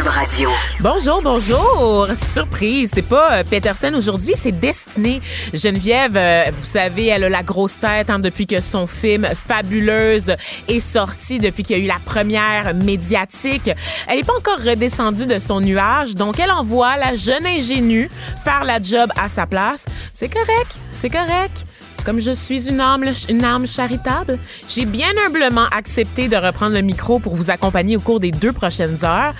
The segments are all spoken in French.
Radio. Bonjour, bonjour. Surprise, c'est pas euh, Peterson aujourd'hui, c'est Destinée. Geneviève, euh, vous savez, elle a la grosse tête hein, depuis que son film Fabuleuse est sorti, depuis qu'il y a eu la première médiatique. Elle n'est pas encore redescendue de son nuage, donc elle envoie la jeune ingénue faire la job à sa place. C'est correct, c'est correct. Comme je suis une âme, une âme charitable, j'ai bien humblement accepté de reprendre le micro pour vous accompagner au cours des deux prochaines heures.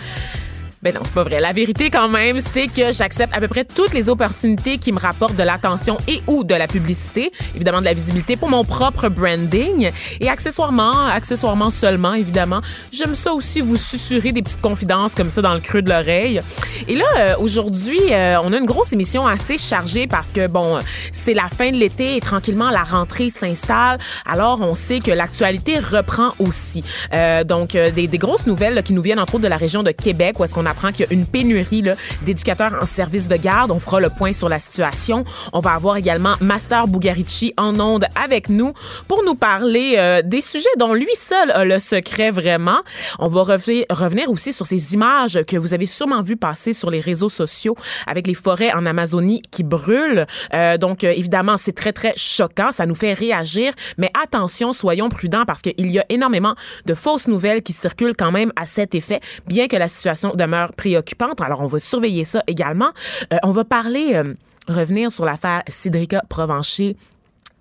Ben non, c'est pas vrai. La vérité quand même, c'est que j'accepte à peu près toutes les opportunités qui me rapportent de l'attention et ou de la publicité, évidemment de la visibilité pour mon propre branding et accessoirement, accessoirement seulement évidemment, j'aime ça aussi vous susurrer des petites confidences comme ça dans le creux de l'oreille. Et là euh, aujourd'hui, euh, on a une grosse émission assez chargée parce que bon, c'est la fin de l'été et tranquillement la rentrée s'installe. Alors on sait que l'actualité reprend aussi. Euh, donc des, des, grosses nouvelles là, qui nous viennent entre autres de la région de Québec où est-ce qu'on a apprend qu'il y a une pénurie d'éducateurs en service de garde. On fera le point sur la situation. On va avoir également Master Bugarici en onde avec nous pour nous parler euh, des sujets dont lui seul a le secret vraiment. On va revenir aussi sur ces images que vous avez sûrement vu passer sur les réseaux sociaux avec les forêts en Amazonie qui brûlent. Euh, donc, euh, évidemment, c'est très, très choquant. Ça nous fait réagir. Mais attention, soyons prudents parce qu'il y a énormément de fausses nouvelles qui circulent quand même à cet effet, bien que la situation demeure préoccupante. Alors, on va surveiller ça également. Euh, on va parler, euh, revenir sur l'affaire Cédrica Provencher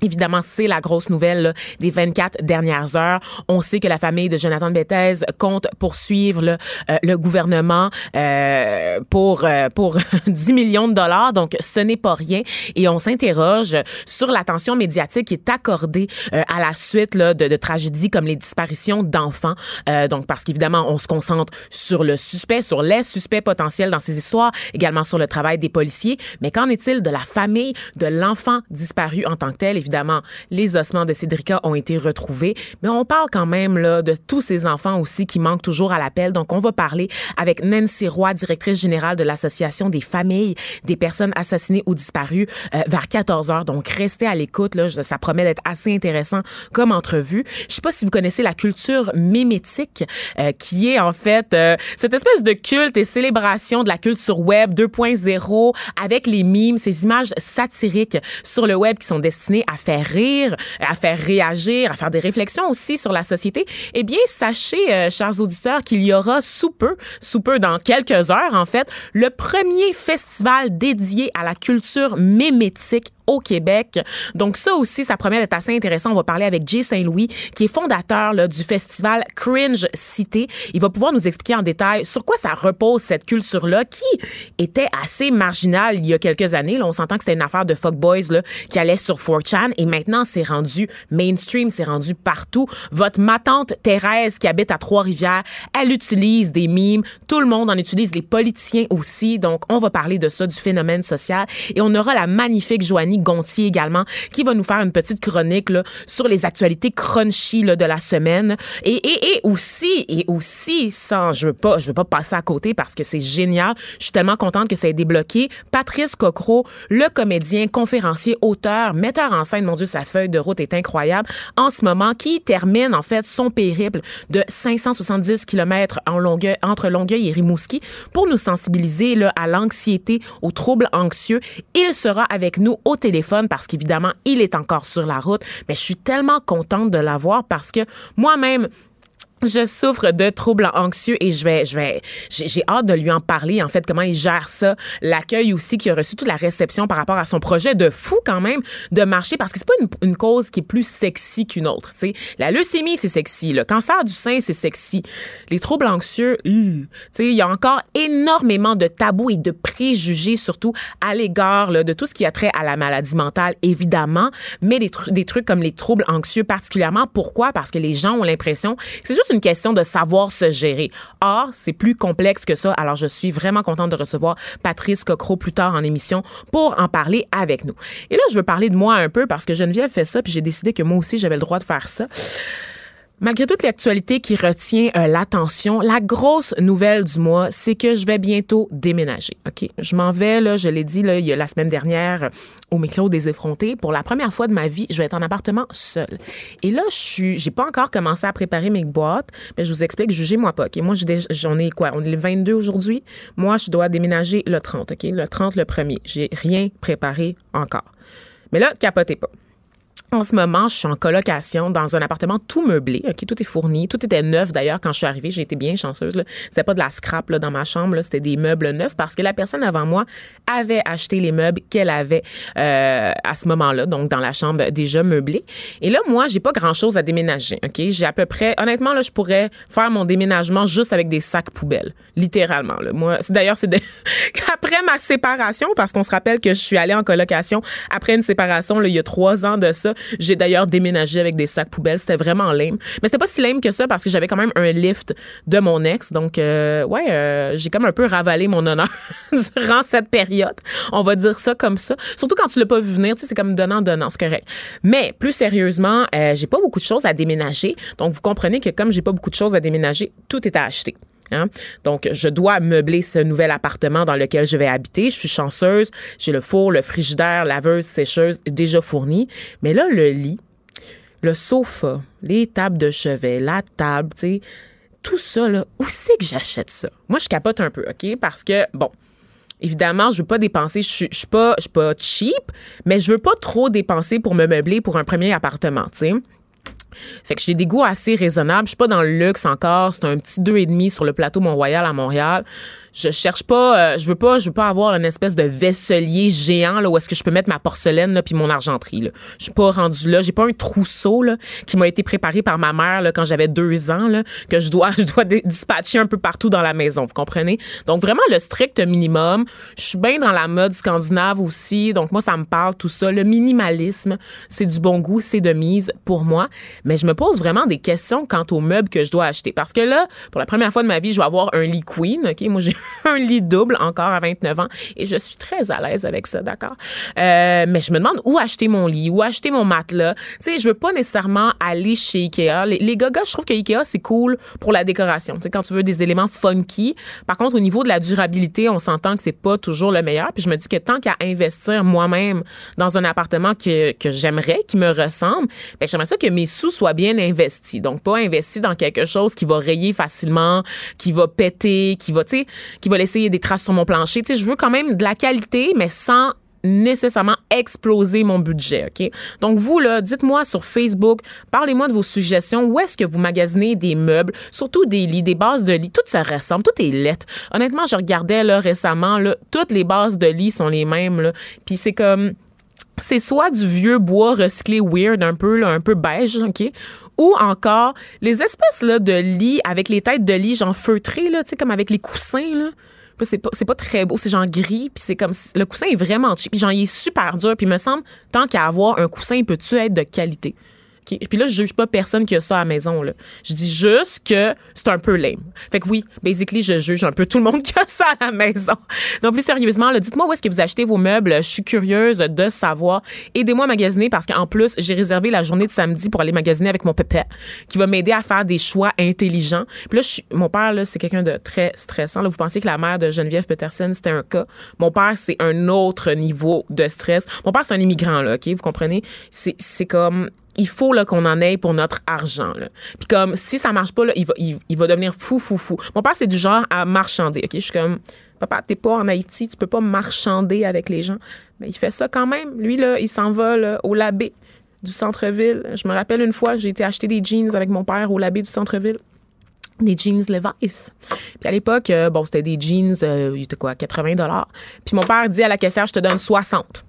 Évidemment, c'est la grosse nouvelle des 24 dernières heures. On sait que la famille de Jonathan Bethez compte poursuivre le, euh, le gouvernement euh, pour euh, pour 10 millions de dollars. Donc, ce n'est pas rien. Et on s'interroge sur l'attention médiatique qui est accordée à la suite là, de, de, tragédies comme les disparitions d'enfants. donc, parce qu'évidemment, on se concentre sur le suspect, sur les suspects potentiels dans ces histoires, également sur le travail des policiers. Mais qu'en est-il de la famille de l'enfant disparu en tant que tel? Les ossements de Cédrica ont été retrouvés, mais on parle quand même là de tous ces enfants aussi qui manquent toujours à l'appel. Donc, on va parler avec Nancy Roy, directrice générale de l'Association des familles des personnes assassinées ou disparues, euh, vers 14 heures. Donc, restez à l'écoute. Là, ça promet d'être assez intéressant comme entrevue. Je sais pas si vous connaissez la culture mémétique, euh, qui est en fait euh, cette espèce de culte et célébration de la culture web 2.0 avec les mimes, ces images satiriques sur le web qui sont destinées à faire rire, à faire réagir, à faire des réflexions aussi sur la société, eh bien, sachez, euh, chers auditeurs, qu'il y aura sous peu, sous peu dans quelques heures, en fait, le premier festival dédié à la culture mémétique au Québec. Donc ça aussi, ça promet d'être assez intéressant. On va parler avec Jay Saint-Louis, qui est fondateur là, du festival Cringe Cité. Il va pouvoir nous expliquer en détail sur quoi ça repose cette culture-là, qui était assez marginale il y a quelques années. Là, on s'entend que c'était une affaire de fuckboys là, qui allait sur 4chan et maintenant c'est rendu mainstream, c'est rendu partout. Votre ma tante Thérèse qui habite à Trois-Rivières, elle utilise des mimes. Tout le monde en utilise, les politiciens aussi. Donc on va parler de ça, du phénomène social. Et on aura la magnifique Joanie Gontier également, qui va nous faire une petite chronique sur les actualités crunchy de la semaine. Et aussi, et aussi, sans, je veux pas, je veux pas passer à côté parce que c'est génial. Je suis tellement contente que ça ait débloqué. Patrice Cocro, le comédien, conférencier, auteur, metteur en scène, mon Dieu, sa feuille de route est incroyable. En ce moment, qui termine en fait son périple de 570 km en longueur, entre Longueuil et Rimouski pour nous sensibiliser là, à l'anxiété, aux troubles anxieux. Il sera avec nous au téléphone parce qu'évidemment, il est encore sur la route. Mais je suis tellement contente de l'avoir parce que moi-même, je souffre de troubles anxieux et je vais, je vais, j'ai hâte de lui en parler, en fait, comment il gère ça. L'accueil aussi, qui a reçu toute la réception par rapport à son projet de fou, quand même, de marcher, parce que c'est pas une, cause qui est plus sexy qu'une autre, tu sais. La leucémie, c'est sexy. Le cancer du sein, c'est sexy. Les troubles anxieux, tu sais, il y a encore énormément de tabous et de préjugés, surtout à l'égard de tout ce qui a trait à la maladie mentale, évidemment, mais des, des trucs comme les troubles anxieux particulièrement. Pourquoi? Parce que les gens ont l'impression c'est juste une question de savoir se gérer. Or, c'est plus complexe que ça. Alors, je suis vraiment contente de recevoir Patrice Cocro plus tard en émission pour en parler avec nous. Et là, je veux parler de moi un peu parce que Geneviève fait ça, puis j'ai décidé que moi aussi, j'avais le droit de faire ça. Malgré toute l'actualité qui retient euh, l'attention, la grosse nouvelle du mois, c'est que je vais bientôt déménager. OK, je m'en vais là, je l'ai dit là, il y a la semaine dernière euh, au micro des effrontés pour la première fois de ma vie, je vais être en appartement seul. Et là, je suis j'ai pas encore commencé à préparer mes boîtes, mais je vous explique, jugez-moi pas. OK, moi j'en ai quoi? On est le 22 aujourd'hui? Moi, je dois déménager le 30, OK? Le 30 le 1er. J'ai rien préparé encore. Mais là, capotez pas. En ce moment, je suis en colocation dans un appartement tout meublé. Ok, tout est fourni, tout était neuf d'ailleurs quand je suis arrivée. J'ai été bien chanceuse. Là. C'était pas de la scrap là, dans ma chambre, c'était des meubles neufs parce que la personne avant moi avait acheté les meubles qu'elle avait euh, à ce moment-là, donc dans la chambre déjà meublée. Et là, moi, j'ai pas grand-chose à déménager. Ok, j'ai à peu près, honnêtement là, je pourrais faire mon déménagement juste avec des sacs poubelles, littéralement. Là. Moi, c'est d'ailleurs c'est après ma séparation parce qu'on se rappelle que je suis allée en colocation après une séparation là, il y a trois ans de ça. J'ai d'ailleurs déménagé avec des sacs poubelles. C'était vraiment lame. Mais c'était pas si lame que ça parce que j'avais quand même un lift de mon ex. Donc, euh, ouais, euh, j'ai comme un peu ravalé mon honneur durant cette période. On va dire ça comme ça. Surtout quand tu l'as pas vu venir, tu sais, c'est comme donnant-donnant, c'est correct. Mais plus sérieusement, euh, j'ai pas beaucoup de choses à déménager. Donc, vous comprenez que comme j'ai pas beaucoup de choses à déménager, tout est à acheter. Hein? Donc, je dois meubler ce nouvel appartement dans lequel je vais habiter. Je suis chanceuse. J'ai le four, le frigidaire, laveuse, sécheuse déjà fournis. Mais là, le lit, le sofa, les tables de chevet, la table, tu sais, tout ça, là, où c'est que j'achète ça? Moi, je capote un peu, OK? Parce que, bon, évidemment, je veux pas dépenser, je suis, je suis pas, je suis pas cheap, mais je veux pas trop dépenser pour me meubler pour un premier appartement, tu sais. Fait que j'ai des goûts assez raisonnables. Je suis pas dans le luxe encore. C'est un petit deux et demi sur le plateau Mont-Royal à Montréal je cherche pas, euh, je veux pas, je veux pas avoir une espèce de vaisselier géant là où est-ce que je peux mettre ma porcelaine là puis mon argenterie. Là. Je suis pas rendu là, j'ai pas un trousseau là qui m'a été préparé par ma mère là quand j'avais deux ans là que je dois, je dois dispatcher un peu partout dans la maison. Vous comprenez? Donc vraiment le strict minimum. Je suis bien dans la mode scandinave aussi, donc moi ça me parle tout ça. Le minimalisme, c'est du bon goût, c'est de mise pour moi. Mais je me pose vraiment des questions quant aux meubles que je dois acheter parce que là, pour la première fois de ma vie, je vais avoir un lit queen. Ok, moi j'ai un lit double encore à 29 ans et je suis très à l'aise avec ça, d'accord? Euh, mais je me demande où acheter mon lit, où acheter mon matelas. Tu sais, je veux pas nécessairement aller chez Ikea. Les, les gagas, je trouve que Ikea, c'est cool pour la décoration. Tu sais, quand tu veux des éléments funky. Par contre, au niveau de la durabilité, on s'entend que c'est pas toujours le meilleur. Puis je me dis que tant qu'à investir moi-même dans un appartement que, que j'aimerais, qui me ressemble, ben j'aimerais ça que mes sous soient bien investis. Donc, pas investis dans quelque chose qui va rayer facilement, qui va péter, qui va, tu sais, qui va laisser des traces sur mon plancher. Tu sais, je veux quand même de la qualité, mais sans nécessairement exploser mon budget, OK? Donc, vous, là, dites-moi sur Facebook, parlez-moi de vos suggestions. Où est-ce que vous magasinez des meubles, surtout des lits, des bases de lit? Tout se ressemble, tout est lettre. Honnêtement, je regardais, là, récemment, là, toutes les bases de lit sont les mêmes. Puis c'est comme c'est soit du vieux bois recyclé weird un peu un peu beige OK ou encore les espèces de lits avec les têtes de lit genre feutrées là, comme avec les coussins là. C'est pas, pas très beau, c'est genre gris, puis c'est comme le coussin est vraiment cheap, puis il est super dur, puis me semble tant qu'à avoir un coussin, il peut-tu être de qualité? Puis là, je juge pas personne qui a ça à la maison. Là. Je dis juste que c'est un peu lame. Fait que oui, basically, je juge un peu tout le monde qui a ça à la maison. Donc, plus sérieusement, dites-moi où est-ce que vous achetez vos meubles. Je suis curieuse de savoir. Aidez-moi à magasiner parce qu'en plus, j'ai réservé la journée de samedi pour aller magasiner avec mon pépé qui va m'aider à faire des choix intelligents. Puis là, je mon père, là, c'est quelqu'un de très stressant. Là, vous pensez que la mère de Geneviève Peterson, c'était un cas. Mon père, c'est un autre niveau de stress. Mon père, c'est un immigrant, là, OK? Vous comprenez? C'est comme il faut là qu'on en ait pour notre argent là. Puis comme si ça marche pas là, il va il, va devenir fou fou fou. Mon père c'est du genre à marchander. OK, je suis comme papa, t'es pas en Haïti, tu peux pas marchander avec les gens. Mais il fait ça quand même. Lui là, il s'en va au labé du centre-ville. Je me rappelle une fois, j'ai été acheter des jeans avec mon père au labé du centre-ville des jeans Levi's. Puis à l'époque, euh, bon, c'était des jeans, euh, il quoi, 80 dollars. Puis mon père dit à la caissière, je te donne 60.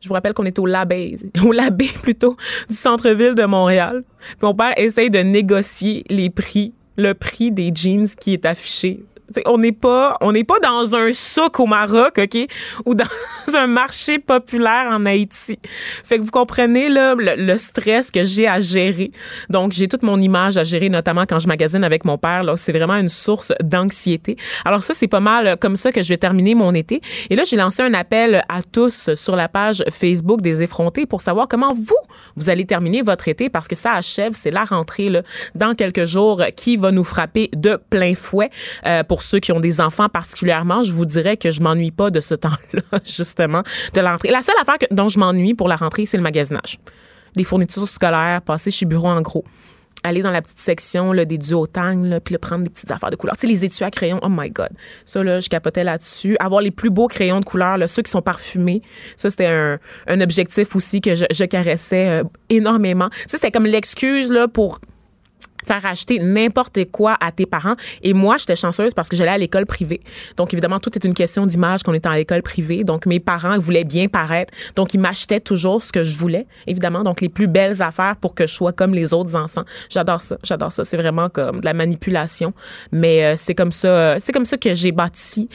Je vous rappelle qu'on est au Labé, au Labé plutôt, du centre-ville de Montréal. Mon père essaye de négocier les prix, le prix des jeans qui est affiché on n'est pas, on n'est pas dans un souk au Maroc, OK? Ou dans un marché populaire en Haïti. Fait que vous comprenez, là, le, stress que j'ai à gérer. Donc, j'ai toute mon image à gérer, notamment quand je magasine avec mon père, là. C'est vraiment une source d'anxiété. Alors ça, c'est pas mal comme ça que je vais terminer mon été. Et là, j'ai lancé un appel à tous sur la page Facebook des effrontés pour savoir comment vous, vous allez terminer votre été parce que ça achève, c'est la rentrée, là, dans quelques jours qui va nous frapper de plein fouet. Euh, pour ceux qui ont des enfants particulièrement, je vous dirais que je m'ennuie pas de ce temps-là, justement, de l'entrée. La seule affaire dont je m'ennuie pour la rentrée, c'est le magasinage. Les fournitures scolaires, passer chez Bureau en gros aller dans la petite section là, des duotangs, puis prendre des petites affaires de couleur. Tu sais, les étuis à crayons, oh my God. Ça, là, je capotais là-dessus. Avoir les plus beaux crayons de couleur, ceux qui sont parfumés, ça, c'était un, objectif aussi que je, je caressais euh, énormément. Ça, c'était comme l'excuse là, pour faire acheter n'importe quoi à tes parents. Et moi, j'étais chanceuse parce que j'allais à l'école privée. Donc, évidemment, tout est une question d'image qu'on est à l'école privée. Donc, mes parents voulaient bien paraître. Donc, ils m'achetaient toujours ce que je voulais, évidemment. Donc, les plus belles affaires pour que je sois comme les autres enfants. J'adore ça. J'adore ça. C'est vraiment comme de la manipulation. Mais euh, c'est comme ça, c'est comme ça que j'ai bâti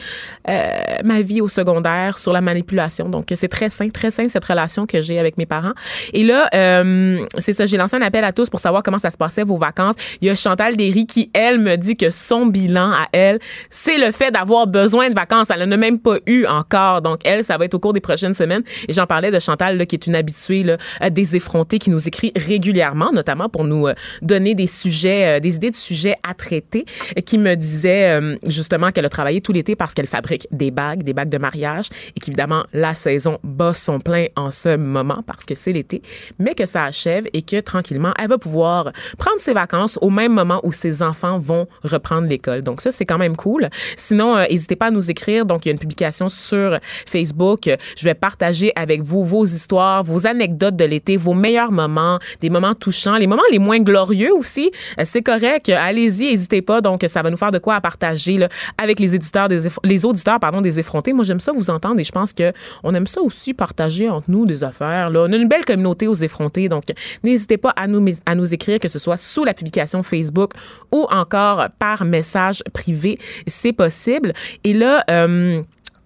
euh, ma vie au secondaire sur la manipulation. Donc, c'est très sain, très sain cette relation que j'ai avec mes parents. Et là, euh, c'est ça. J'ai lancé un appel à tous pour savoir comment ça se passait vos vacances. Il y a Chantal Derry qui, elle, me dit que son bilan à elle, c'est le fait d'avoir besoin de vacances. Elle n'en a même pas eu encore. Donc, elle, ça va être au cours des prochaines semaines. Et j'en parlais de Chantal, là, qui est une habituée là, des effrontés, qui nous écrit régulièrement, notamment pour nous euh, donner des sujets, euh, des idées de sujets à traiter, qui me disait euh, justement qu'elle a travaillé tout l'été parce qu'elle fabrique des bagues, des bagues de mariage, et qu'évidemment, la saison bat son plein en ce moment parce que c'est l'été, mais que ça achève et que tranquillement, elle va pouvoir prendre ses vacances au même moment où ses enfants vont reprendre l'école. Donc ça, c'est quand même cool. Sinon, euh, n'hésitez pas à nous écrire. Donc, il y a une publication sur Facebook. Je vais partager avec vous vos histoires, vos anecdotes de l'été, vos meilleurs moments, des moments touchants, les moments les moins glorieux aussi. Euh, c'est correct. Allez-y, n'hésitez pas. Donc, ça va nous faire de quoi à partager là, avec les éditeurs des les auditeurs pardon des effrontés. Moi, j'aime ça vous entendre et je pense que on aime ça aussi partager entre nous des affaires. Là, on a une belle communauté aux effrontés. Donc, n'hésitez pas à nous à nous écrire que ce soit sous la publication Facebook ou encore par message privé. C'est possible. Et là, euh,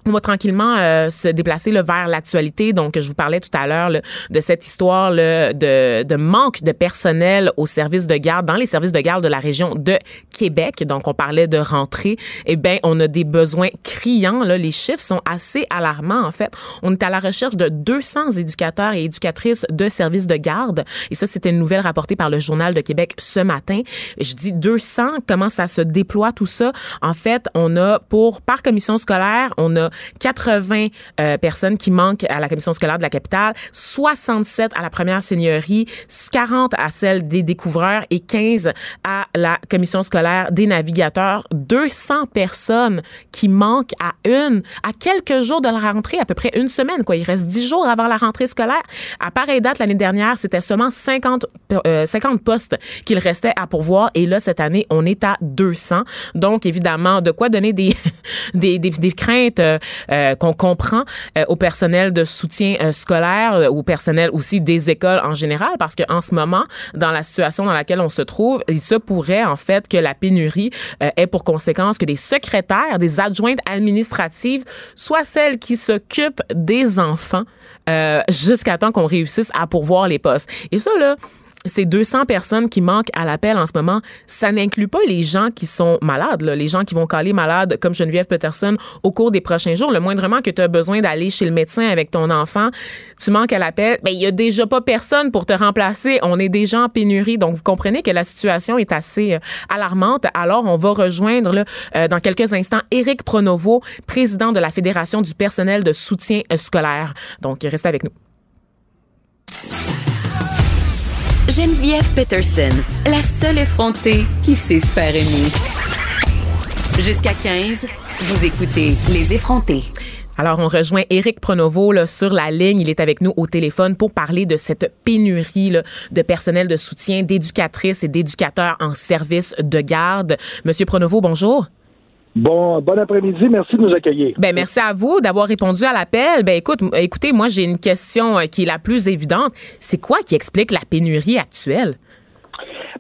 on va tranquillement euh, se déplacer là, vers l'actualité. Donc, je vous parlais tout à l'heure de cette histoire là, de, de, manque de personnel au service de garde, dans les services de garde de la région de Québec. Donc, on parlait de rentrée. Eh bien, on a des besoins criants. Là. Les chiffres sont assez alarmants, en fait. On est à la recherche de 200 éducateurs et éducatrices de services de garde. Et ça, c'était une nouvelle rapportée par le Journal de Québec ce matin. Je dis 200. Comment ça se déploie tout ça? En fait, on a pour, par commission scolaire, on a 80 euh, personnes qui manquent à la commission scolaire de la capitale, 67 à la première seigneurie, 40 à celle des découvreurs et 15 à la commission scolaire des navigateurs. 200 personnes qui manquent à une, à quelques jours de la rentrée, à peu près une semaine, quoi. Il reste 10 jours avant la rentrée scolaire. À pareille date, l'année dernière, c'était seulement 50, 50 euh, postes qu'il restait à pourvoir. Et là, cette année, on est à 200. Donc, évidemment, de quoi donner des, des, des, craintes euh, qu'on comprend euh, au personnel de soutien euh, scolaire, au personnel aussi des écoles en général, parce qu'en ce moment, dans la situation dans laquelle on se trouve, il se pourrait en fait que la pénurie ait pour conséquence que des secrétaires, des adjointes administratives soient celles qui s'occupent des enfants jusqu'à temps qu'on réussisse à pourvoir les postes. Et ça, là, ces 200 personnes qui manquent à l'appel en ce moment, ça n'inclut pas les gens qui sont malades, les gens qui vont caler malades comme Geneviève Peterson au cours des prochains jours. Le moindrement que tu as besoin d'aller chez le médecin avec ton enfant, tu manques à l'appel, ben il y a déjà pas personne pour te remplacer. On est déjà en pénurie, donc vous comprenez que la situation est assez euh, alarmante. Alors on va rejoindre là, euh, dans quelques instants Éric Pronovo, président de la Fédération du personnel de soutien euh, scolaire. Donc restez avec nous. Geneviève Peterson, la seule effrontée qui sait se faire aimer. Jusqu'à 15, vous écoutez Les effrontés. Alors, on rejoint Éric Pronovo là, sur la ligne. Il est avec nous au téléphone pour parler de cette pénurie de personnel de soutien, d'éducatrices et d'éducateurs en service de garde. Monsieur Pronovo, bonjour. Bon, bon après-midi. Merci de nous accueillir. Ben, merci à vous d'avoir répondu à l'appel. Ben, écoute, écoutez, moi, j'ai une question euh, qui est la plus évidente. C'est quoi qui explique la pénurie actuelle?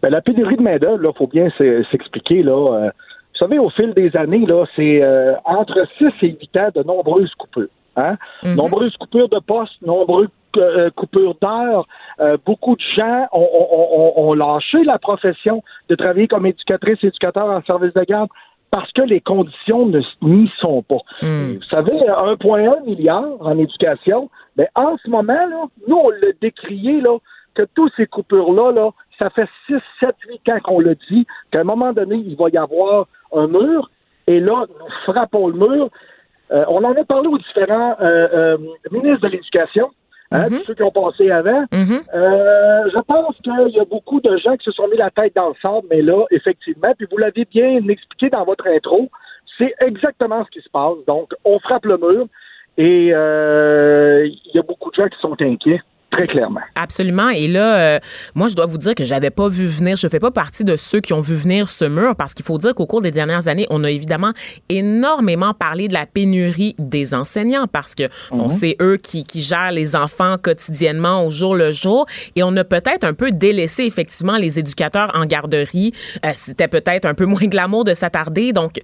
Ben, la pénurie de main-d'œuvre, il faut bien s'expliquer, là. Euh, Vous savez, au fil des années, là, c'est euh, entre 6 et 8 ans de nombreuses coupures. Hein? Mhm. Nombreuses coupures de postes, nombreuses coupures d'heures. Euh, beaucoup de gens ont, ont- ont- ont lâché la profession de travailler comme éducatrice, éducateur en service de garde parce que les conditions n'y sont pas. Hmm. Vous savez, 1,1 milliard en éducation, mais en ce moment, là, nous, on l'a décrié, là, que tous ces coupures-là, là, ça fait 6, 7, 8 ans qu'on le dit, qu'à un moment donné, il va y avoir un mur, et là, nous frappons le mur. Euh, on en a parlé aux différents euh, euh, ministres de l'Éducation, hein, Mhm. ceux qui ont passé avant. Mhm. Euh, je pense qu'il y a beaucoup de gens qui se sont mis la tête dans le sable, mais là, effectivement, puis vous l'avez bien expliqué dans votre intro, c'est exactement ce qui se passe. Donc, on frappe le mur et euh, il y a beaucoup de gens qui sont inquiets, très clairement. Absolument. Et là, euh, moi, je dois vous dire que j'avais pas vu venir. Je fais pas partie de ceux qui ont vu venir ce mur parce qu'il faut dire qu'au cours des dernières années, on a évidemment énormément parlé de la pénurie des enseignants parce que bon, c'est eux qui, qui gèrent les enfants quotidiennement au jour le jour et on a peut-être un peu délaissé effectivement les éducateurs en garderie. Euh, C'était peut-être un peu moins glamour de s'attarder. Donc,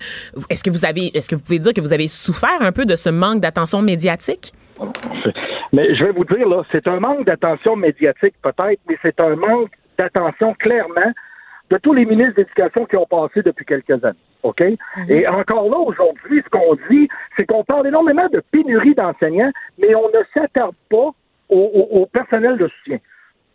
est-ce que vous avez, est-ce que vous pouvez dire que vous avez souffert un peu de ce manque d'attention médiatique? Mais je vais vous dire, là, c'est un manque d'attention médiatique peut-être, mais c'est un manque d'attention clairement de tous les ministres d'éducation qui ont passé depuis quelques années. OK? Et encore là, aujourd'hui, ce qu'on dit, c'est qu'on parle énormément de pénurie d'enseignants, mais on ne s'attarde pas au, au- au personnel de soutien.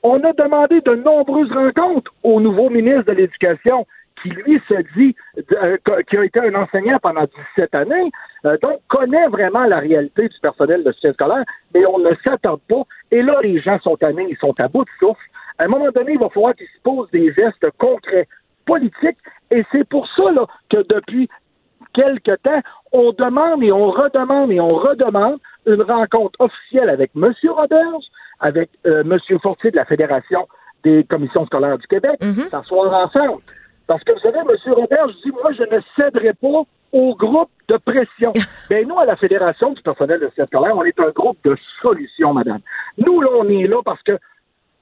On a demandé de nombreuses rencontres au nouveau ministre de l'Éducation qui, lui, se dit, euh, qui a été un enseignant pendant 17 années, euh, donc connaît vraiment la réalité du personnel de soutien scolaire, mais on ne s'attarde pas. Et là, les gens sont tannés, ils sont à bout de souffle. À un moment donné, il va falloir qu'ils se posent des gestes concrets, politiques, et c'est pour ça là, que depuis quelque temps, on demande et on redemande et on redemande une rencontre officielle avec M. Roberge, avec euh, M. Fortier de la Fédération des commissions scolaires du Québec, Mhm. s'asseoir ensemble. Parce que vous savez, M. Roberge dit, moi, je ne céderai pas au groupe de pression. ben nous, à la Fédération du personnel de scolaire, on est un groupe de solutions, madame. Nous, là, on est là parce que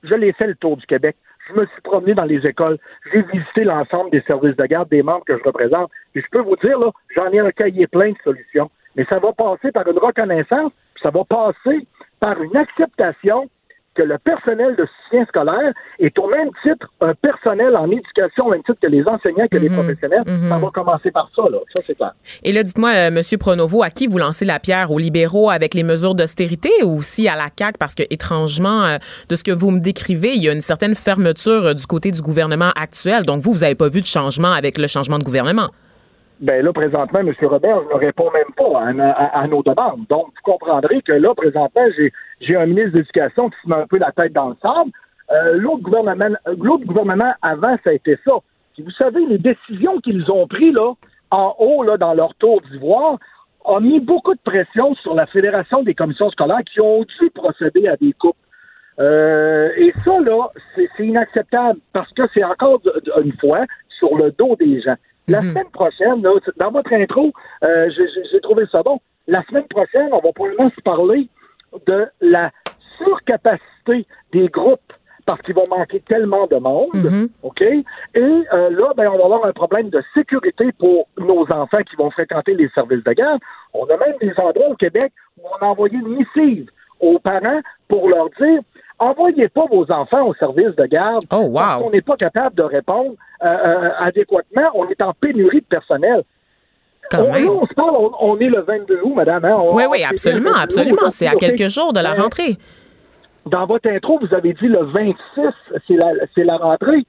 je l'ai fait le tour du Québec. Je me suis promené dans les écoles. J'ai visité l'ensemble des services de garde des membres que je représente. Et je peux vous dire, là, j'en ai un cahier plein de solutions. Mais ça va passer par une reconnaissance, puis ça va passer par une acceptation que le personnel de soutien scolaire est au même titre un personnel en éducation, au même titre que les enseignants, que les Mhm. professionnels. Mhm. Ça va commencer par ça, là. Ça, c'est clair. Et là, dites-moi, euh, Monsieur Pronovo, à qui vous lancez la pierre? Aux libéraux avec les mesures d'austérité ou aussi à la CAQ? Parce que étrangement, euh, de ce que vous me décrivez, il y a une certaine fermeture euh, du côté du gouvernement actuel. Donc vous, vous n'avez pas vu de changement avec le changement de gouvernement. Ben là, présentement, M. Robert ne répond même pas à, nos demandes. Donc, vous comprendrez que là, présentement, j'ai, un ministre de l'Éducation qui se met un peu la tête dans le sable. Euh, l'autre gouvernement, l'autre gouvernement avant, ça a été ça. Puis vous savez, les décisions qu'ils ont prises là, en haut, là, dans leur tour d'ivoire, ont mis beaucoup de pression sur la Fédération des commissions scolaires qui ont dû procéder à des coupes. Euh, et ça, là, c'est, inacceptable parce que c'est encore une fois sur le dos des gens. La Mhm. semaine prochaine, là, dans votre intro, euh, j'ai, trouvé ça bon. La semaine prochaine, on va probablement se parler de la surcapacité des groupes parce qu'il va manquer tellement de monde, Mhm. OK? Et euh, là, ben, on va avoir un problème de sécurité pour nos enfants qui vont fréquenter les services de garde. On a même des endroits au Québec où on a envoyé une missive aux parents pour leur dire envoyez pas vos enfants au service de garde Oh, parce wow. qu'on n'est pas capable de répondre euh, euh, adéquatement. On est en pénurie de personnel. Quand on, même. on se parle, on, on est le 22 août, madame. Hein? On- Oui, on- oui, absolument, le 22 août absolument. C'est à quelques jours de la rentrée. dans votre intro, vous avez dit le 26, c'est la, c'est la rentrée.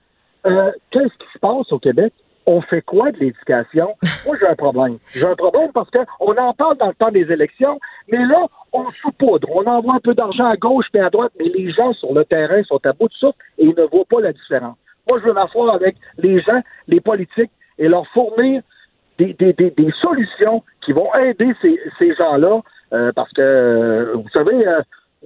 Euh, Qu'est-ce qui se passe au Québec? On fait quoi de l'éducation? Moi, j'ai un problème. J'ai un problème parce qu'on en parle dans le temps des élections, mais là, on saupoudre. On envoie un peu d'argent à gauche et à droite, mais les gens sur le terrain sont à bout de souffle et ils ne voient pas la différence. Moi, je veux m'asseoir avec les gens, les politiques, et leur fournir des, solutions qui vont aider ces, gens-là, euh, parce que, euh, vous savez,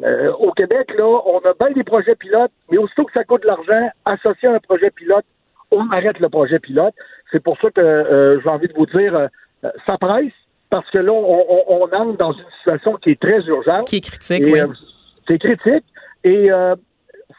euh, au Québec, là, on a bien des projets pilotes, mais aussitôt que ça coûte de l'argent, associé à un projet pilote, on arrête le projet pilote. C'est pour ça que j'ai envie de vous dire, ça presse, parce que là, on, on, on entre dans une situation qui est très urgente. Qui est critique, Et, oui. euh, c'est critique. Et euh,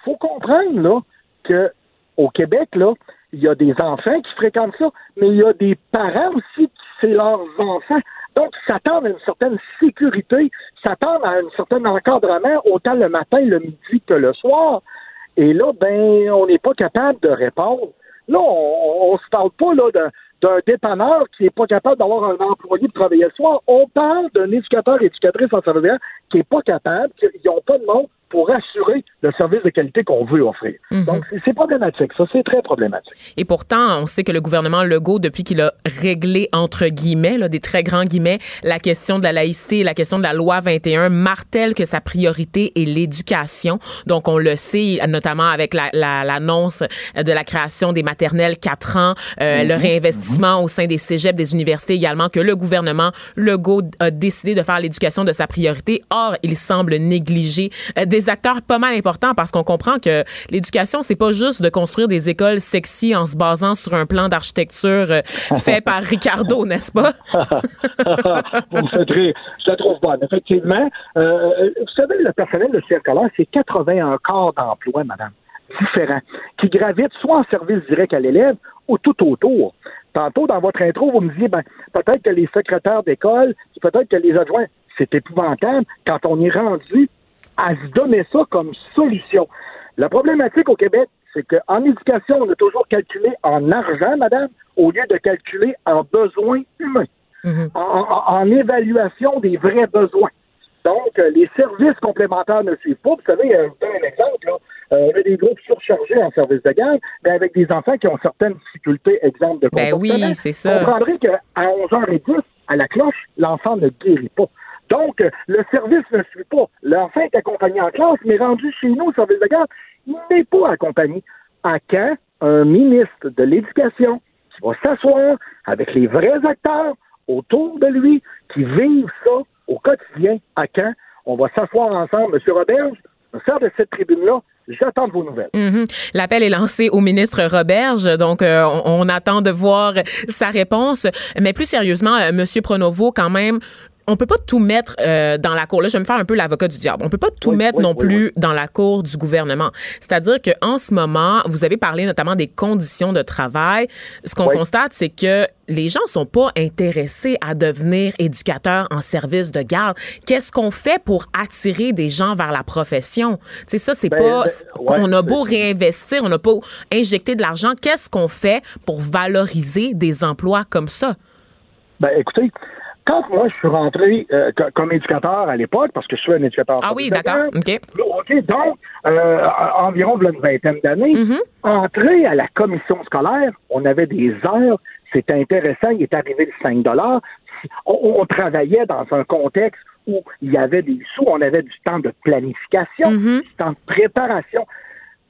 faut comprendre là que au Québec là, il y a des enfants qui fréquentent ça, mais il y a des parents aussi qui c'est leurs enfants. Donc, ils s'attendent à une certaine sécurité, s'attendent à un certain encadrement, autant le matin, le midi que le soir. Et là, ben, on n'est pas capable de répondre. Là, on, ne se parle pas là d'un dépanneur qui n'est pas capable d'avoir un employé de travailler le soir. On parle d'un éducateur, éducatrice en service qui n'est pas capable, qui n'ont pas de monde pour assurer le service de qualité qu'on veut offrir. Mhm. Donc, c'est problématique. Ça, c'est très problématique. Et pourtant, on sait que le gouvernement Legault, depuis qu'il a réglé, entre guillemets, là, des très grands guillemets, la question de la laïcité et la question de la loi 21, martèle que sa priorité est l'éducation. Donc, on le sait, notamment avec l'annonce la, de la création des maternelles 4 ans, euh, le mhm. réinvestissement au sein des cégeps, des universités également, que le gouvernement Legault a décidé de faire l'éducation de sa priorité. Or, il semble négliger euh, des acteurs pas mal importants parce qu'on comprend que l'éducation, c'est pas juste de construire des écoles sexy en se basant sur un plan d'architecture euh, fait par Ricardo, n'est-ce pas? vous me faites rire. Je la trouve bonne. Effectivement, euh, vous savez, le personnel de circulaire, c'est 81 corps d'emploi, madame, différents, qui gravitent soit en service direct à l'élève ou tout autour. Tantôt, dans votre intro, vous me disiez, ben, peut-être que les secrétaires d'école, peut-être que les adjoints, c'est épouvantable quand on est rendu à se donner ça comme solution. La problématique au Québec, c'est qu'en éducation, on a toujours calculé en argent, madame, au lieu de calculer en besoins humains, mhm. en, évaluation des vrais besoins. Donc, euh, les services complémentaires ne suivent pas. Vous savez, euh, je vous donne un exemple. Là. Euh, on a des groupes surchargés en service de garde, mais avec des enfants qui ont certaines difficultés, exemple de comportement. Ben oui, c'est ça. Vous comprendrez qu'à 11h10, à la cloche, l'enfant ne guérit pas. Donc, le service ne suit pas. L'enfant est accompagné en classe, mais rendu chez nous au service de garde, il n'est pas accompagné. À quand un ministre de l'Éducation qui va s'asseoir avec les vrais acteurs autour de lui qui vivent ça au quotidien? À quand on va s'asseoir ensemble? Monsieur Roberge, me sert de cette tribune-là J'attends vos nouvelles. Mm-hmm. L'appel est lancé au ministre Roberge, donc euh, on, attend de voir sa réponse. Mais plus sérieusement, euh, Monsieur Pronovo, quand même, on peut pas tout mettre euh, dans la cour. Là, je vais me faire un peu l'avocat du diable. On peut pas tout mettre non plus dans la cour du gouvernement. C'est-à-dire que en ce moment, vous avez parlé notamment des conditions de travail. Ce qu'on constate, c'est que les gens sont pas intéressés à devenir éducateurs en service de garde. Qu'est-ce qu'on fait pour attirer des gens vers la profession? C'est ça, c'est ben, pas. Ben, on a beau réinvestir, on a pas injecter de l'argent. Qu'est-ce qu'on fait pour valoriser des emplois comme ça? Ben, écoutez, quand moi, je suis rentré euh, comme éducateur à l'époque, parce que je suis un éducateur. Ah oui, d'accord. OK. OK, donc, euh, environ une vingtaine d'années, mm-hmm. entrer à la commission scolaire, on avait des heures, c'était intéressant, il est arrivé le 5 on, on, travaillait dans un contexte où il y avait des sous, on avait du temps de planification, mm-hmm. du temps de préparation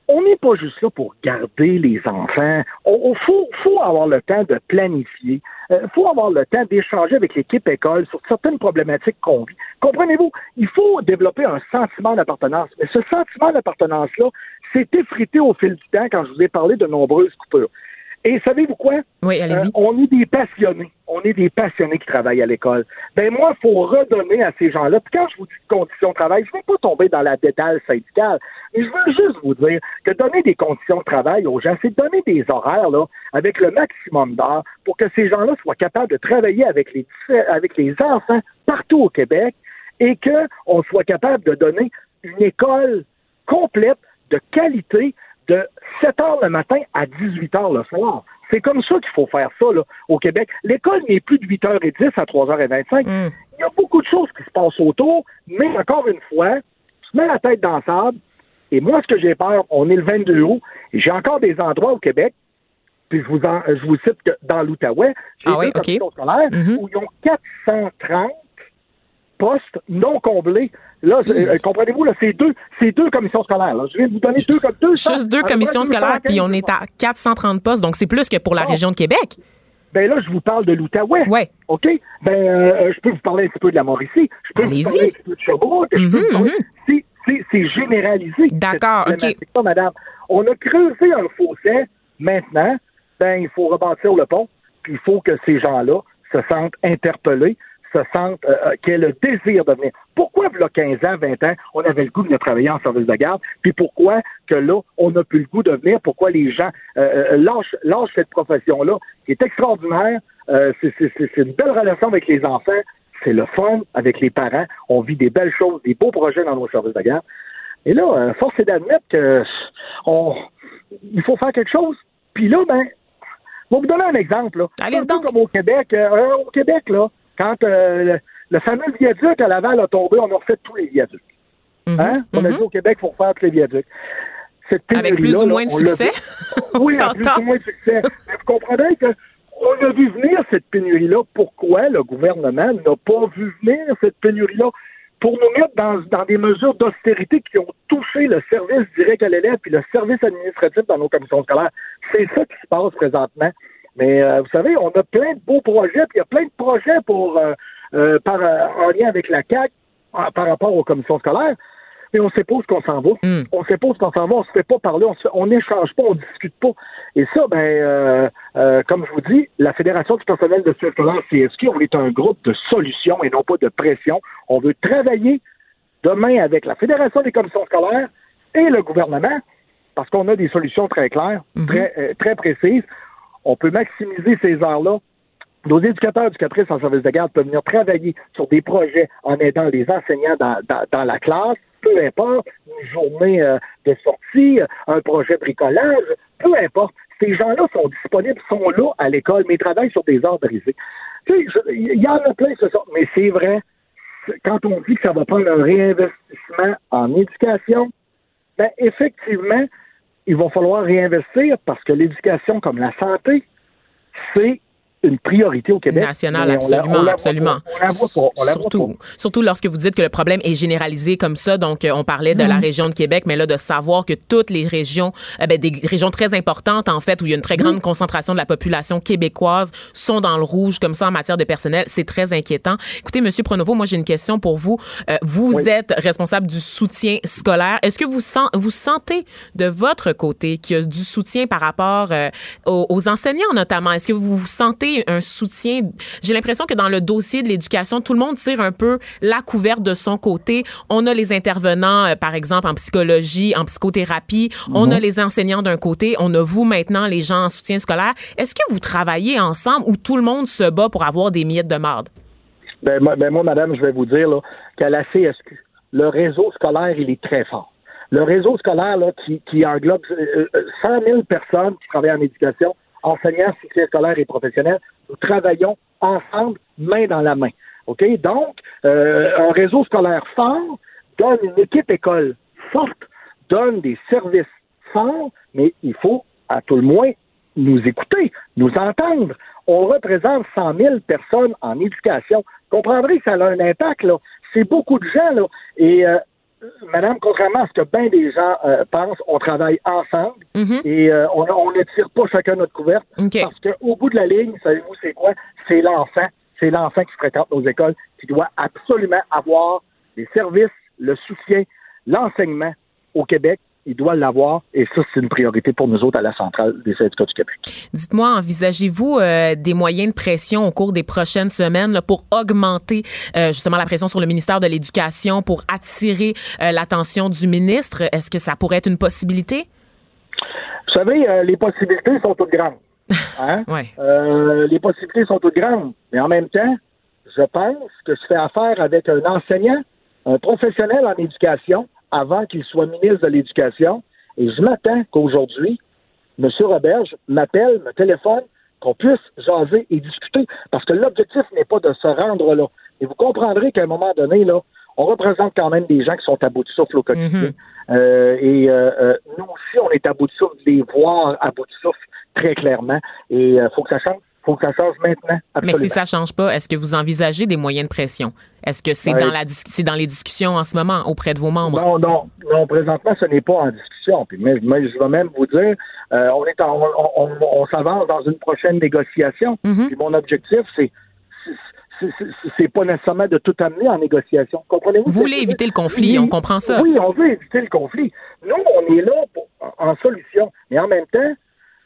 on n'est pas juste là pour garder les enfants. Il faut, avoir le temps de planifier. Il euh, faut avoir le temps d'échanger avec l'équipe école sur certaines problématiques qu'on vit. Comprenez-vous? Il faut développer un sentiment d'appartenance. Mais ce sentiment d'appartenance-là s'est effrité au fil du temps quand je vous ai parlé de nombreuses coupures. Et savez-vous quoi? Oui, allez-y. Euh, on est des passionnés. On est des passionnés qui travaillent à l'école. Ben moi, il faut redonner à ces gens-là. Puis quand je vous dis conditions de travail, je ne vais pas tomber dans la détail syndicale. Mais je veux juste vous dire que donner des conditions de travail aux gens, c'est donner des horaires là, avec le maximum d'heures pour que ces gens-là soient capables de travailler avec les, avec les enfants partout au Québec et qu'on soit capable de donner une école complète de qualité de 7 heures le matin à 18 heures le soir. C'est comme ça qu'il faut faire ça là, au Québec. L'école n'est plus de 8h10 à 3h25. Mm. Il y a beaucoup de choses qui se passent autour, mais encore une fois, tu mets la tête dans le sable. Et moi, ce que j'ai peur, on est le 22 août, et j'ai encore des endroits au Québec, puis je vous, je vous cite que dans l'Outaouais, j'ai ah des oui, scolaires mm-hmm. où ils ont 430 postes non comblés. Là, euh, comprenez-vous, là, c'est deux, c'est deux commissions scolaires. Je de vous donner deux, deux Juste deux commissions scolaires, puis on est à 430 postes, donc c'est plus que pour la région de Québec. Ben là, je vous parle de l'Outaouais. Ouais. OK? Ben, euh, je peux vous parler un petit peu de la Mauricie. Je peux vous parler un petit peu de Sherbrooke. Mm C'est généralisé. D'accord, OK. madame. On a creusé un fossé. Maintenant, ben, il faut rebâtir le pont. Puis il faut que ces gens-là se sentent interpellés se sentent, euh, euh, qui aient le désir de venir. Pourquoi, il y a 15 ans, 20 ans, on avait le goût de venir travailler en service de garde, puis pourquoi que là, on n'a plus le goût de venir, pourquoi les gens euh, lâchent, lâchent, cette profession-là, qui est extraordinaire, c'est une belle relation avec les enfants, c'est le fun avec les parents, on vit des belles choses, des beaux projets dans nos services de garde. Et là, force est d'admettre que on, il faut faire quelque chose. Puis là, ben, je vais vous donner un exemple. Là. Allez donc. comme au Québec. au Québec, là, quand euh, le, fameux viaduc à Laval a tombé, on a refait tous les viaducs. Mhm. hein? On a dit mhm. au Québec pour faire tous les viaducs. Avec plus ou moins de succès. oui, avec plus ou moins de succès. Mais vous comprenez que on a vu venir cette pénurie-là. Pourquoi le gouvernement n'a pas vu venir cette pénurie-là? Pour nous mettre dans, dans des mesures d'austérité qui ont touché le service direct à l'élève puis le service administratif dans nos commissions scolaires. C'est ça qui se passe présentement. Mais euh, vous savez, on a plein de beaux projets, puis il y a plein de projets pour euh, euh, par, en lien avec la CAC par rapport aux commissions scolaires. Mais on sait pas où qu'on s'en va. Mm. On sait pas où qu'on s'en va. On se fait pas parler. On n'échange pas. On discute pas. Et ça, ben, comme je vous dis, la Fédération du personnel de scolaire CSQ, on est un groupe de solutions et non pas de pression. On veut travailler demain avec la Fédération des commissions scolaires et le gouvernement parce qu'on a des solutions très claires, Mm-hmm. très, très précises on peut maximiser ces heures-là. Nos éducateurs, éducatrices en service de garde peuvent venir travailler sur des projets en aidant les enseignants dans, la classe, peu importe, une journée euh, de sortie, un projet bricolage, peu importe. Ces gens-là sont disponibles, sont là à l'école, mais travaillent sur des heures brisées. Il y en a plein, ce ça. Mais c'est vrai, quand on dit que ça va prendre un réinvestissement en éducation, ben effectivement, il va falloir réinvestir parce que l'éducation comme la santé, c'est une priorité au Québec. National, absolument, absolument. surtout, surtout lorsque vous dites que le problème est généralisé comme ça. Donc, euh, on parlait de la mm. région de Québec, mais là, de savoir que toutes les régions, eh ben, des régions très importantes, en fait, où il y a une très grande mm. concentration de la population québécoise, sont dans le rouge comme ça en matière de personnel, c'est très inquiétant. Écoutez, Monsieur Pronovo, moi, j'ai une question pour vous. Euh, vous êtes responsable du soutien scolaire. Est-ce que vous, sent, vous sentez de votre côté qu'il y a du soutien par rapport euh, aux, aux enseignants, notamment? Est-ce que vous vous sentez un soutien. J'ai l'impression que dans le dossier de l'éducation, tout le monde tire un peu la couverte de son côté. On a les intervenants, euh, par exemple, en psychologie, en psychothérapie. On a mhm. les enseignants d'un côté. On a vous maintenant, les gens en soutien scolaire. Est-ce que vous travaillez ensemble ou tout le monde se bat pour avoir des miettes de marde? Ben, ben moi, madame, je vais vous dire qu'à la CSQ, le réseau scolaire, il est très fort. Le réseau scolaire là, qui, qui englobe 100 euh, 000 euh, personnes qui travaillent en éducation, enseignants, soutien scolaire et professionnels, nous travaillons ensemble, main dans la main. OK? Donc, euh, un réseau scolaire fort donne une équipe école forte, donne des services forts, mais il faut, à tout le moins, nous écouter, nous entendre. On représente 100 000 personnes en éducation. Vous comprendrez que ça a un impact, là. C'est beaucoup de gens, là. Et euh, Madame, contrairement à ce que bien des gens euh, pensent, on travaille ensemble mhm. et euh, on, ne tire pas chacun notre couverte parce qu'au bout de la ligne, savez-vous c'est quoi? C'est l'enfant, c'est l'enfant qui fréquente nos écoles qui doit absolument avoir les services, le soutien, l'enseignement au Québec il doit l'avoir et ça, c'est une priorité pour nous autres à la centrale des syndicats du Québec. Dites-moi, envisagez-vous euh, des moyens de pression au cours des prochaines semaines pour augmenter euh, justement la pression sur le ministère de l'Éducation, pour attirer euh, l'attention du ministre? Est-ce que ça pourrait être une possibilité? Vous savez, les possibilités sont toutes grandes. Hein? les possibilités sont toutes grandes, mais en même temps, je pense que je fais affaire avec un enseignant, un professionnel en éducation, avant qu'il soit ministre de l'Éducation. Et je m'attends qu'aujourd'hui, M. Roberge m'appelle, me téléphone, qu'on puisse jaser et discuter. Parce que l'objectif n'est pas de se rendre là. Et vous comprendrez qu'à un moment donné, là, on représente quand même des gens qui sont à bout de souffle au quotidien. Mm-hmm. Euh, et euh, euh, nous aussi, on est à bout de souffle, de les voir à bout de souffle très clairement. Et il faut que ça change faut que ça change maintenant. Mais si ça change pas, est-ce que vous envisagez des moyens de pression? Est-ce que c'est dans la c'est dans les discussions en ce moment auprès de vos membres? Non, non, non. Présentement, ce n'est pas en discussion. Puis, mais, je vais même vous dire, euh, on est on, s'avance dans une prochaine négociation. Mm-hmm. Puis mon objectif, c'est c'est pas nécessairement de tout amener en négociation. Comprenez-vous? Vous voulez éviter le conflit, on comprend ça. Oui, on veut éviter le conflit. Nous, on est là en solution. Mais en même temps,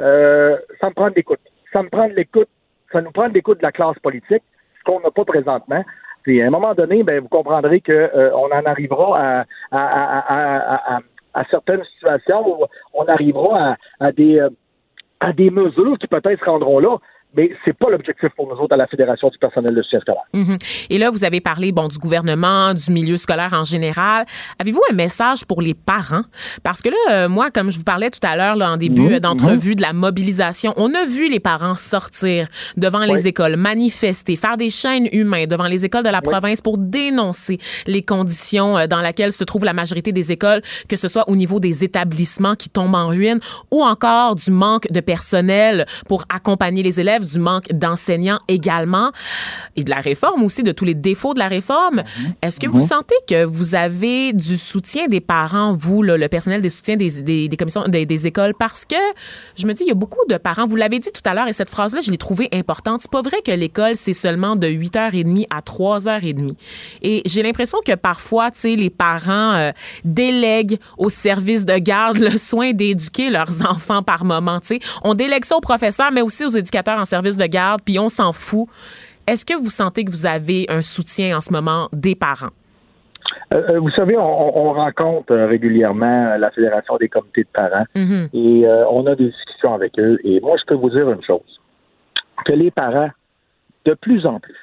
euh, ça me prend de l'écoute ça prend l'écoute, ça nous prend de l'écoute de la classe politique. Ce qu'on n'a pas présentement. Puis à un moment donné, ben, vous comprendrez qu'on euh, en arrivera à, certaines situations où on arrivera à, des, euh, à des mesures qui peut-être se rendront là mais c'est pas l'objectif pour nous autres à la Fédération du personnel de soutien scolaire. Mhm. Et là, vous avez parlé bon du gouvernement, du milieu scolaire en général. Avez-vous un message pour les parents? Parce que là, euh, moi, comme je vous parlais tout à l'heure en début mhm. d'entrevue de la mobilisation, on a vu les parents sortir devant les écoles, manifester, faire des chaînes humaines devant les écoles de la province pour dénoncer les conditions euh, dans lesquelles se trouve la majorité des écoles, que ce soit au niveau des établissements qui tombent en ruine ou encore du manque de personnel pour accompagner les élèves du manque d'enseignants également et de la réforme aussi, de tous les défauts de la réforme. Mhm. Est-ce que vous mhm. sentez que vous avez du soutien des parents, vous, le personnel des soutiens des, des, commissions, des, écoles? Parce que je me dis, il y a beaucoup de parents, vous l'avez dit tout à l'heure, et cette phrase-là, je l'ai trouvée importante. C'est pas vrai que l'école, c'est seulement de 8h30 à 3h30. Et j'ai l'impression que parfois, tu sais, les parents euh, délèguent au service de garde le soin d'éduquer leurs enfants par moment, tu sais. On délègue ça aux professeurs, mais aussi aux éducateurs en service de garde, puis on s'en fout. Est-ce que vous sentez que vous avez un soutien en ce moment des parents? Euh, euh, vous savez, on, rencontre euh, régulièrement la Fédération des comités de parents mm-hmm. et on a des discussions avec eux. Et moi, je peux vous dire une chose, que les parents, de plus en plus,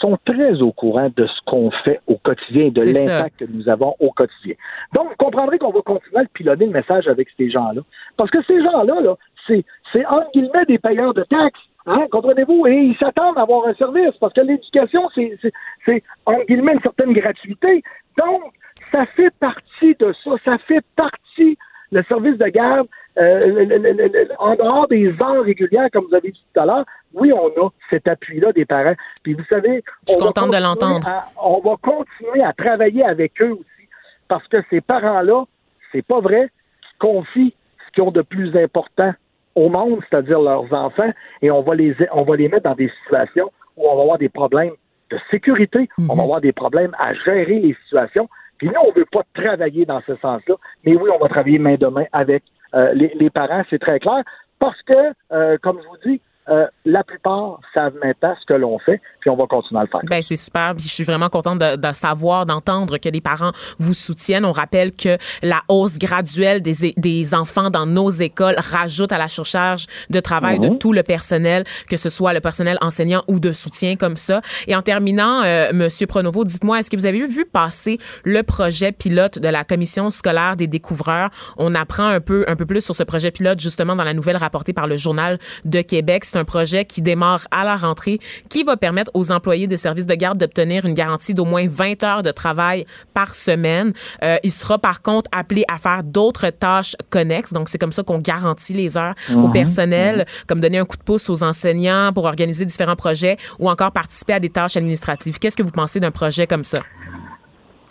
sont très au courant de ce qu'on fait au quotidien et de l'impact que nous avons au quotidien. Donc, vous comprendrez qu'on va continuer à piloter le message avec ces gens-là. Parce que ces gens-là, -là, c'est, c'est entre guillemets des payeurs de taxes. Hein, comprenez-vous? Et ils s'attendent à avoir un service parce que l'éducation, c'est, c'est, c'est, en guillemets, une certaine gratuité. Donc, ça fait partie de ça. Ça fait partie, le service de garde, euh, en dehors des heures régulières, comme vous avez dit tout à l'heure, oui, on a cet appui-là des parents. Puis vous savez, Je suis contente de l'entendre. on va continuer à travailler avec eux aussi parce que ces parents-là, c'est pas vrai, qu'ils confient ce qu'ils ont de plus important au monde, c'est-à-dire leurs enfants, et on va les on va les mettre dans des situations où on va avoir des problèmes de sécurité, on va mhm. avoir des problèmes à gérer les situations. Puis nous, on ne veut pas travailler dans ce sens-là, mais oui, on va travailler main de main avec euh, les, les, parents, c'est très clair, parce que, euh, comme je vous dis, euh, la plupart savent maintenant ce que l'on fait, puis on va continuer à le faire. Ben c'est super. je suis vraiment contente de, de savoir, d'entendre que les parents vous soutiennent. On rappelle que la hausse graduelle des, des enfants dans nos écoles rajoute à la surcharge de travail de mhm. tout le personnel, que ce soit le personnel enseignant ou de soutien comme ça. Et en terminant, euh, Monsieur Pronovo, dites-moi, est-ce que vous avez vu passer le projet pilote de la commission scolaire des découvreurs? On apprend un peu un peu plus sur ce projet pilote justement dans la nouvelle rapportée par le journal de Québec c'est un projet qui démarre à la rentrée, qui va permettre aux employés des services de garde d'obtenir une garantie d'au moins 20 heures de travail par semaine. Euh, il sera par contre appelé à faire d'autres tâches connexes. Donc, c'est comme ça qu'on garantit les heures au mhm. personnel, mhm. comme donner un coup de pouce aux enseignants pour organiser différents projets ou encore participer à des tâches administratives. Qu'est-ce que vous pensez d'un projet comme ça?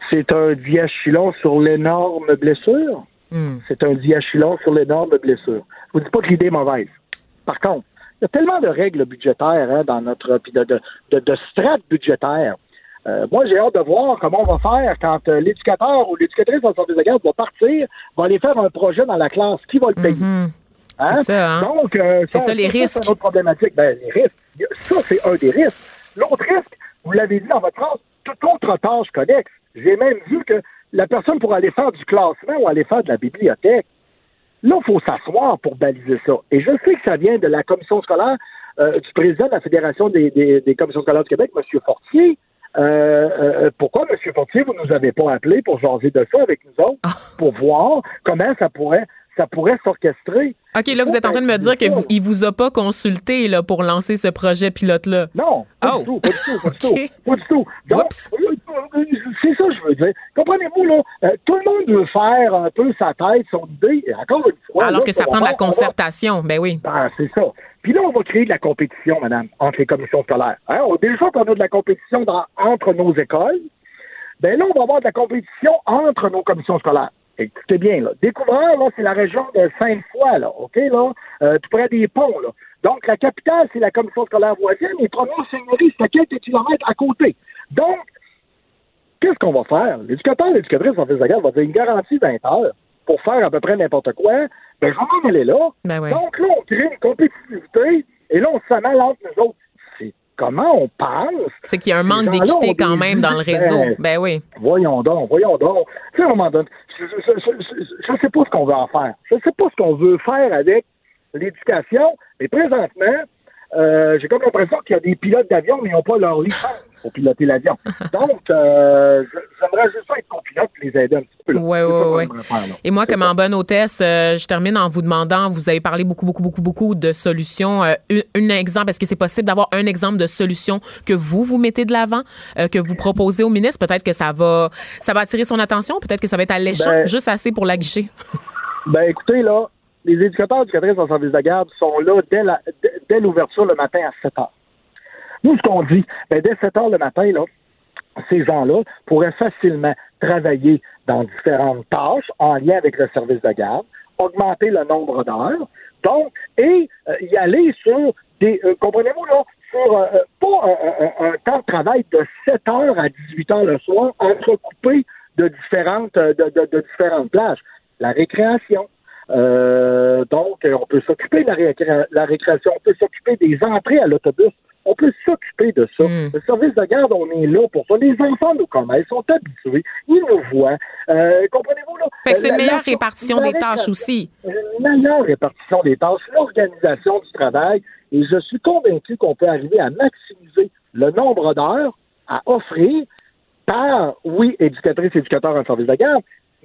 C'est un diachylon sur l'énorme blessure. Hmm. C'est un diachylon sur l'énorme blessure. Je vous dis pas que l'idée est mauvaise. Par contre, y a tellement de règles budgétaires hein, dans notre puis de, de, de, strates budgétaires. Euh, moi, j'ai hâte de voir comment on va faire quand euh, l'éducateur ou l'éducatrice en service de garde va partir, va aller faire un projet dans la classe. Qui va le payer? Mm-hmm. Hein? C'est ça, hein? Donc, euh, c'est ça, les risques. C'est une autre problématique. Ben, les risques. Ça, c'est un des risques. L'autre risque, vous l'avez dit dans votre phrase, toute autre tâche connexe. J'ai même vu que la personne pour aller faire du classement ou aller faire de la bibliothèque, Là, il faut s'asseoir pour baliser ça. Et je sais que ça vient de la commission scolaire euh, du président de la Fédération des, des, commissions scolaires du Québec, M. Fortier. Euh, euh, pourquoi, M. Fortier, vous ne nous avez pas appelé pour jaser de ça avec nous autres, ah. pour voir comment ça pourrait ça pourrait s'orchestrer. OK, là, vous êtes en train de me dire qu'il ne vous a pas consulté là, pour lancer ce projet pilote-là. Non, pas, du oh. tout, pas du tout, pas du tout, pas du tout. Donc, c'est ça que je veux dire. Comprenez-vous, là, euh, tout le monde veut faire un peu sa tête, son idée, encore une fois. Alors que ça prend de la concertation, ben oui. Ben, c'est ça. Puis là, on va créer de la compétition, madame, entre les commissions scolaires. Hein? Déjà qu'on a de la compétition entre nos écoles, ben là, on va avoir de la compétition entre nos commissions scolaires. Écoutez bien, là. Découvreur, là, c'est la région de Sainte-Foy, là, OK, là, euh, tout près des ponts, là. Donc, la capitale, c'est la commission scolaire voisine, et première seigneurie, c'est à quelques kilomètres à côté. Donc, qu'est-ce qu'on va faire? L'éducateur, l'éducatrice en garde va dire une garantie 20 heures pour faire à peu près n'importe quoi. Ben, je m'en aller là. Ben Donc, là, on crée une compétitivité, et là, on s'amène entre nous autres. Comment on pense. C'est qu'il y a un manque d'équité quand même dans le vies, réseau. ben, Ben oui. Voyons donc, voyons donc. Tu sais, à un moment donné, je ne sais pas ce qu'on veut en faire. Je ne sais pas ce qu'on veut faire avec l'éducation, mais présentement, euh, j'ai comme l'impression qu'il y a des pilotes d'avion, mais ils n'ont pas leur licence pour piloter l'avion. Donc, euh, j'aimerais juste être copilote et les aider un petit peu. aimerait faire, là. Et moi, comme en bonne hôtesse, euh, je termine en vous demandant, vous avez parlé beaucoup, beaucoup, beaucoup, beaucoup de solutions. Euh, un, exemple, est-ce que c'est possible d'avoir un exemple de solution que vous, vous mettez de l'avant, que vous proposez au ministre? Peut-être que ça va, ça va attirer son attention, peut-être que ça va être alléchant, Ben- juste assez pour la. Ben, écoutez, là, les éducateurs éducatrices en service de garde sont là dès l'ouverture le matin à 7 heures. Nous, ce qu'on dit, ben, dès 7 heures le matin, là, ces gens-là pourraient facilement travailler dans différentes tâches en lien avec le service de garde, augmenter le nombre d'heures, donc, et euh, y aller sur des, euh, comprenez-vous, là, sur euh, un, temps de travail de 7 heures à 18 heures le soir, entrecoupé de différentes, de- de différentes plages. La récréation, euh, donc, euh, on peut s'occuper de la, récré- la récréation, on peut s'occuper des entrées à l'autobus, on peut s'occuper de ça. Mm. Le service de garde, on est là pour ça. Les enfants nous connaissent, sont habitués, ils nous voient. Euh, Comprenez-vous, là? Fait que c'est une meilleure la- répartition la des tâches aussi. Une meilleure répartition des tâches, l'organisation du travail, et je suis convaincu qu'on peut arriver à maximiser le nombre d'heures à offrir par, oui, éducatrices et éducateurs en service de garde,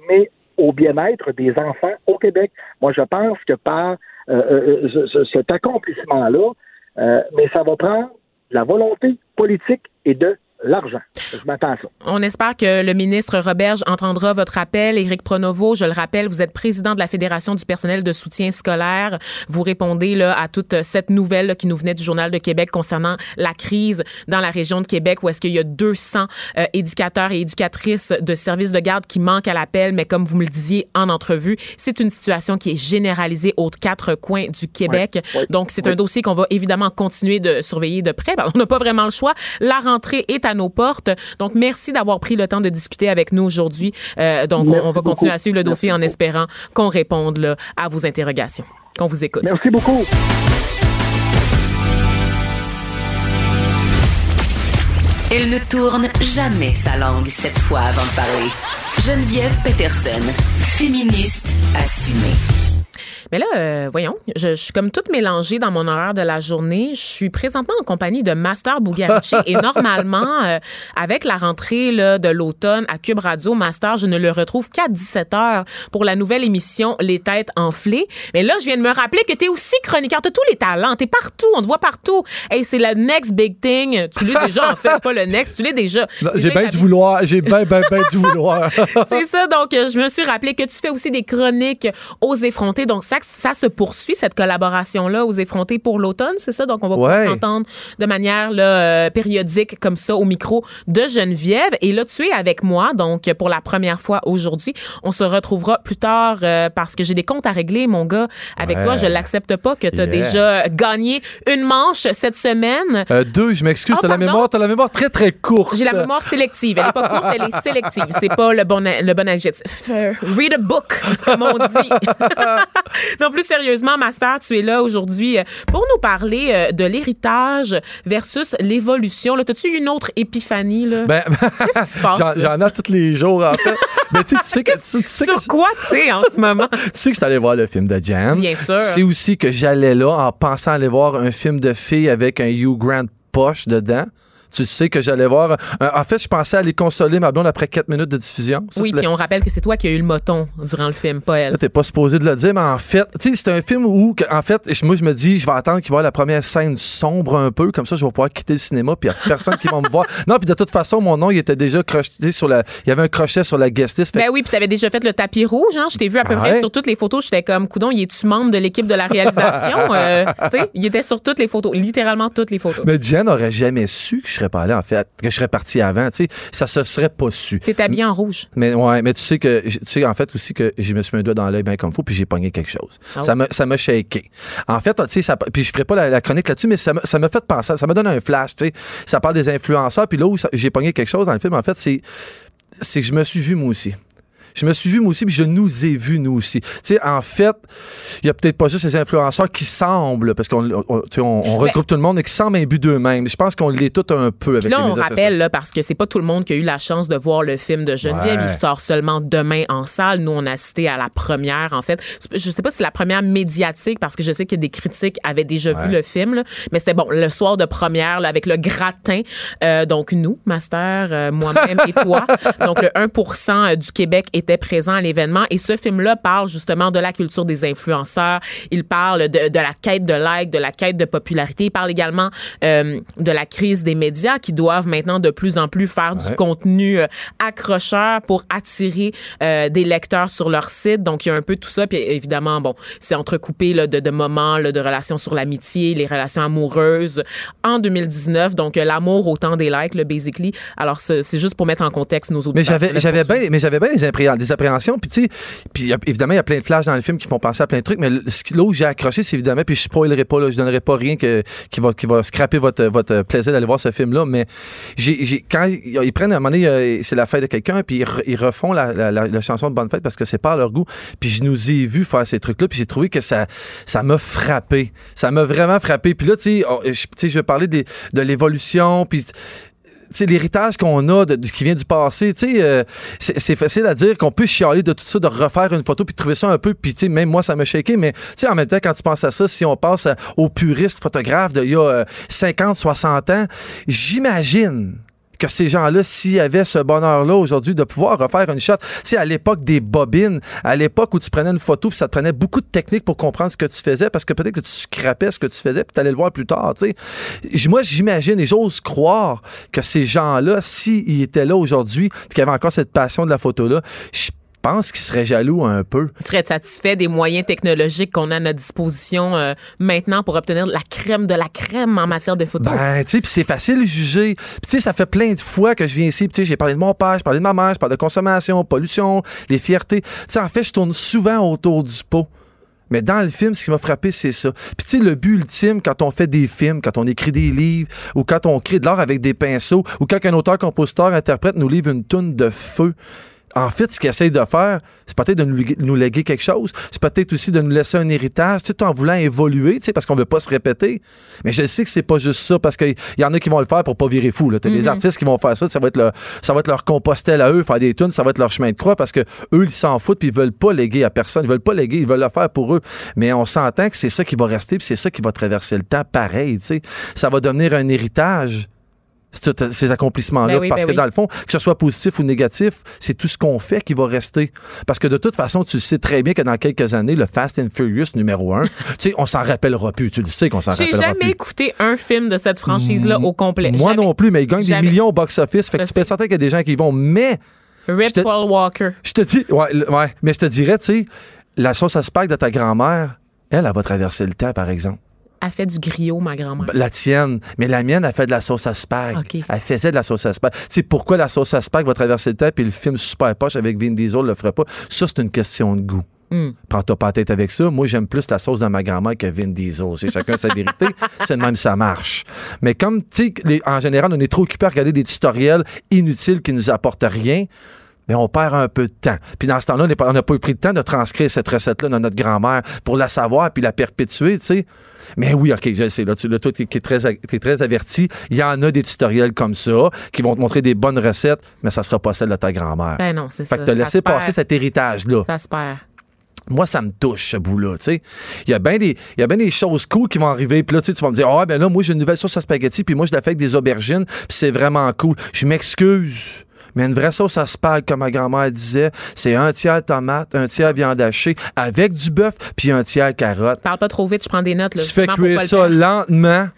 mais au bien-être des enfants au Québec. Moi, je pense que par euh, euh, ce- cet accomplissement-là, euh, mais ça va prendre la volonté politique et de l'argent. Je m'attends à ça. On espère que le ministre Roberge entendra votre appel. Éric Pronovo, je le rappelle, vous êtes président de la Fédération du personnel de soutien scolaire. Vous répondez là, à toute cette nouvelle là, qui nous venait du Journal de Québec concernant la crise dans la région de Québec où est-ce qu'il y a 200 euh, éducateurs et éducatrices de services de garde qui manquent à l'appel. Mais comme vous me le disiez en entrevue, c'est une situation qui est généralisée aux quatre coins du Québec. Donc, c'est un dossier qu'on va évidemment continuer de surveiller de près. Ben, on n'a pas vraiment le choix. La rentrée est à nos portes. Donc, merci d'avoir pris le temps de discuter avec nous aujourd'hui. Euh, donc, on, va beaucoup. continuer à suivre le Merci dossier en beaucoup. espérant qu'on réponde là, à vos interrogations. Qu'on vous écoute. Merci beaucoup. Elle ne tourne jamais sa langue cette fois avant de parler. Geneviève Peterson, féministe assumée. Mais là, euh, voyons, je, je suis comme toute mélangée dans mon horaire de la journée. Je suis présentement en compagnie de Master Bugarici et normalement, euh, avec la rentrée là, de l'automne à Cube Radio, Master, je ne le retrouve qu'à 17 heures pour la nouvelle émission Les Têtes enflées. Mais là, je viens de me rappeler que tu es aussi chroniqueur. Tu tous les talents. Tu es partout. On te voit partout. Hey, c'est le next big thing. Tu l'es déjà, en fait, pas le next. Tu l'es déjà. J'ai bien du vouloir. J'ai bien, bien, bien du vouloir. C'est ça, donc euh, je me suis rappelé que tu fais aussi des chroniques aux effrontés. Donc ça, ça se poursuit, cette collaboration-là aux effrontés pour l'automne, c'est ça? Donc on va pouvoir Ouais. s'entendre de manière là, euh, périodique comme ça au micro de Geneviève. Et là, tu es avec moi, donc pour la première fois aujourd'hui. On se retrouvera plus tard euh, parce que j'ai des comptes à régler, mon gars. Avec Ouais. toi, je l'accepte pas que tu as Yeah. déjà gagné une manche cette semaine. Euh, deux, je m'excuse. Oh, t'as la mémoire, t'as la mémoire très, très courte. J'ai la mémoire sélective. Elle est pas courte, elle est sélective. C'est pas le bon, le bon adjectif. Read a book, comme on dit. non, plus sérieusement, Master, tu es là aujourd'hui euh, pour nous parler euh, de l'héritage versus l'évolution. Là, t'as-tu eu une autre épiphanie, là? Ben, Qu'est-ce qui se passe? j'en, ai tous les jours, en fait. Mais tu sais, tu sais que, tu, tu sais que, Sur quoi t'es en ce moment? tu sais que je suis allé voir le film de Jan. Bien sûr. Tu sais aussi que j'allais là en pensant aller voir un film de filles avec un Hugh Grant poche dedans. Tu sais que j'allais voir. euh, en fait, je pensais aller consoler ma blonde après 4 minutes de diffusion. Ça, oui, puis on rappelle que c'est toi qui as eu le moton durant le film, pas elle. T'es pas supposé de le dire, mais en fait, tu sais, c'est un film où, en fait, moi, je me dis, je vais attendre qu'il avoir la première scène sombre un peu, comme ça, je vais pouvoir quitter le cinéma, puis il y a personne qui va me voir. Non, puis de toute façon, mon nom, il était déjà crocheté sur la, il y avait un crochet sur la guest list. Fait Ben oui, puis t'avais déjà fait le tapis rouge, hein? Je t'ai vu à peu près ouais? sur toutes les photos. J'étais comme, coudon, il est-tu membre de l'équipe de la réalisation? Euh, tu sais, il était sur toutes les photos, littéralement toutes les photos. mais Jen aurait jamais su que je serais pas allé, en fait, que je serais parti avant, tu sais, ça se serait pas su. T'es habillé en rouge. Mais ouais, mais tu sais que tu sais en fait aussi que je me suis mis un doigt dans l'œil bien comme faut puis j'ai pogné quelque chose. Ah Ça m'a ça m'a shaké. En fait, tu sais ça puis je ferai pas la, la chronique là-dessus mais ça m'a ça m'a fait penser, ça m'a donné un flash, tu sais. Ça parle des influenceurs puis là où j'ai pogné quelque chose dans le film en fait, c'est c'est que je me suis vu moi aussi. Je me suis vu, moi aussi, puis je nous ai vus, nous aussi. Tu sais, en fait, il y a peut-être pas juste les influenceurs qui semblent, parce qu'on on, tu sais, on- on regroupe tout le monde, et qui semblent imbus d'eux-mêmes. Je pense qu'on l'est tout un peu avec Puis là, les on rappelle, là, parce que c'est pas tout le monde qui a eu la chance de voir le film de Geneviève. Ouais. Il sort seulement demain en salle. Nous, on a assisté à la première, en fait. Je sais pas si c'est la première médiatique, parce que je sais que des critiques avaient déjà vu le film, là. mais c'était bon, le soir de première, là, avec le gratin. Euh, donc, nous, Master, euh, moi-même et toi. Donc, le 1% du Québec était présent à l'événement. Et ce film-là parle justement de la culture des influenceurs. Il parle de, de la quête de like, de la quête de popularité. Il parle également euh, de la crise des médias qui doivent maintenant de plus en plus faire du contenu euh, accrocheur pour attirer euh, des lecteurs sur leur site. Donc, il y a un peu tout ça. Puis évidemment, bon, c'est entrecoupé là, de, de moments là, de relations sur l'amitié, les relations amoureuses en 2019. Donc, l'amour autant des likes, le basically. Alors, c'est juste pour mettre en contexte nos auditeurs. Mais j'avais bien mais j'avais bien les, appré- des appréhensions. Puis tu sais puis évidemment il y a plein de flashs dans le film qui font penser à plein de trucs mais là où j'ai accroché c'est évidemment puis je spoilerai pas là je donnerai pas rien que qui va qui va scraper votre votre plaisir d'aller voir ce film là mais j'ai quand ils, prennent à un moment donné euh, c'est la fête de quelqu'un puis ils, re- ils refont la, la, la- chanson de bonne fête parce que c'est pas à leur goût. Puis je nous ai vu faire ces trucs là puis j'ai trouvé que ça ça m'a frappé. Ça m'a vraiment frappé. Puis là tu sais je- vais parler des- de l'évolution puis l'héritage qu'on a de, de- qui vient du passé, tu euh, c'est c'est facile à dire qu'on peut chialer de tout ça, de refaire une photo puis de trouver ça un peu, puis tu même moi, ça m'a shaké, mais tu sais, en même temps, quand tu penses à ça, si on passe aux puristes photographes d'il y a euh, 50, 60 ans, j'imagine que ces gens-là, s'ils avaient ce bonheur-là aujourd'hui de pouvoir refaire une shot, sais, à l'époque des bobines, à l'époque où tu prenais une photo, puis ça te prenait beaucoup de technique pour comprendre ce que tu faisais, parce que peut-être que tu scrapais ce que tu faisais, puis tu allais le voir plus tard, tu sais. J- Moi, j'imagine et j'ose croire que ces gens-là, s'ils étaient là aujourd'hui, qu'ils avaient encore cette passion de la photo-là, pense qu'ils seraient jaloux un peu. Ils seraient satisfaits des moyens technologiques qu'on a à notre disposition euh, maintenant pour obtenir la crème de la crème en matière de photo. Ben, tu sais, puis c'est facile de juger. Puis tu sais, ça fait plein de fois que je viens ici, puis tu sais, j'ai parlé de mon père, j'ai parlé de ma mère, je parle de consommation, pollution, les fiertés. Tu sais, en fait, je tourne souvent autour du pot. Mais dans le film, ce qui m'a frappé, c'est ça. Puis tu sais, le but ultime, quand on fait des films, quand on écrit des livres, ou quand on crée de l'art avec des pinceaux, ou quand un auteur, compositeur, interprète nous livre une toune de feu, en fait, ce qu'il essaye de faire, c'est peut-être de nous, léguer- nous léguer quelque chose. C'est peut-être aussi de nous laisser un héritage, tout en voulant évoluer, tu sais, parce qu'on veut pas se répéter. Mais je sais que c'est pas juste ça, parce qu'il y en a qui vont le faire pour pas virer fou. Là. T'as des artistes qui vont faire ça, ça va être leur, ça va être leur compostel à eux, faire des tunes, ça va être leur chemin de croix, parce que eux, ils s'en foutent, puis ils veulent pas léguer à personne. Ils veulent pas léguer, ils veulent le faire pour eux. Mais on s'entend que c'est ça qui va rester, puis c'est ça qui va traverser le temps, pareil, tu sais. Ça va devenir un héritage ces accomplissements-là. Ben oui, parce ben que oui. dans le fond, que ce soit positif ou négatif, c'est tout ce qu'on fait qui va rester. Parce que de toute façon, tu sais très bien que dans quelques années, le Fast and Furious numéro un, tu sais, on s'en rappellera plus. Tu le sais qu'on s'en J'ai rappellera jamais plus. écouté un film de cette franchise-là au complet. Moi Jamais. non plus, mais il gagne des Jamais. millions au box-office. Fait que Je tu peux être certain qu'il y a des gens qui y vont. Mais, Rip Paul Walker. je te dis, ouais, ouais, mais je te dirais, tu sais, la sauce à spag de ta grand-mère, elle, elle va traverser le temps, par exemple. A fait du griot, ma grand-mère. La tienne. Mais la mienne, elle fait de la sauce à spag. Elle faisait de la sauce à spag. Sais, pourquoi la sauce à spag va traverser le temps puis le film super poche avec Vin Diesel le ferait pas? Ça, c'est une question de goût. Hmm. Prends-toi pas la tête avec ça. Moi, j'aime plus la sauce de ma grand-mère que Vin Diesel. C'est chacun sa vérité. C'est de même, ça marche. Mais comme, tu sais, en général, on est trop occupé à regarder des tutoriels inutiles qui nous apportent rien. Mais on perd un peu de temps. Puis dans ce temps-là, on n'a pas eu pris le temps de transcrire cette recette-là dans notre grand-mère pour la savoir puis la perpétuer, tu sais. Mais oui, OK, je le sais. Là, tu, là, toi, t'es, t'es très, très averti. Il y en a des tutoriels comme ça qui vont te montrer des bonnes recettes, mais ça sera pas celle de ta grand-mère. Ben non, c'est ça. fait que t'as Ça laissé passer cet héritage-là. Ça se perd. Moi, ça me touche, ce bout-là, tu sais. Il y a bien des, il y a bien des choses cool qui vont arriver. Puis là, tu tu vas me dire, ah, ben là, moi, j'ai une nouvelle sauce à spaghetti, puis moi, je la fais avec des aubergines, puis c'est vraiment cool. Je m'excuse. Mais une vraie sauce à spag, comme ma grand-mère disait, c'est un tiers tomate, un tiers viande hachée, avec du bœuf, puis un tiers carotte. Parle pas trop vite, je prends des notes. Là, Tu fais cuire ça lentement,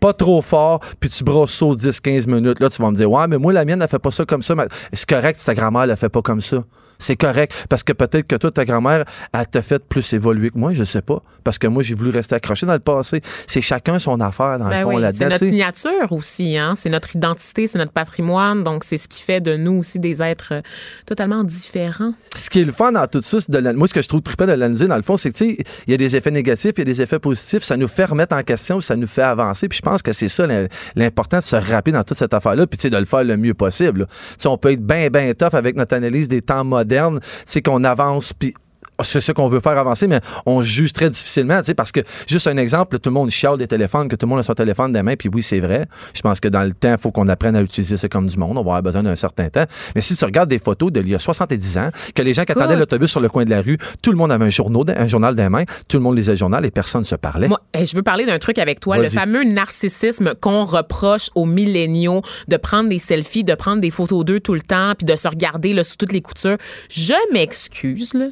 pas trop fort, puis tu brosses ça aux 10-15 minutes. Là, tu vas me dire, ouais, mais moi, la mienne, elle fait pas ça comme ça. Mais C'est correct si ta grand-mère, elle la fait pas comme ça. C'est correct. Parce que peut-être que toi, ta grand-mère, elle t'a fait plus évoluer que moi, je sais pas. Parce que moi, j'ai voulu rester accroché dans le passé. C'est chacun son affaire, dans Ben le fond, oui, là-dedans. c'est notre signature aussi, hein? c'est notre identité, c'est notre patrimoine, donc c'est ce qui fait de nous aussi des êtres euh, totalement différents. ce qui est le fun dans tout ça, c'est de moi, ce que je trouve trippant de l'analyser, dans le fond, c'est que, tu sais, il y a des effets négatifs, il y a des effets positifs, ça nous fait remettre en question, ça nous fait avancer, puis je pense que c'est ça l'im- l'important de se rappeler dans toute cette affaire-là, puis tu sais, de le faire le mieux possible. Tu sais, on peut être bien, bien tough avec notre analyse des temps modernes, c'est qu'on avance, puis c'est ce qu'on veut faire avancer, mais on juge très difficilement, tu sais, parce que, juste un exemple, tout le monde chiale des téléphones, que tout le monde a son téléphone des mains, puis oui, c'est vrai. Je pense que dans le temps, il faut qu'on apprenne à utiliser ça comme du monde. On va avoir besoin d'un certain temps. Mais si tu regardes des photos d'il y a 70 ans, que les gens qui attendaient l'autobus sur le coin de la rue, tout le monde avait un, journal, un journal des mains, tout le monde lisait le journal et personne ne se parlait. Moi, je veux parler d'un truc avec toi, le fameux narcissisme qu'on reproche aux milléniaux de prendre des selfies, de prendre des photos d'eux tout le temps, puis de se regarder là, sous toutes les coutures. Je m'excuse, là,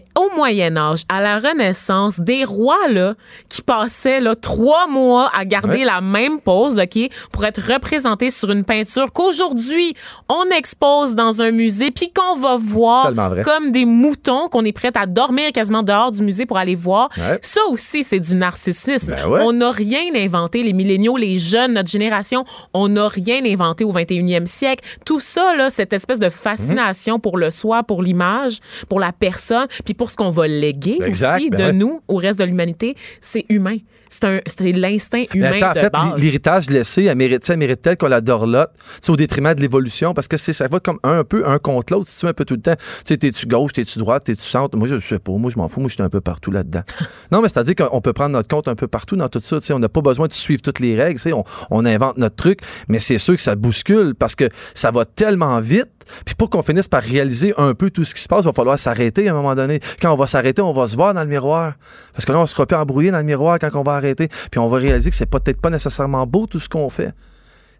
mais au Moyen Âge, à la Renaissance, des rois là qui passaient là trois mois à garder Ouais. la même pose, ok, pour être représentés sur une peinture qu'aujourd'hui on expose dans un musée, puis qu'on va voir comme des moutons qu'on est prêt à dormir quasiment dehors du musée pour aller voir. Ouais. Ça aussi, c'est du narcissisme. Ben ouais. On n'a rien inventé. Les milléniaux, les jeunes, notre génération, on n'a rien inventé au 21e siècle. Tout ça, là, cette espèce de fascination pour le soi, pour l'image, pour la personne, puis pour ce qu'on va léguer Exact, aussi ben de ouais. nous au reste de l'humanité, c'est humain. C'est un, c'est l'instinct humain attends, en de fait, base. l'héritage laissé, elle mérite, elle mérite tel qu'on la dorlote, c'est au détriment de l'évolution, parce que ça va comme un, peu un contre l'autre, si tu veux un peu tout le temps. Tu sais, t'es-tu gauche, t'es-tu droite, t'es-tu centre? Moi, je sais pas. Moi, je m'en fous. Moi, je suis un peu partout là-dedans. non, mais c'est-à-dire qu'on peut prendre notre compte un peu partout dans tout ça. On n'a pas besoin de suivre toutes les règles. On, on invente notre truc, mais c'est sûr que ça bouscule parce que ça va tellement vite. Puis pour qu'on finisse par réaliser un peu tout ce qui se passe, il va falloir s'arrêter à un moment donné. Quand on va s'arrêter, on va se voir dans le miroir. Parce que là, on sera plus embrouillé dans le miroir quand on va arrêter. Puis on va réaliser que c'est peut-être pas nécessairement beau tout ce qu'on fait.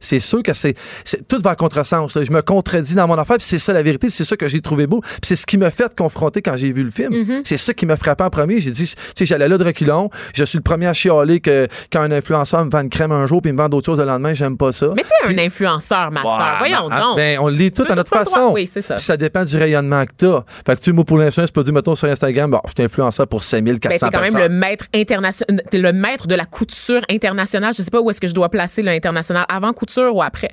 C'est sûr que c'est, tout va en contresens. là. Je me contredis dans mon affaire, puis c'est ça la vérité, c'est ça que j'ai trouvé beau, c'est ce qui m'a fait confronter quand j'ai vu le film. Mm-hmm. C'est C'est ça qui m'a frappé en premier. J'ai dit, tu sais, j'allais là de reculons. Je suis le premier à chialer que quand un influenceur me vend une crème un jour puis me vend d'autres choses le lendemain, j'aime pas ça. Mais t'es un influenceur, master. Ouais, Voyons ben, donc. Ben, on le lit tout Tu à notre le façon. Oui, c'est ça. Puis ça dépend du rayonnement que t'as. Fait que tu moi, pour l'influence, je peux dire, mettons, sur Instagram, bon, je suis influenceur pour 5400 Ben, t'es quand même le maître international, le maître de la couture internationale. Je sais pas où est-ce que je dois placer l'international, avant couture ou après?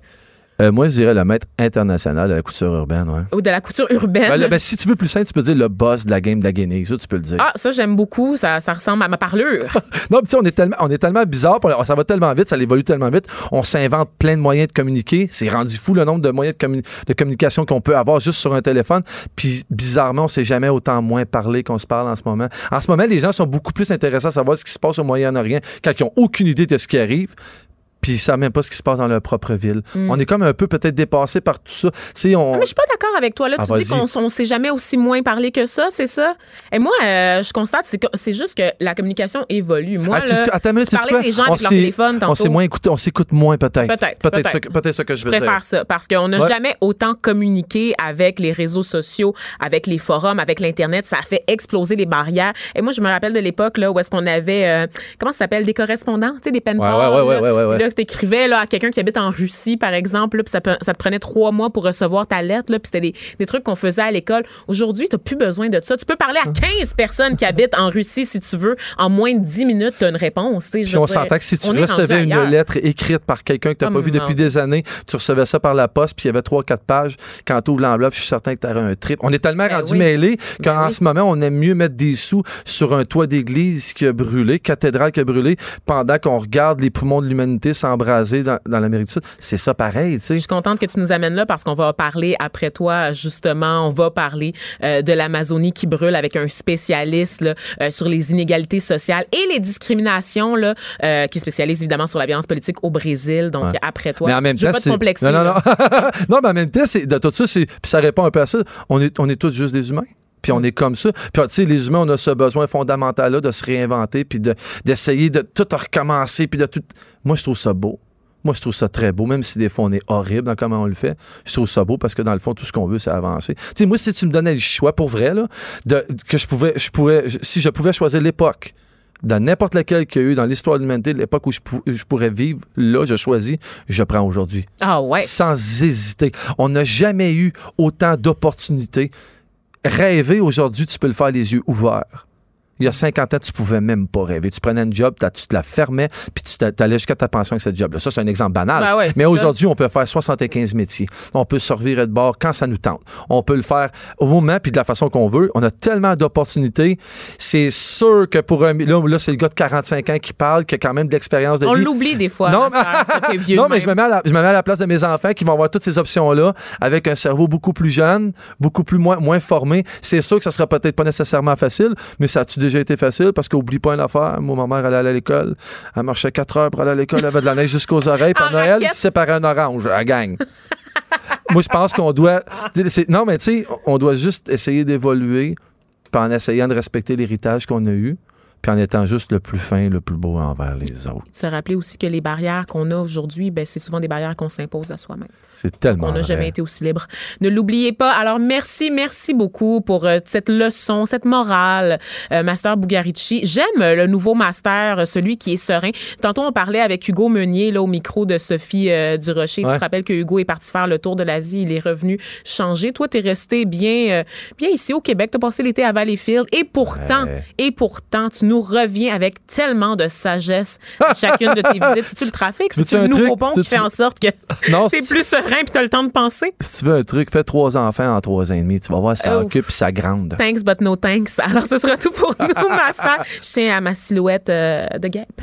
Euh, moi, je dirais le maître international de la couture urbaine, ouais. Ou de la couture urbaine. Ben, ben, si tu veux plus simple, tu peux dire le boss de la game de la guenille. Ça, tu peux le dire. Ah, ça, j'aime beaucoup. Ça, ça ressemble à ma parlure. Non, tu sais, on est tellement, on est tellement bizarre, ça va tellement vite, ça évolue tellement vite. On s'invente plein de moyens de communiquer. C'est rendu fou le nombre de moyens de, commu- de communication qu'on peut avoir juste sur un téléphone. Puis bizarrement, on s'est jamais autant moins parlé qu'on se parle en ce moment. En ce moment, les gens sont beaucoup plus intéressés à savoir ce qui se passe au Moyen-Orient quand ils ont aucune idée de ce qui arrive. Puis ils savent même pas ce qui se passe dans leur propre ville. On est comme un peu peut-être dépassé par tout ça. Tu sais, on. Mais je suis pas d'accord avec toi. Là, Ah, tu dis qu'on on s'est jamais aussi moins parlé que ça, c'est ça? Et moi, euh, je constate, c'est juste que la communication évolue. Moi, Ah, tu- là, attends une minute, tu parlais des gens On avec leur téléphone On tantôt. s'est moins écouté, on s'écoute moins peut-être. Peut-être, Peut-être que- peut-être ça que je veux dire. préfère ça parce qu'on n'a Ouais. jamais autant communiqué avec les réseaux sociaux, avec les forums, avec l'Internet. Ça a fait exploser les barrières. Et moi, je me rappelle de l'époque là, où est-ce qu'on avait, euh, comment ça s'appelle, des correspondants, tu sais, des pen Ouais, ouais, ouais, ouais, ouais, ouais. T'écrivais là, à quelqu'un qui habite en Russie, par exemple, là, puis ça, ça te prenait trois mois pour recevoir ta lettre. Là, puis c'était des, des trucs qu'on faisait à l'école. Aujourd'hui, t'as plus besoin de ça. Tu peux parler à 15 personnes qui habitent en Russie si tu veux. En moins de 10 minutes, t'as une réponse. je on s'entend que si tu recevais une lettre écrite par quelqu'un que tu n'as Oh, pas vu depuis des années, tu recevais ça par la poste, puis il y avait trois, quatre pages. Quand tu ouvres l'enveloppe, je suis certain que tu aurais un trip. On est tellement Ben rendu oui. qu'en Ben oui. ce moment, on aime mieux mettre des sous sur un toit d'église qui a brûlé, cathédrale qui a brûlé, pendant qu'on regarde les poumons de l'humanité s'embraser dans, dans l'Amérique du Sud. C'est ça pareil, tu sais. Je suis contente que tu nous amènes là parce qu'on va parler après toi, justement, on va parler euh, de l'Amazonie qui brûle avec un spécialiste là, euh, sur les inégalités sociales et les discriminations, là, euh, qui spécialise évidemment sur la violence politique au Brésil. Donc, Ouais. après toi, Mais en même je veux pas te complexer. Non, non, non. non, mais en même temps, de tout ça, puis ça répond un peu à ça. On est, on est tous juste des humains. Puis on est comme ça. Puis tu sais, les humains, on a ce besoin fondamental-là de se réinventer, puis de- d'essayer de, tout recommencer, puis de tout. Moi, je trouve ça beau. Moi, je trouve ça très beau, même si des fois on est horrible dans comment on le fait. Je trouve ça beau parce que dans le fond, tout ce qu'on veut, c'est avancer. Tu sais, moi, si tu me donnais le choix pour vrai, là, de, que je pouvais, je pourrais, je- si je pouvais choisir l'époque, dans n'importe laquelle qu'il y a eu dans l'histoire de l'humanité, l'époque où je, je pourrais vivre, là, je choisis, je prends aujourd'hui Ah ouais. sans hésiter. On n'a jamais eu autant d'opportunités. Rêver aujourd'hui, tu peux le faire les yeux ouverts. Il y a 50 ans, tu pouvais même pas rêver. Tu prenais une job, tu te la fermais, puis tu t'allais jusqu'à ta pension avec cette job-là. Ça, c'est un exemple banal. Ben ouais, Mais aujourd'hui, on peut faire 75 métiers. On peut se revirer de bord quand ça nous tente. On peut le faire au moment puis de la façon qu'on veut. On a tellement d'opportunités. C'est sûr que pour un... Là, là, c'est le gars de 45 ans qui parle, qui a quand même de l'expérience de On l'oublie des fois. Non, vieux mais je me, mets à la, je me mets à la place de mes enfants qui vont avoir toutes ces options-là avec un cerveau beaucoup plus jeune, beaucoup plus moins, moins formé. C'est sûr que ça sera peut-être pas nécessairement facile, mais ça a-tu déjà été facile? Parce qu'oublie pas une affaire. Moi, ma mère, elle allait à l'école. Elle marchait 4 heures pour aller à l'école. Elle avait de la neige jusqu'aux oreilles. Puis En à Noël, c'est par un orange. Elle gagne. Moi, je pense qu'on doit. Non, mais tu sais, on doit juste essayer d'évoluer en essayant de respecter l'héritage qu'on a eu, puis en étant juste le plus fin, le plus beau envers les autres. Se rappeler aussi que les barrières qu'on a aujourd'hui, ben, c'est souvent des barrières qu'on s'impose à soi-même. C'est tellement. On n'a jamais été aussi libre. Ne l'oubliez pas. Alors, merci, merci beaucoup pour euh, cette leçon, cette morale, euh, Master Bugarici. J'aime euh, le nouveau master, celui qui est serein. Tantôt, on parlait avec Hugo Meunier, là, au micro de Sophie euh, Durocher. Tu te rappelles que Hugo est parti faire le tour de l'Asie. Il est revenu changer. Toi, t'es resté bien, bien ici au Québec. T'as passé l'été à Valleyfield. Et pourtant, Ouais. et pourtant, tu nous reviens avec tellement de sagesse à chacune de tes visites. C'est-tu le trafic? C'est-tu le nouveau truc? pont Tu- qui tu- fait en sorte que t'es c'est- plus serein puis t'as le temps de penser? Si tu veux un truc, fais trois enfants en trois ans et demi. Tu vas voir, ça Oh. occupe ça grande. Thanks, but no thanks. Alors, ce sera tout pour nous, Master. Je tiens à ma silhouette euh, de guêpe.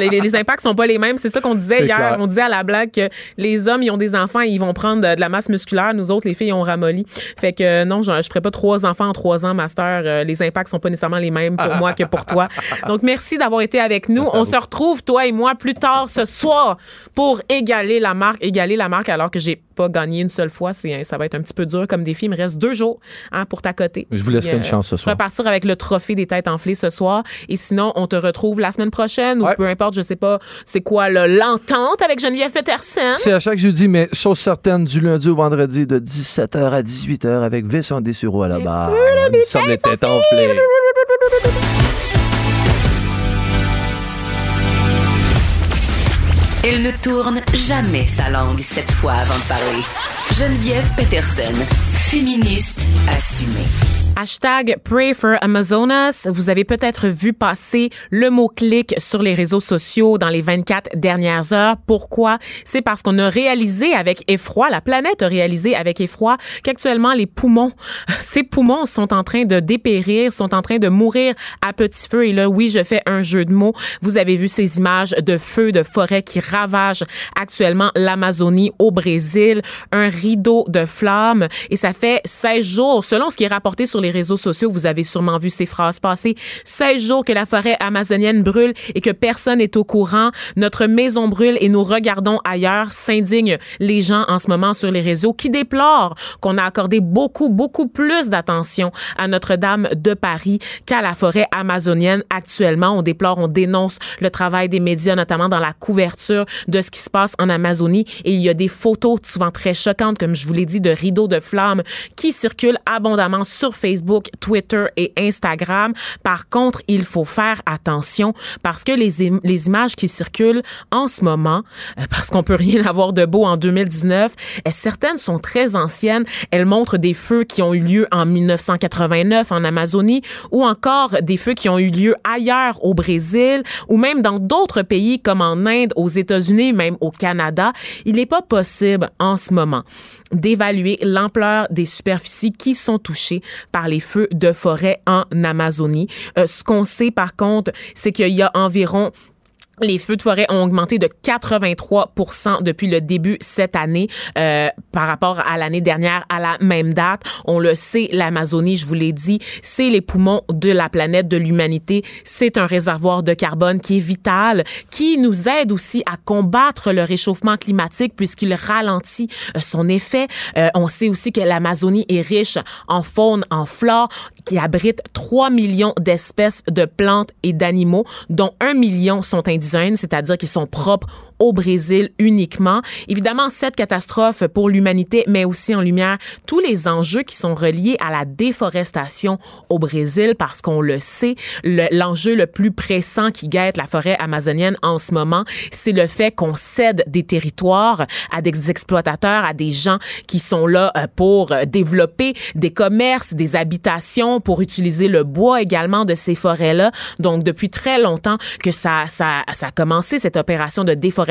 Les, les- impacts sont pas les mêmes. C'est ça qu'on disait hier. clair. On disait à la blague que les hommes, ils ont des enfants, ils vont prendre de, de la masse musculaire. Nous autres, les filles, on ramolli. Fait que euh, non, je, je ferai pas trois enfants en trois ans, Master. Euh, les impacts sont pas nécessairement les mêmes pour moi que pour toi. Donc, merci d'avoir été avec nous. On se retrouve, toi et moi, plus tard ce soir pour égaler la marque. Égaler la marque alors que j'ai pas gagné une seule fois. C'est, ça va être un petit peu dur comme défi. Il me reste deux jours hein, pour t'accoter. Je vous Puis, une chance ce soir. Repartir avec le trophée des têtes enflées ce soir. Et sinon, on te retrouve la semaine prochaine ou Ouais. peu importe, je sais pas, c'est quoi le- l'entente avec Geneviève Peterson. C'est à chaque jeudi, mais chose certaine, du lundi au vendredi, de 17h à 18h avec Vincent Dessureau à la barre. Nous sommes les têtes enflées. Elle ne tourne jamais sa langue cette fois avant de parler. Geneviève Peterson, féministe assumée. Hashtag Pray for Amazonas. Vous avez peut-être vu passer le mot-clic sur les réseaux sociaux dans les 24 dernières heures. Pourquoi? C'est parce qu'on a réalisé avec effroi, la planète a réalisé avec effroi qu'actuellement les poumons, ces poumons sont en train de dépérir, sont en train de mourir à petit feu. Et là, oui, je fais un jeu de mots. Vous avez vu ces images de feux de forêt qui ravagent actuellement l'Amazonie au Brésil, un rideau de flammes. Et ça fait 16 jours, selon ce qui est rapporté sur les réseaux sociaux, vous avez sûrement vu ces phrases passer, 16 jours que la forêt amazonienne brûle et que personne n'est au courant. Notre maison brûle et nous regardons ailleurs, s'indignent les gens en ce moment sur les réseaux qui déplorent qu'on a accordé beaucoup, beaucoup plus d'attention à Notre-Dame de Paris qu'à la forêt amazonienne. Actuellement, on déplore, on dénonce le travail des médias, notamment dans la couverture de ce qui se passe en Amazonie. Et il y a des photos souvent très choquantes, comme je vous l'ai dit, de rideaux de flammes qui circulent abondamment sur Facebook, Twitter et Instagram. Par contre, il faut faire attention parce que les images qui circulent en ce moment, euh, parce qu'on peut rien avoir de beau en 2019, euh, certaines sont très anciennes. Elles montrent des feux qui ont eu lieu en 1989 en Amazonie ou encore des feux qui ont eu lieu ailleurs au Brésil ou même dans d'autres pays comme en Inde, aux États-Unis, même au Canada. Il n'est pas possible en ce moment d'évaluer l'ampleur des superficies qui sont touchées par les feux de forêt en Amazonie. Euh, ce qu'on sait par contre, c'est qu'il y a environ les feux de forêt ont augmenté de 83% depuis le début cette année euh, par rapport à l'année dernière à la même date. On le sait, l'Amazonie, je vous l'ai dit, c'est les poumons de la planète, de l'humanité. C'est un réservoir de carbone qui est vital, qui nous aide aussi à combattre le réchauffement climatique puisqu'il ralentit euh, son effet. Euh, on sait aussi que l'Amazonie est riche en faune, en flore, qui abrite 3 millions d'espèces de plantes et d'animaux, dont 1 million sont c'est-à-dire qu'ils sont propres au Brésil uniquement. Évidemment, cette catastrophe pour l'humanité, mais aussi en lumière tous les enjeux qui sont reliés à la déforestation au Brésil, parce qu'on le sait, l'enjeu le, plus pressant qui guette la forêt amazonienne en ce moment, c'est le fait qu'on cède des territoires à des exploitateurs, à des gens qui sont là euh, pour euh, développer des commerces, des habitations, pour utiliser le bois également de ces forêts-là. Donc, depuis très longtemps que ça, ça, ça a commencé, cette opération de déforestation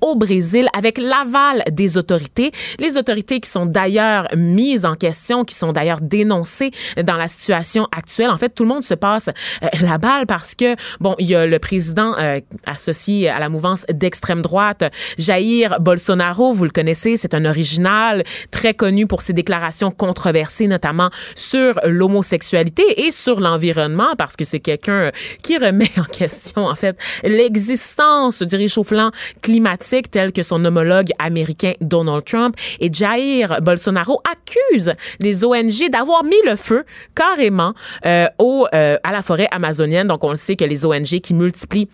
au Brésil avec l'aval des autorités. Les autorités qui sont d'ailleurs mises en question, qui sont d'ailleurs dénoncées dans la situation actuelle. En fait, tout le monde se passe euh, la balle parce que, bon, il y a le président euh, associé à la mouvance d'extrême droite, Jair Bolsonaro, vous le connaissez, c'est un original très connu pour ses déclarations controversées, notamment sur l'homosexualité et sur l'environnement, parce que c'est quelqu'un qui remet en question, en fait, l'existence du réchauffement climatique tel que son homologue américain Donald Trump. Et Jair Bolsonaro accuse les ONG d'avoir mis le feu carrément euh, euh, à la forêt amazonienne. Donc, on le sait que les ONG qui multiplient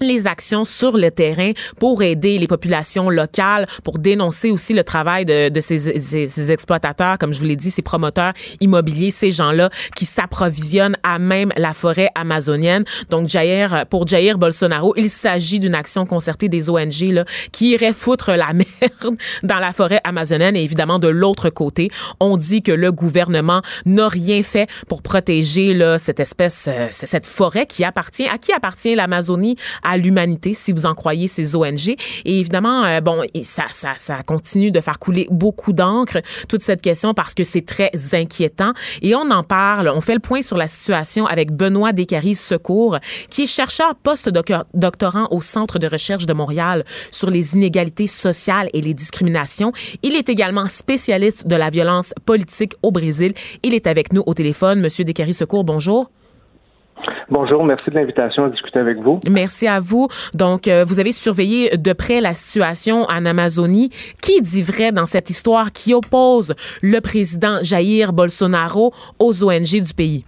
les actions sur le terrain pour aider les populations locales, pour dénoncer aussi le travail de, de ces, ces, exploitateurs, comme je vous l'ai dit, ces promoteurs immobiliers, ces gens-là qui s'approvisionnent à même la forêt amazonienne. Donc, Jair, pour Jair Bolsonaro, il s'agit d'une action concertée des ONG là, qui irait foutre la merde dans la forêt amazonienne. Et évidemment, de l'autre côté, on dit que le gouvernement n'a rien fait pour protéger là, cette espèce, euh, cette forêt qui appartient, à qui appartient l'Amazonie, l'humanité, si vous en croyez ces ONG. Et évidemment, euh, bon, ça, ça, ça continue de faire couler beaucoup d'encre, toute cette question, parce que c'est très inquiétant. Et on en parle, on fait le point sur la situation avec Benoît Descaries Secours, qui est chercheur post-doctorant au Centre de recherche de Montréal sur les inégalités sociales et les discriminations. Il est également spécialiste de la violence politique au Brésil. Il est avec nous au téléphone. Monsieur Descaries Secours, bonjour. Bonjour, merci de l'invitation à discuter avec vous. Merci à vous. Donc, euh, vous avez surveillé de près la situation en Amazonie. Qui dit vrai dans cette histoire qui oppose le président Jair Bolsonaro aux ONG du pays?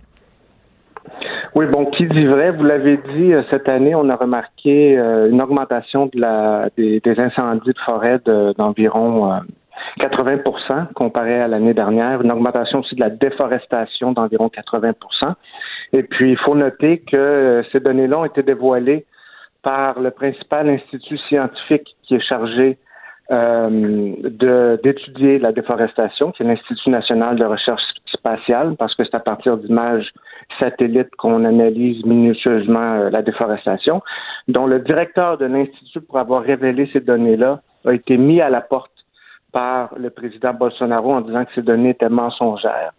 Oui, bon, qui dit vrai? Vous l'avez dit, euh, cette année, on a remarqué euh, une augmentation de la, des, incendies de forêt d'environ 80% comparé à l'année dernière, une augmentation aussi de la déforestation d'environ 80 et puis, il faut noter que euh, ces données-là ont été dévoilées par le principal institut scientifique qui est chargé euh, d'étudier la déforestation, qui est l'Institut national de recherche spatiale, parce que c'est à partir d'images satellites qu'on analyse minutieusement euh, la déforestation, dont le directeur de l'Institut, pour avoir révélé ces données-là, a été mis à la porte par le président Bolsonaro en disant que ces données étaient mensongères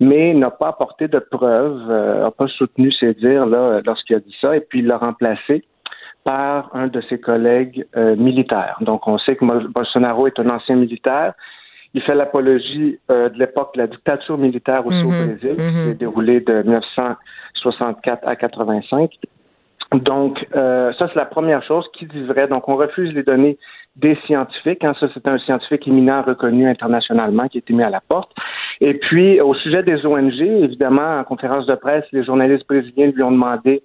mais n'a pas apporté de preuves, n'a euh, pas soutenu ses dires là, lorsqu'il a dit ça, et puis il l'a remplacé par un de ses collègues euh, militaires. Donc, on sait que Bolsonaro est un ancien militaire. Il fait l'apologie euh, de l'époque de la dictature militaire aussi au mm-hmm. Brésil, qui mm-hmm. s'est déroulée de 1964 à 85. Donc, ça, c'est la première chose qui dit vrai. Donc, on refuse les données des scientifiques. Hein, ça, c'est un scientifique éminent reconnu internationalement qui a été mis à la porte. Et puis, au sujet des ONG, évidemment, en conférence de presse, les journalistes brésiliens lui ont demandé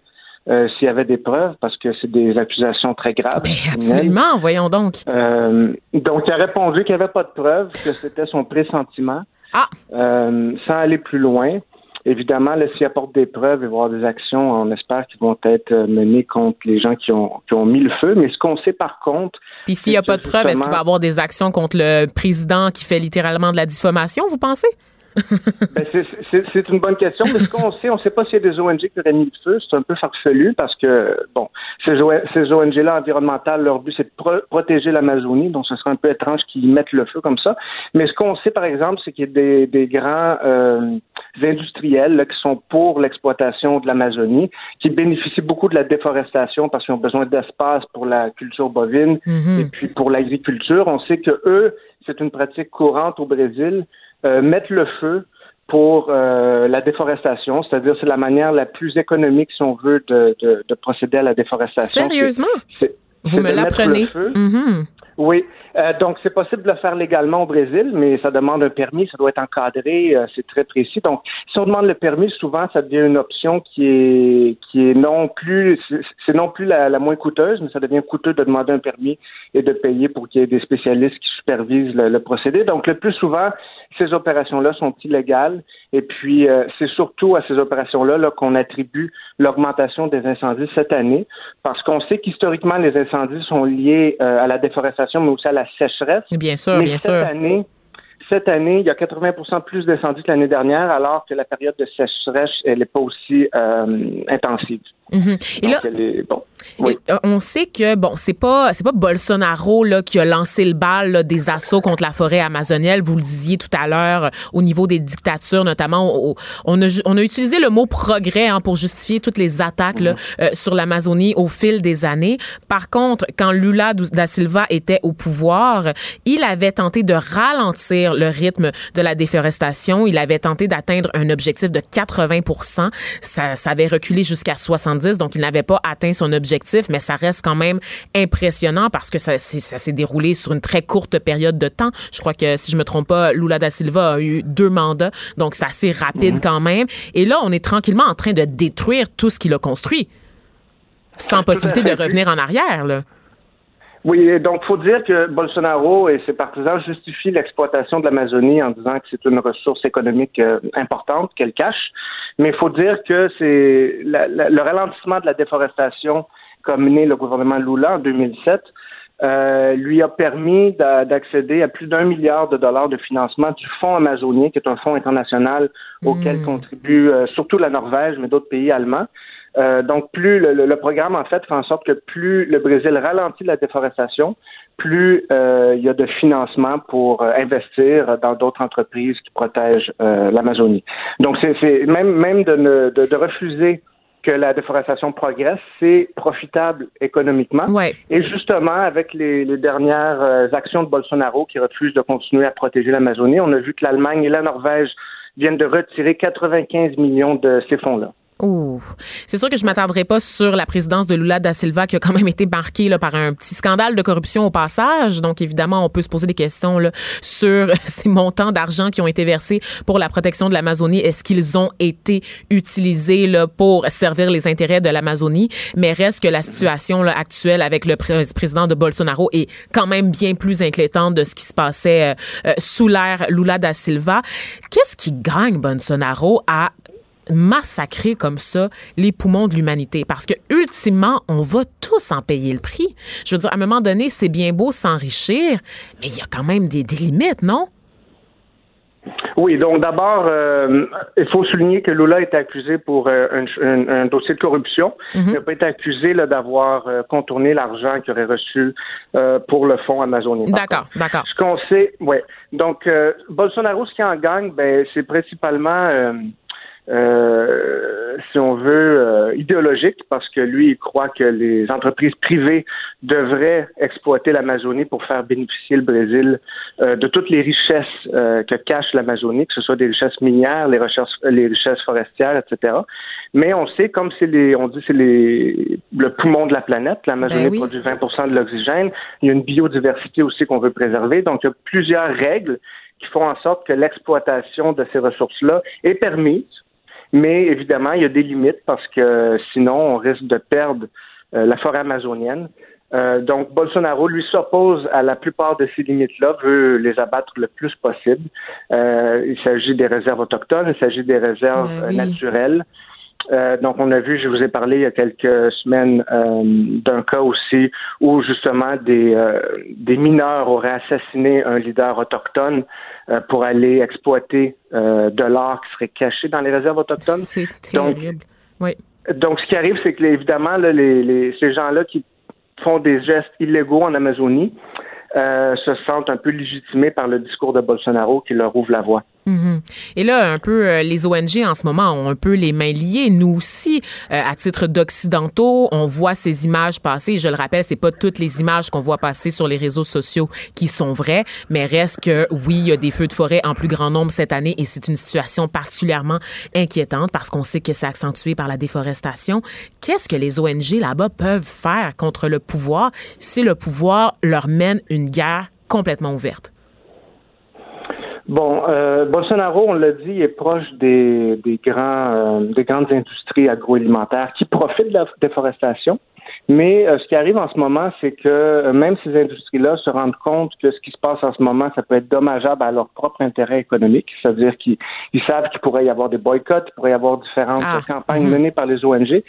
euh, s'il y avait des preuves, parce que c'est des accusations très graves. absolument, voyons donc. Euh, donc, il a répondu qu'il n'y avait pas de preuves, que c'était son pressentiment, ah. euh, sans aller plus loin. Évidemment, s'il apporte des preuves et voir des actions, on espère qu'ils vont être euh, menées contre les gens qui ont, qui ont mis le feu. Mais ce qu'on sait par contre. Puis s'il n'y a pas de preuves, est-ce qu'il va y avoir des actions contre le président qui fait littéralement de la diffamation, vous pensez? ben c'est une bonne question, mais ce qu'on sait, on ne sait pas s'il y a des ONG qui auraient mis le feu. C'est un peu farfelu parce que, bon, ces, ces ONG-là environnementales, leur but, c'est de protéger l'Amazonie, donc ce serait un peu étrange qu'ils mettent le feu comme ça. Mais ce qu'on sait, par exemple, c'est qu'il y a des, des grands euh, industriels là, qui sont pour l'exploitation de l'Amazonie, qui bénéficient beaucoup de la déforestation parce qu'ils ont besoin d'espace pour la culture bovine mm-hmm. et puis pour l'agriculture. On sait que eux, c'est une pratique courante au Brésil. Euh, mettre le feu pour euh, la déforestation, c'est-à-dire c'est la manière la plus économique, si on veut, de, de, procéder à la déforestation. Sérieusement? Vous me l'apprenez. Mm Oui. Euh, donc, c'est possible de le faire légalement au Brésil, mais ça demande un permis, ça doit être encadré, euh, c'est très précis. Donc, si on demande le permis, souvent, ça devient une option qui est qui est non plus, c'est non plus la, moins coûteuse, mais ça devient coûteux de demander un permis et de payer pour qu'il y ait des spécialistes qui supervisent le, procédé. Donc, le plus souvent, ces opérations-là sont illégales. Et puis, euh, c'est surtout à ces opérations-là -là, qu'on attribue l'augmentation des incendies cette année, parce qu'on sait qu'historiquement, les incendies sont liés à la déforestation, mais aussi à la sécheresse. Bien sûr, bien cette sûr. Année, cette année, il y a 80 plus d'incendies que l'année dernière, alors que la période de sécheresse, elle n'est pas aussi euh, intensive. Mhm. Et là, euh, on sait que bon, c'est pas c'est pas Bolsonaro là qui a lancé le bal des assauts contre la forêt amazonienne. Vous le disiez tout à l'heure au niveau des dictatures, notamment. on a on a utilisé le mot progrès hein, pour justifier toutes les attaques là, mhm. euh, sur l'Amazonie au fil des années. Par contre, quand Lula da Silva était au pouvoir, il avait tenté de ralentir le rythme de la déforestation. Il avait tenté d'atteindre un objectif de 80 ça, ça avait reculé jusqu'à 60 donc il n'avait pas atteint son objectif, mais ça reste quand même impressionnant parce que ça, s'est déroulé sur une très courte période de temps. Je crois que, si je me trompe pas, Lula da Silva a eu deux mandats, donc c'est assez rapide mhm. quand même. Et là, on est tranquillement en train de détruire tout ce qu'il a construit, sans possibilité de revenir en arrière. Là. Oui, donc faut dire que Bolsonaro et ses partisans justifient l'exploitation de l'Amazonie en disant que c'est une ressource économique euh, importante qu'elle cache. Mais il faut dire que c'est le ralentissement de la déforestation qu'a mené le gouvernement Lula en 2007 euh, lui a permis d'accéder à plus d'un milliard de dollars de financement du Fonds amazonien, qui est un fonds international auquel mmh. contribue euh, surtout la Norvège, mais d'autres pays allemands. Euh, donc, plus le, programme, en fait, fait en sorte que plus le Brésil ralentit la déforestation, plus euh, il y a de financement pour euh, investir dans d'autres entreprises qui protègent l'Amazonie. Donc, c'est même, même de, de, refuser que la déforestation progresse, c'est profitable économiquement. Et justement, avec les, les, dernières actions de Bolsonaro qui refusent de continuer à protéger l'Amazonie, on a vu que l'Allemagne et la Norvège viennent de retirer 95 millions de ces fonds-là. Ouh. C'est sûr que je m'attendrai pas sur la présidence de Lula da Silva qui a quand même été marquée là, par un petit scandale de corruption au passage. Donc évidemment, on peut se poser des questions là, sur ces montants d'argent qui ont été versés pour la protection de l'Amazonie. Est-ce qu'ils ont été utilisés là, pour servir les intérêts de l'Amazonie? Mais reste que la situation là, actuelle avec le président de Bolsonaro est quand même bien plus inquiétante de ce qui se passait euh, euh, sous l'ère Lula da Silva. Qu'est-ce qui gagne Bolsonaro à massacrer comme ça les poumons de l'humanité parce que ultimement on va tous en payer le prix. Je veux dire à un moment donné c'est bien beau s'enrichir mais il y a quand même des, limites, non? Oui, donc d'abord, euh, il faut souligner que Lula est accusé pour euh, un, dossier de corruption. Mhm. Il n'a pas été accusé d'avoir euh, contourné l'argent qu'il aurait reçu pour le fonds amazonien. D'accord, d'accord. Ce qu'on sait, oui. Donc, Bolsonaro, ce qui en gagne, ben, c'est principalement euh, si on veut, euh, idéologique, parce que lui, il croit que les entreprises privées devraient exploiter l'Amazonie pour faire bénéficier le Brésil euh, de toutes les richesses que cache l'Amazonie, que ce soit des richesses minières, les, les richesses forestières, etc. Mais on sait, comme c'est les, on dit, c'est les, le poumon de la planète, l'Amazonie ben produit 20% de l'oxygène, il y a une biodiversité aussi qu'on veut préserver, donc il y a plusieurs règles qui font en sorte que l'exploitation de ces ressources-là est permise mais évidemment, il y a des limites parce que sinon, on risque de perdre euh, la forêt amazonienne. Euh, donc, Bolsonaro, lui, s'oppose à la plupart de ces limites-là, veut les abattre le plus possible. Euh, il s'agit des réserves autochtones, il s'agit des réserves ben naturelles. Euh, donc, on a vu, je vous ai parlé il y a quelques semaines euh, d'un cas aussi où justement des, euh, des mineurs auraient assassiné un leader autochtone pour aller exploiter de l'or qui serait caché dans les réserves autochtones. C'est terrible. oui. Donc, ce qui arrive, c'est que évidemment, les, les, ces gens-là qui font des gestes illégaux en Amazonie se sentent un peu légitimés par le discours de Bolsonaro qui leur ouvre la voie. Mhm. Et là, un peu, euh, les ONG en ce moment ont un peu les mains liées. Nous aussi, euh, à titre d'occidentaux, on voit ces images passer. Je le rappelle, c'est pas toutes les images qu'on voit passer sur les réseaux sociaux qui sont vraies, mais reste que oui, il y a des feux de forêt en plus grand nombre cette année et c'est une situation particulièrement inquiétante parce qu'on sait que c'est accentué par la déforestation. Qu'est-ce que les ONG là-bas peuvent faire contre le pouvoir si le pouvoir leur mène une guerre complètement ouverte? Bon, euh, Bolsonaro, on l'a dit, est proche des, des grands, euh, des grandes industries agroalimentaires qui profitent de la déforestation. Mais euh, ce qui arrive en ce moment, c'est que euh, même ces industries-là se rendent compte que ce qui se passe en ce moment, ça peut être dommageable à leur propre intérêt économique, c'est-à-dire qu'ils savent qu'il pourrait y avoir des boycotts, il pourrait y avoir différentes ah. campagnes mhm. menées par les ONG.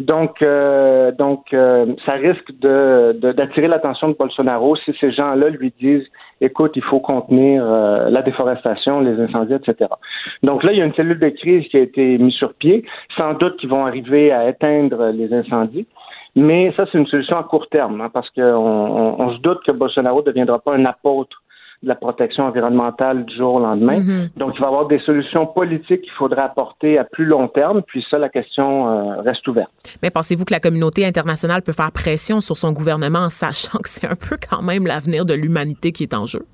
Donc, euh, donc ça risque de d'attirer l'attention de Bolsonaro si ces gens-là lui disent écoute, il faut contenir la déforestation, les incendies, etc. Donc là, il y a une cellule de crise qui a été mise sur pied. Sans doute qu'ils vont arriver à éteindre les incendies. Mais ça, c'est une solution à court terme, hein, parce qu'on on, se doute que Bolsonaro ne deviendra pas un apôtre de la protection environnementale du jour au lendemain. Mm-hmm. Donc, il va y avoir des solutions politiques qu'il faudra apporter à plus long terme, puis ça, la question euh, reste ouverte. Mais pensez-vous que la communauté internationale peut faire pression sur son gouvernement en sachant que c'est un peu quand même l'avenir de l'humanité qui est en jeu?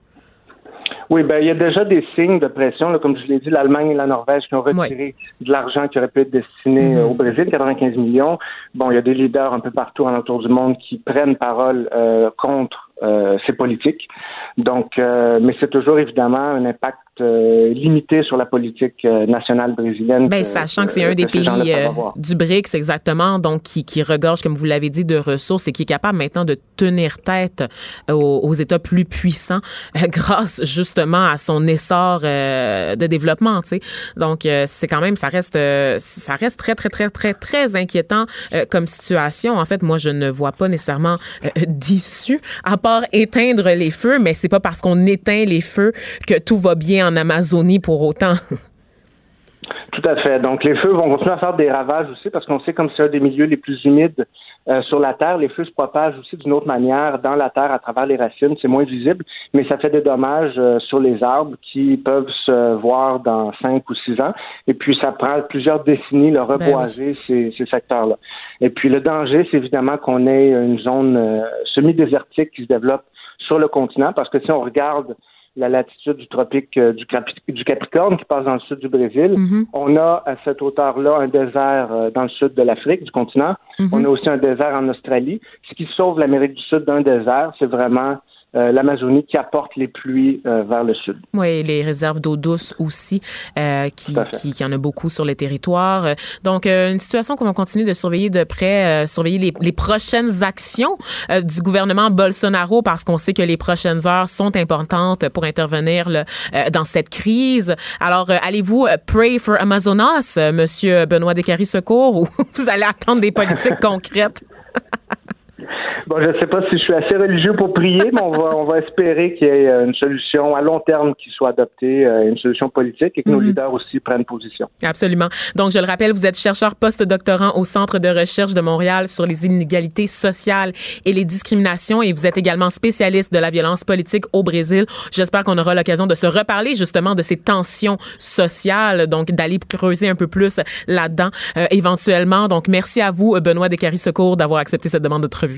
Oui, ben il y a déjà des signes de pression. Là, comme je l'ai dit, l'Allemagne et la Norvège qui ont retiré de l'argent qui aurait pu être destiné mm-hmm. au Brésil, 95 millions. Bon, il y a des leaders un peu partout autour du monde qui prennent parole euh, contre euh, ces politiques. Donc, euh, mais c'est toujours évidemment un impact euh, limité sur la politique nationale brésilienne. Ben, sachant que c'est un des pays euh, du BRICS exactement, donc qui, qui regorge, comme vous l'avez dit, de ressources et qui est capable maintenant de tenir tête aux, États plus puissants grâce justement à son essor de développement. Tu sais. Donc c'est quand même, ça reste, ça reste très très très très très inquiétant comme situation. En fait, moi je ne vois pas nécessairement d'issue à part éteindre les feux, mais c'est pas parce qu'on éteint les feux que tout va bien en Amazonie pour autant. Tout à fait. Donc, les feux vont continuer à faire des ravages aussi parce qu'on sait comme c'est un des milieux les plus humides euh, sur la Terre, les feux se propagent aussi d'une autre manière dans la Terre à travers les racines. C'est moins visible, mais ça fait des dommages euh, sur les arbres qui peuvent se voir dans cinq ou six ans. Et puis, ça prend plusieurs décennies de reboiser ben ces, secteurs-là. Et puis, le danger, c'est évidemment qu'on ait une zone euh, semi-désertique qui se développe sur le continent parce que si on regarde la latitude du tropique euh, du, Capricorne qui passe dans le sud du Brésil. Mm-hmm. On a à cette hauteur-là un désert euh, dans le sud de l'Afrique, du continent. Mm-hmm. On a aussi un désert en Australie. Ce qui sauve l'Amérique du Sud d'un désert, c'est vraiment euh, l'Amazonie qui apporte les pluies euh, vers le sud. Oui, les réserves d'eau douce aussi, euh, qui, qui, qui, en a beaucoup sur le territoire. Donc, une situation qu'on va continuer de surveiller de près, surveiller les, les, prochaines actions du gouvernement Bolsonaro, parce qu'on sait que les prochaines heures sont importantes pour intervenir là, dans cette crise. Alors, allez-vous pray for Amazonas, Monsieur Benoît Descaries-Secours, ou vous allez attendre des politiques concrètes? Bon, je ne sais pas si je suis assez religieux pour prier, mais on va, on va espérer qu'il y ait euh, une solution à long terme qui soit adoptée, euh, une solution politique et que nos mhm. leaders aussi prennent position. Absolument. Donc, je le rappelle, vous êtes chercheur post-doctorant au Centre de recherche de Montréal sur les inégalités sociales et les discriminations et vous êtes également spécialiste de la violence politique au Brésil. J'espère qu'on aura l'occasion de se reparler justement de ces tensions sociales, donc d'aller creuser un peu plus là-dedans euh, éventuellement. Donc, merci à vous, Benoît Descaries-Secours, d'avoir accepté cette demande de revue.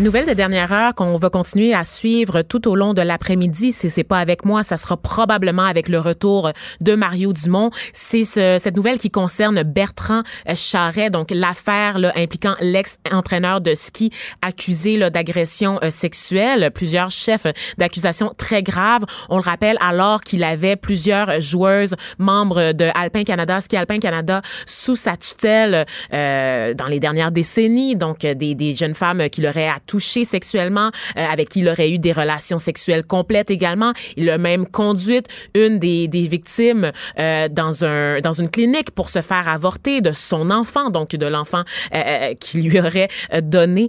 Nouvelle de dernière heure qu'on va continuer à suivre tout au long de l'après-midi. Si c'est pas avec moi, ça sera probablement avec le retour de Mario Dumont. C'est ce, cette nouvelle qui concerne Bertrand Charret, donc l'affaire impliquant l'ex-entraîneur de ski accusé d'agression euh, sexuelle. Plusieurs chefs d'accusation très graves. On le rappelle alors qu'il avait plusieurs joueuses membres de Alpin Canada, Ski Alpin Canada, sous sa tutelle euh, dans les dernières décennies. Donc des, des jeunes femmes qui l'auraient touché sexuellement, avec qui il aurait eu des relations sexuelles complètes également. Il a même conduite une des, des victimes dans un dans une clinique pour se faire avorter de son enfant, donc de l'enfant qui lui aurait donné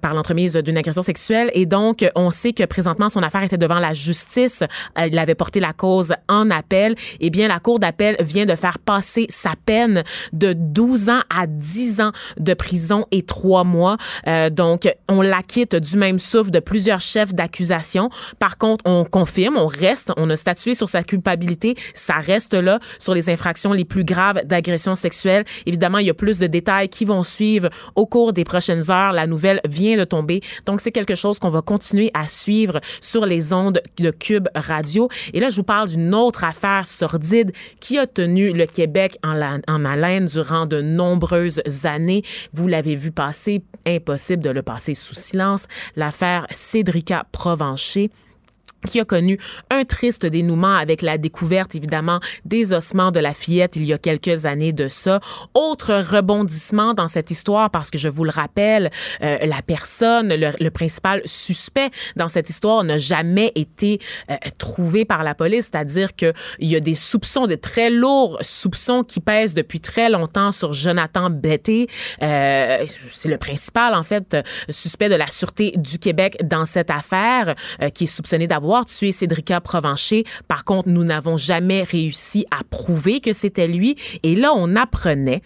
par l'entremise d'une agression sexuelle. Et donc, on sait que présentement, son affaire était devant la justice. Il avait porté la cause en appel. Eh bien, la Cour d'appel vient de faire passer sa peine de 12 ans à 10 ans de prison et 3 mois. Euh, donc, on l'acquitte du même souffle de plusieurs chefs d'accusation. Par contre, on confirme, on reste, on a statué sur sa culpabilité. Ça reste là sur les infractions les plus graves d'agression sexuelle. Évidemment, il y a plus de détails qui vont suivre au cours des prochaines heures. La nouvelle vient de tomber. Donc, c'est quelque chose qu'on va continuer à suivre sur les ondes de Cube Radio. Et là, je vous parle d'une autre affaire sordide qui a tenu le Québec en, en haleine durant de nombreuses années. Vous l'avez vu passer, impossible de le passer sous silence. L'affaire Cédrica Provencher qui a connu un triste dénouement avec la découverte évidemment des ossements de la fillette il y a quelques années de ça. Autre rebondissement dans cette histoire parce que je vous le rappelle, euh, la personne, le, principal suspect dans cette histoire n'a jamais été euh, trouvé par la police, c'est-à-dire que il y a des soupçons, de très lourds soupçons qui pèsent depuis très longtemps sur Jonathan Betté. Euh, c'est le principal en fait suspect de la sûreté du Québec dans cette affaire qui est soupçonné d'avoir tué Cédrica Provencher. Par contre, nous n'avons jamais réussi à prouver que c'était lui. Et là, on apprenait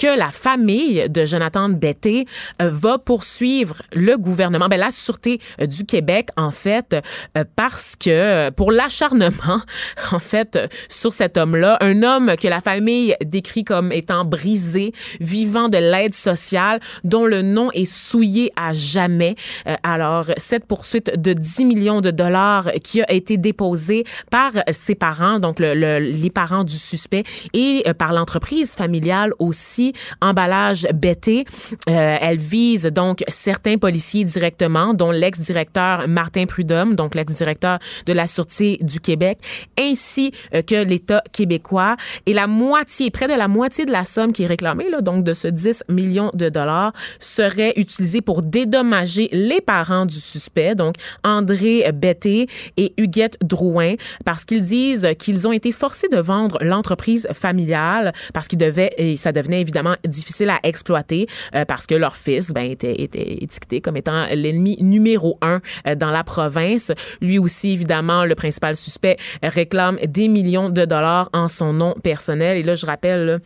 que la famille de Jonathan Betté euh, va poursuivre le gouvernement, ben, la Sûreté euh, du Québec, en fait, euh, parce que pour l'acharnement, en fait, sur cet homme-là, un homme que la famille décrit comme étant brisé, vivant de l'aide sociale, dont le nom est souillé à jamais. alors, cette poursuite de 10 millions de dollars qui a été déposée par ses parents, donc le, les parents du suspect, et par l'entreprise familiale aussi, emballage bêté. Euh, elle vise donc certains policiers directement, dont l'ex-directeur Martin Prudhomme, donc l'ex-directeur de la Sûreté du Québec, ainsi euh, que l'État québécois. Et la moitié, près de la moitié de la somme qui est réclamée, donc de ce 10 millions de dollars, serait utilisée pour dédommager les parents du suspect, donc André Betté et Huguette Drouin, parce qu'ils disent qu'ils ont été forcés de vendre l'entreprise familiale parce qu'ils devaient, et ça devenait évidemment difficile à exploiter euh, parce que leur fils ben, était, était étiqueté comme étant l'ennemi numéro un euh, dans la province. Lui aussi, évidemment, le principal suspect réclame des millions de dollars en son nom personnel. Et là, je rappelle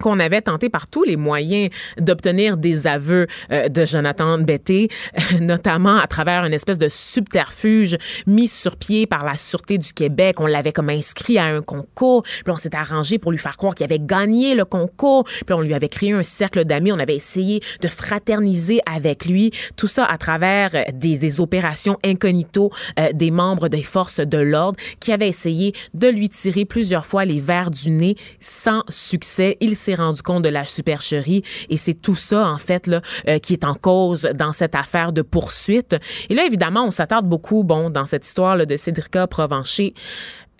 qu'on avait tenté par tous les moyens d'obtenir des aveux euh, de Jonathan Betté, notamment à travers une espèce de subterfuge mis sur pied par la Sûreté du Québec. On l'avait comme inscrit à un concours, puis on s'est arrangé pour lui faire croire qu'il avait gagné le concours, puis on lui avait créé un cercle d'amis, on avait essayé de fraterniser avec lui, tout ça à travers des, des opérations incognito euh, des membres des forces de l'ordre qui avaient essayé de lui tirer plusieurs fois les verres du nez sans succès. S'est rendu compte de la supercherie et c'est tout ça en fait là euh, qui est en cause dans cette affaire de poursuite. Et là évidemment, on s'attarde beaucoup bon dans cette histoire là, de Cédrica Provencher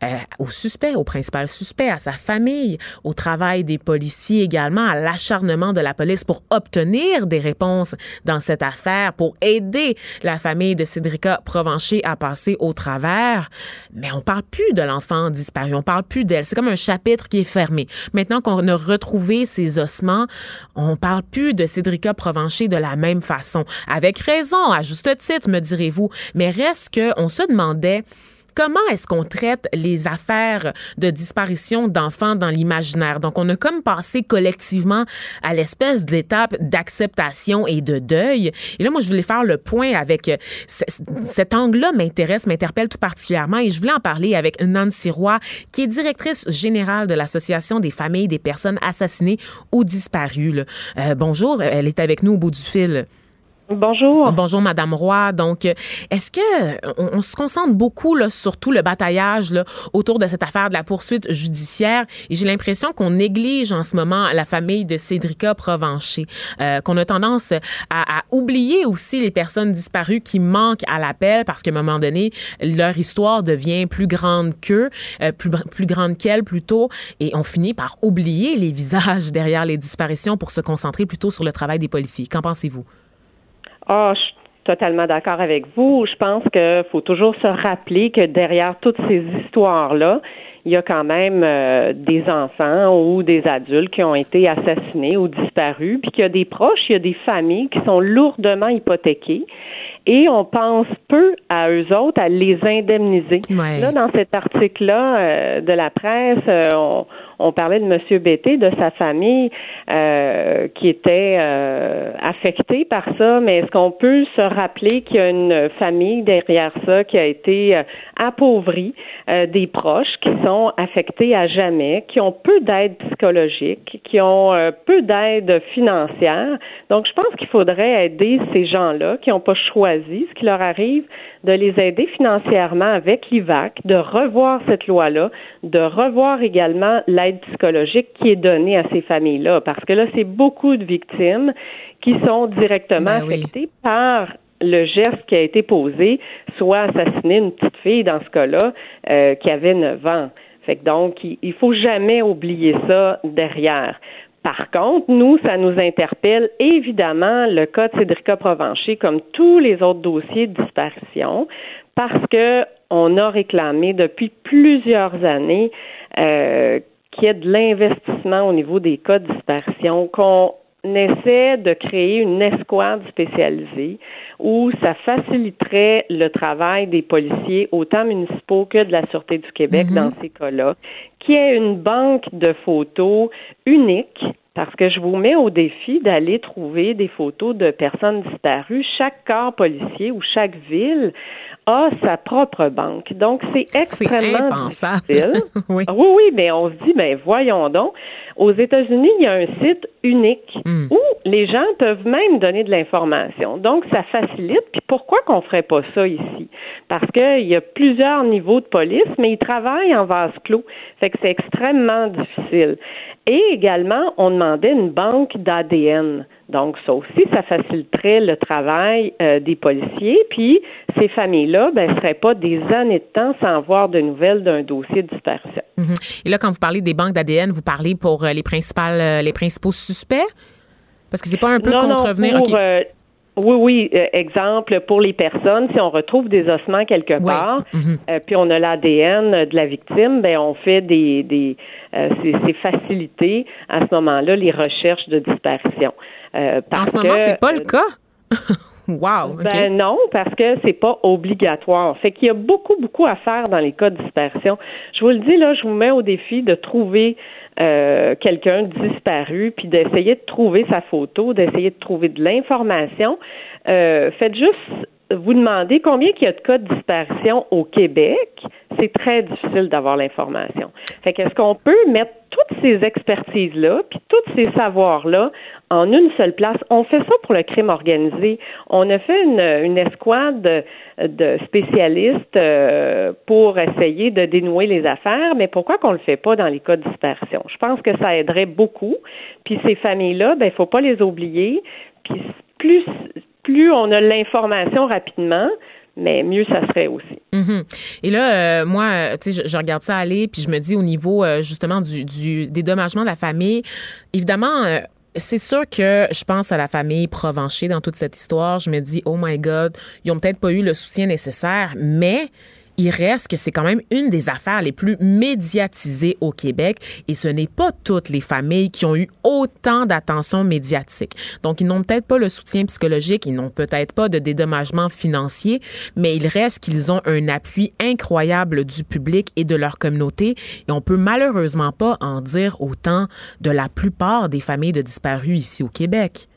euh, au suspect, au principal suspect, à sa famille, au travail des policiers également, à l'acharnement de la police pour obtenir des réponses dans cette affaire, pour aider la famille de Cédrica Provencher à passer au travers. Mais on parle plus de l'enfant disparu, on parle plus d'elle. C'est comme un chapitre qui est fermé. Maintenant qu'on a retrouvé ses ossements, on parle plus de Cédrica Provencher de la même façon. Avec raison, à juste titre, me direz-vous. Mais reste que on se demandait comment est-ce qu'on traite les affaires de disparition d'enfants dans l'imaginaire? Donc, on a comme passé collectivement à l'espèce d'étape d'acceptation et de deuil. Et là, moi, je voulais faire le point avec euh, cet angle-là m'intéresse, m'interpelle tout particulièrement et je voulais en parler avec Nancy Roy, qui est directrice générale de l'Association des familles des personnes assassinées ou disparues. Euh, bonjour, elle est avec nous au bout du fil. Bonjour. Bonjour, Madame Roy. Donc, est-ce que on, se concentre beaucoup là, sur tout le bataillage là, autour de cette affaire de la poursuite judiciaire? Et j'ai l'impression qu'on néglige en ce moment la famille de Cédrica Provencher, euh, qu'on a tendance à, oublier aussi les personnes disparues qui manquent à l'appel parce qu'à un moment donné, leur histoire devient plus grande qu'eux, euh, plus, plus grande qu'elle plutôt, et on finit par oublier les visages derrière les disparitions pour se concentrer plutôt sur le travail des policiers. Qu'en pensez-vous? Ah, je suis totalement d'accord avec vous. Je pense qu'il faut toujours se rappeler que derrière toutes ces histoires-là, il y a quand même euh, des enfants ou des adultes qui ont été assassinés ou disparus, puis qu'il y a des proches, il y a des familles qui sont lourdement hypothéquées et on pense peu à eux autres à les indemniser. Là, dans cet article-là euh, de la presse, euh, on, on parlait de M. Bété, de sa famille euh, qui était euh, affectée par ça, mais est-ce qu'on peut se rappeler qu'il y a une famille derrière ça qui a été euh, appauvrie, des proches qui sont affectés à jamais, qui ont peu d'aide psychologique, qui ont peu d'aide financière? Donc, je pense qu'il faudrait aider ces gens-là qui n'ont pas choisi ce qui leur arrive, de les aider financièrement avec l'IVAC, de revoir cette loi-là, de revoir également l'aide psychologique qui est donnée à ces familles-là, parce que là, c'est beaucoup de victimes qui sont directement ben affectées par le geste qui a été posé, soit assassiner une petite fille dans ce cas-là euh, qui avait 9 ans. Fait que donc, il, il faut jamais oublier ça derrière. Par contre, nous, ça nous interpelle évidemment le cas de Cédrica Provencher comme tous les autres dossiers de disparition parce que on a réclamé depuis plusieurs années euh, qu'il y ait de l'investissement au niveau des cas de disparition, qu'on essaie de créer une escouade spécialisée où ça faciliterait le travail des policiers, autant municipaux que de la Sûreté du Québec mm-hmm. dans ces cas-là, qui est une banque de photos unique parce que je vous mets au défi d'aller trouver des photos de personnes disparues. Chaque corps policier ou chaque ville a sa propre banque. Donc, c'est extrêmement difficile. oui. oui, oui, mais on se dit, ben voyons donc. Aux États-Unis, il y a un site unique hmm. où les gens peuvent même donner de l'information. Donc, ça facilite. Puis pourquoi qu'on ferait pas ça ici? Parce qu'il y a plusieurs niveaux de police, mais ils travaillent en vase clos. Fait que c'est extrêmement difficile. Et également, on demandait une banque d'ADN. Donc, ça aussi, ça faciliterait le travail euh, des policiers. Puis, ces familles-là, ben, ne seraient pas des années de temps sans avoir de nouvelles d'un dossier de disparition. Mhm. Et là, quand vous parlez des banques d'ADN, vous parlez pour euh, les, principales, euh, les principaux suspects? Parce que c'est pas un peu contrevenir. Oui, oui. exemple, pour les personnes, si on retrouve des ossements quelque part, mhm. puis on a l'ADN de la victime, ben on fait des, des c'est facilité à ce moment-là les recherches de disparition. Euh, en ce moment, c'est pas le cas? wow. Ben non, parce que c'est pas obligatoire. Fait qu'il y a beaucoup, beaucoup à faire dans les cas de dispersion. Je vous le dis là, je vous mets au défi de trouver euh, quelqu'un disparu, puis d'essayer de trouver sa photo, d'essayer de trouver de l'information. Euh, faites juste vous demander combien il y a de cas de disparition au Québec. C'est très difficile d'avoir l'information. Fait qu'est-ce qu'on peut mettre toutes ces expertises-là, puis tous ces savoirs-là en une seule place? On fait ça pour le crime organisé. On a fait une, une escouade de, spécialistes euh, pour essayer de dénouer les affaires, mais pourquoi qu'on le fait pas dans les cas de dispersion? Je pense que ça aiderait beaucoup. Puis ces familles-là, ben, il faut pas les oublier. Puis plus, plus on a l'information rapidement, mais mieux ça serait aussi. Mhm. Et là, euh, moi, tu sais, je, regarde ça aller, puis je me dis au niveau euh, justement du, du dédommagement de la famille, évidemment. Euh, c'est sûr que je pense à la famille Provencher dans toute cette histoire. Je me dis, oh my God, ils ont peut-être pas eu le soutien nécessaire, mais il reste que c'est quand même une des affaires les plus médiatisées au Québec et ce n'est pas toutes les familles qui ont eu autant d'attention médiatique. Donc, ils n'ont peut-être pas le soutien psychologique, ils n'ont peut-être pas de dédommagement financier, mais il reste qu'ils ont un appui incroyable du public et de leur communauté et on peut malheureusement pas en dire autant de la plupart des familles de disparus ici au Québec.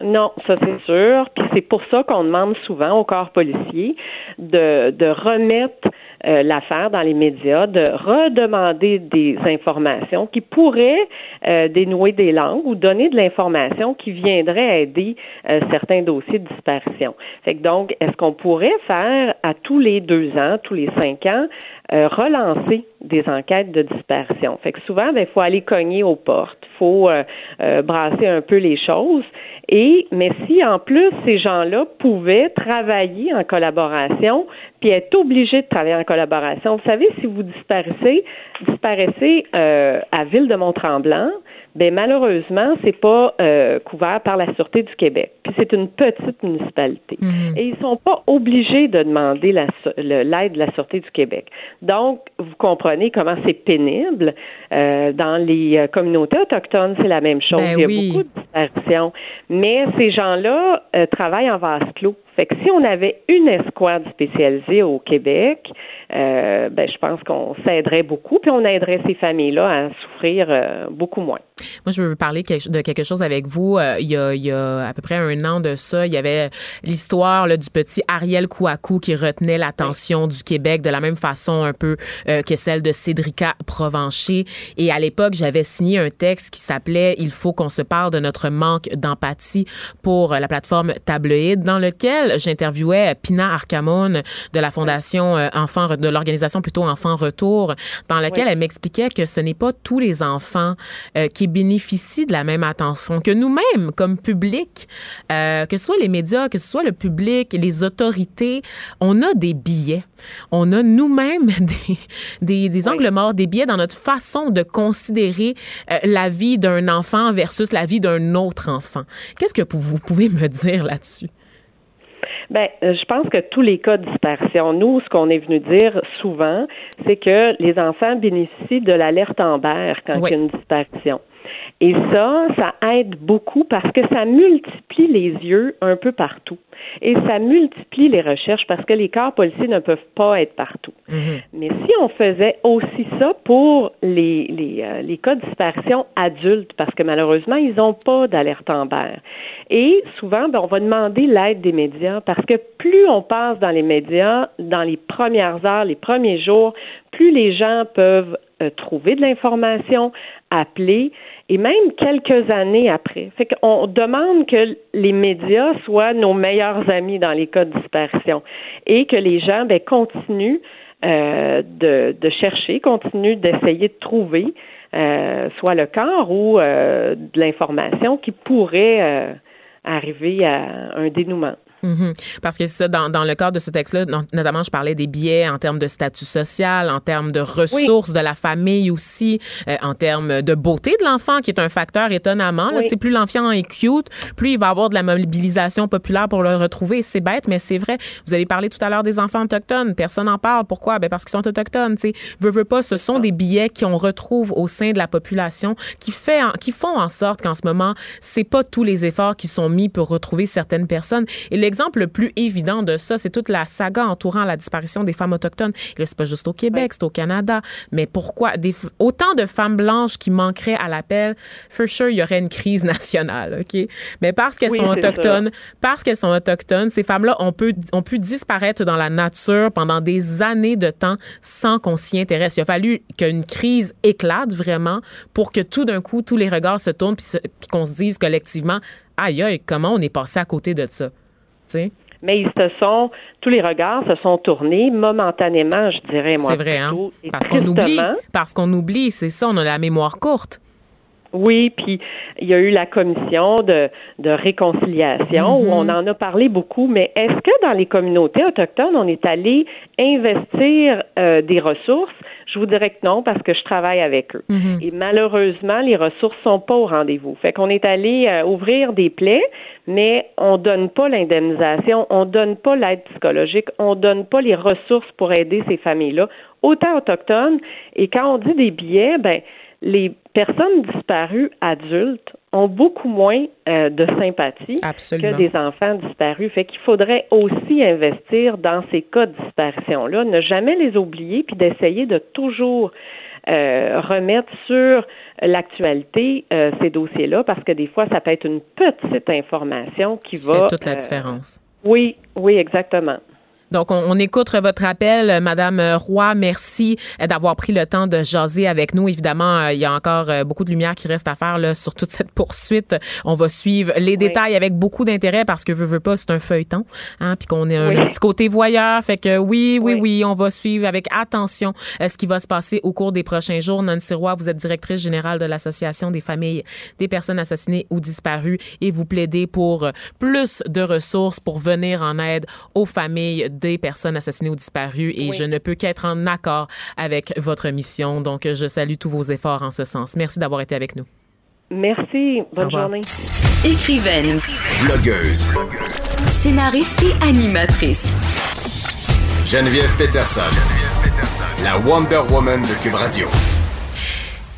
Non, ça c'est sûr. Puis c'est pour ça qu'on demande souvent au corps policier de, de remettre euh, l'affaire dans les médias, de redemander des informations qui pourraient euh, dénouer des langues ou donner de l'information qui viendrait aider euh, certains dossiers de disparition. Fait que donc, est-ce qu'on pourrait faire à tous les deux ans, tous les cinq ans, relancer des enquêtes de disparition? Fait que souvent, il ben, faut aller cogner aux portes, il faut brasser un peu les choses. Et mais si en plus ces gens-là pouvaient travailler en collaboration, puis être obligés de travailler en collaboration. Vous savez, si vous disparaissez, disparaissez euh, à Ville de Mont-Tremblant, ben malheureusement, c'est pas euh, couvert par la Sûreté du Québec. Puis c'est une petite municipalité. Mhm. Et ils sont pas obligés de demander la l'aide de la Sûreté du Québec. Donc, vous comprenez comment c'est pénible. Euh, dans les euh, communautés autochtones, c'est la même chose. Ben Il y a oui. beaucoup de disparitions. Mais ces gens-là euh, travaillent en vase clos. Fait que si on avait une escouade spécialisée au Québec, euh, ben, je pense qu'on s'aiderait beaucoup, puis on aiderait ces familles-là à souffrir euh, beaucoup moins. Moi, je veux parler de quelque chose avec vous. Euh, il, y a, il y a à peu près un an de ça, il y avait l'histoire là, du petit Ariel Kouakou qui retenait l'attention du Québec de la même façon un peu euh, que celle de Cédrica Provencher. Et à l'époque, j'avais signé un texte qui s'appelait Il faut qu'on se parle de notre manque d'empathie pour la plateforme Tabloïd, dans lequel j'interviewais Pina Arcamone de la Fondation euh, Enfants, de l'organisation plutôt Enfants Retour, dans laquelle elle m'expliquait que ce n'est pas tous les enfants euh, qui bénéficient de la même attention que nous-mêmes comme public, euh, que ce soit les médias, que ce soit le public, les autorités, on a des billets. On a nous-mêmes des, des, des angles morts, des billets dans notre façon de considérer euh, la vie d'un enfant versus la vie d'un autre enfant. Qu'est-ce que vous pouvez me dire là-dessus? Ben, euh, je pense que tous les cas de disparition, nous, ce qu'on est venu dire souvent, c'est que les enfants bénéficient de l'alerte Amber quand Oui. il y a une disparition. Et ça, ça aide beaucoup parce que ça multiplie les yeux un peu partout. Et ça multiplie les recherches parce que les corps policiers ne peuvent pas être partout. Mais si on faisait aussi ça pour les, les, euh, les cas de disparition adultes, parce que malheureusement, ils n'ont pas d'alerte Amber. Et souvent, ben, on va demander l'aide des médias parce que plus on passe dans les médias, dans les premières heures, les premiers jours, plus les gens peuvent euh, trouver de l'information, appeler, et même quelques années après. Fait qu'on demande que les médias soient nos meilleurs amis dans les cas de disparition et que les gens ben, continuent euh, de, de chercher, continuent d'essayer de trouver euh, soit le corps ou euh, de l'information qui pourrait arriver à un dénouement. Mhm. Parce que c'est ça, dans, dans le cadre de ce texte-là, notamment, je parlais des biais en termes de statut social, en termes de ressources de la famille aussi, euh, en termes de beauté de l'enfant, qui est un facteur étonnamment. Là, Oui. Plus l'enfant est cute, plus il va avoir de la mobilisation populaire pour le retrouver. C'est bête, mais c'est vrai. Vous avez parlé tout à l'heure des enfants autochtones. Personne n'en parle. Pourquoi? Ben parce qu'ils sont autochtones. Tu sais, veux, veux pas, ce sont des billets qu'on retrouve au sein de la population qui, fait en- qui font en sorte qu'en ce moment, c'est pas tous les efforts qui sont mis pour retrouver certaines personnes. Et l'exemple le plus évident de ça, c'est toute la saga entourant la disparition des femmes autochtones. Et là, c'est pas juste au Québec, c'est au Canada. Mais pourquoi des, autant de femmes blanches qui manqueraient à l'appel? For sure, il y aurait une crise nationale, OK? Mais parce qu'elles Oui, sont autochtones, parce qu'elles sont autochtones, ces femmes-là ont pu, ont pu disparaître dans la nature pendant des années de temps sans qu'on s'y intéresse. Il a fallu qu'une crise éclate vraiment pour que tout d'un coup, tous les regards se tournent puis qu'on se dise collectivement, aïe, aïe, comment on est passé à côté de ça? Mais ils se sont, tous les regards se sont tournés momentanément, je dirais, moi. C'est vrai, hein? Parce qu'on oublie. Parce qu'on oublie, c'est ça, on a la mémoire courte. Oui, puis il y a eu la commission de, de réconciliation où on en a parlé beaucoup, mais est-ce que dans les communautés autochtones, on est allé investir euh, des ressources? Je vous dirais que non, parce que je travaille avec eux. Mm-hmm. Et malheureusement, les ressources sont pas au rendez-vous. Fait qu'on est allé euh, ouvrir des plaies, mais on donne pas l'indemnisation, on donne pas l'aide psychologique, on donne pas les ressources pour aider ces familles-là, autant autochtones. Et quand on dit des billets, ben les personnes disparues adultes ont beaucoup moins euh, de sympathie Absolument. que des enfants disparus. Fait qu'il faudrait aussi investir dans ces cas de disparition-là, ne jamais les oublier, puis d'essayer de toujours euh, remettre sur l'actualité euh, ces dossiers-là, parce que des fois, ça peut être une petite information qui va... fait toute la différence. oui, oui, exactement. Donc, on, on écoute votre appel, euh, Madame Roy. Merci euh, d'avoir pris le temps de jaser avec nous. Évidemment, euh, il y a encore euh, beaucoup de lumière qui reste à faire là, sur toute cette poursuite. On va suivre les détails avec beaucoup d'intérêt parce que veut, veut pas, c'est un feuilleton, hein, puis qu'on est un, Oui. un petit côté voyeur. Fait que oui, oui, oui, Oui. on va suivre avec attention euh, ce qui va se passer au cours des prochains jours. Nancy Roy, vous êtes directrice générale de l'Association des familles des personnes assassinées ou disparues et vous plaidez pour euh, plus de ressources pour venir en aide aux familles des personnes assassinées ou disparues et je ne peux qu'être en accord avec votre mission. Donc, je salue tous vos efforts en ce sens. Merci d'avoir été avec nous. Merci. Bonne journée. Écrivaine. Blogueuse. Scénariste et animatrice. Geneviève Peterson. La Wonder Woman de Cube Radio.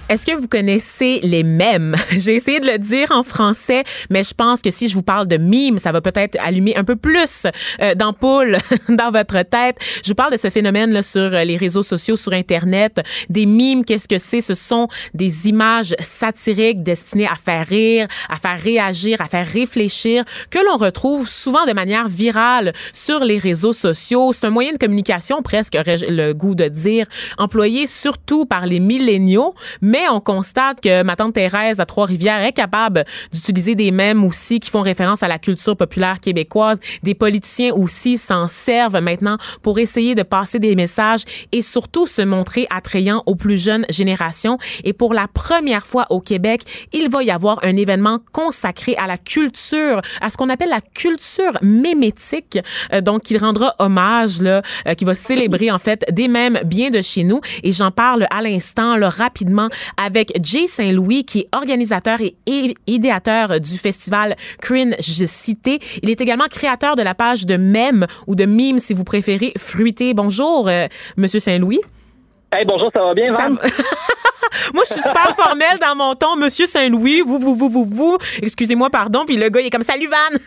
Est-ce que vous connaissez les mèmes? J'ai essayé de le dire en français, mais je pense que si je vous parle de mimes, ça va peut-être allumer un peu plus euh, d'ampoules dans votre tête. Je vous parle de ce phénomène-là sur les réseaux sociaux, sur Internet. Des mimes, qu'est-ce que c'est? Ce sont des images satiriques destinées à faire rire, à faire réagir, à faire réfléchir, que l'on retrouve souvent de manière virale sur les réseaux sociaux. C'est un moyen de communication, presque, le goût de dire, employé surtout par les milléniaux, mais on constate que ma tante Thérèse à Trois-Rivières est capable d'utiliser des mèmes aussi qui font référence à la culture populaire québécoise. Des politiciens aussi s'en servent maintenant pour essayer de passer des messages et surtout se montrer attrayant aux plus jeunes générations. Et pour la première fois au Québec, il va y avoir un événement consacré à la culture, à ce qu'on appelle la culture mémétique, euh, donc qui rendra hommage, là, euh, qui va célébrer en fait des mèmes bien de chez nous. Et j'en parle à l'instant, rapidement avec Jay Saint-Louis, qui est organisateur et idéateur du festival Cringe Cité. Il est également créateur de la page de mèmes ou de mimes, si vous préférez, fruité. Bonjour, euh, Monsieur Saint-Louis. Hey, bonjour, ça va bien, madame? Moi, je suis super formelle dans mon ton. Monsieur Saint-Louis, vous, vous, vous, vous, vous. Excusez-moi, pardon. Puis le gars, il est comme Salut, Van.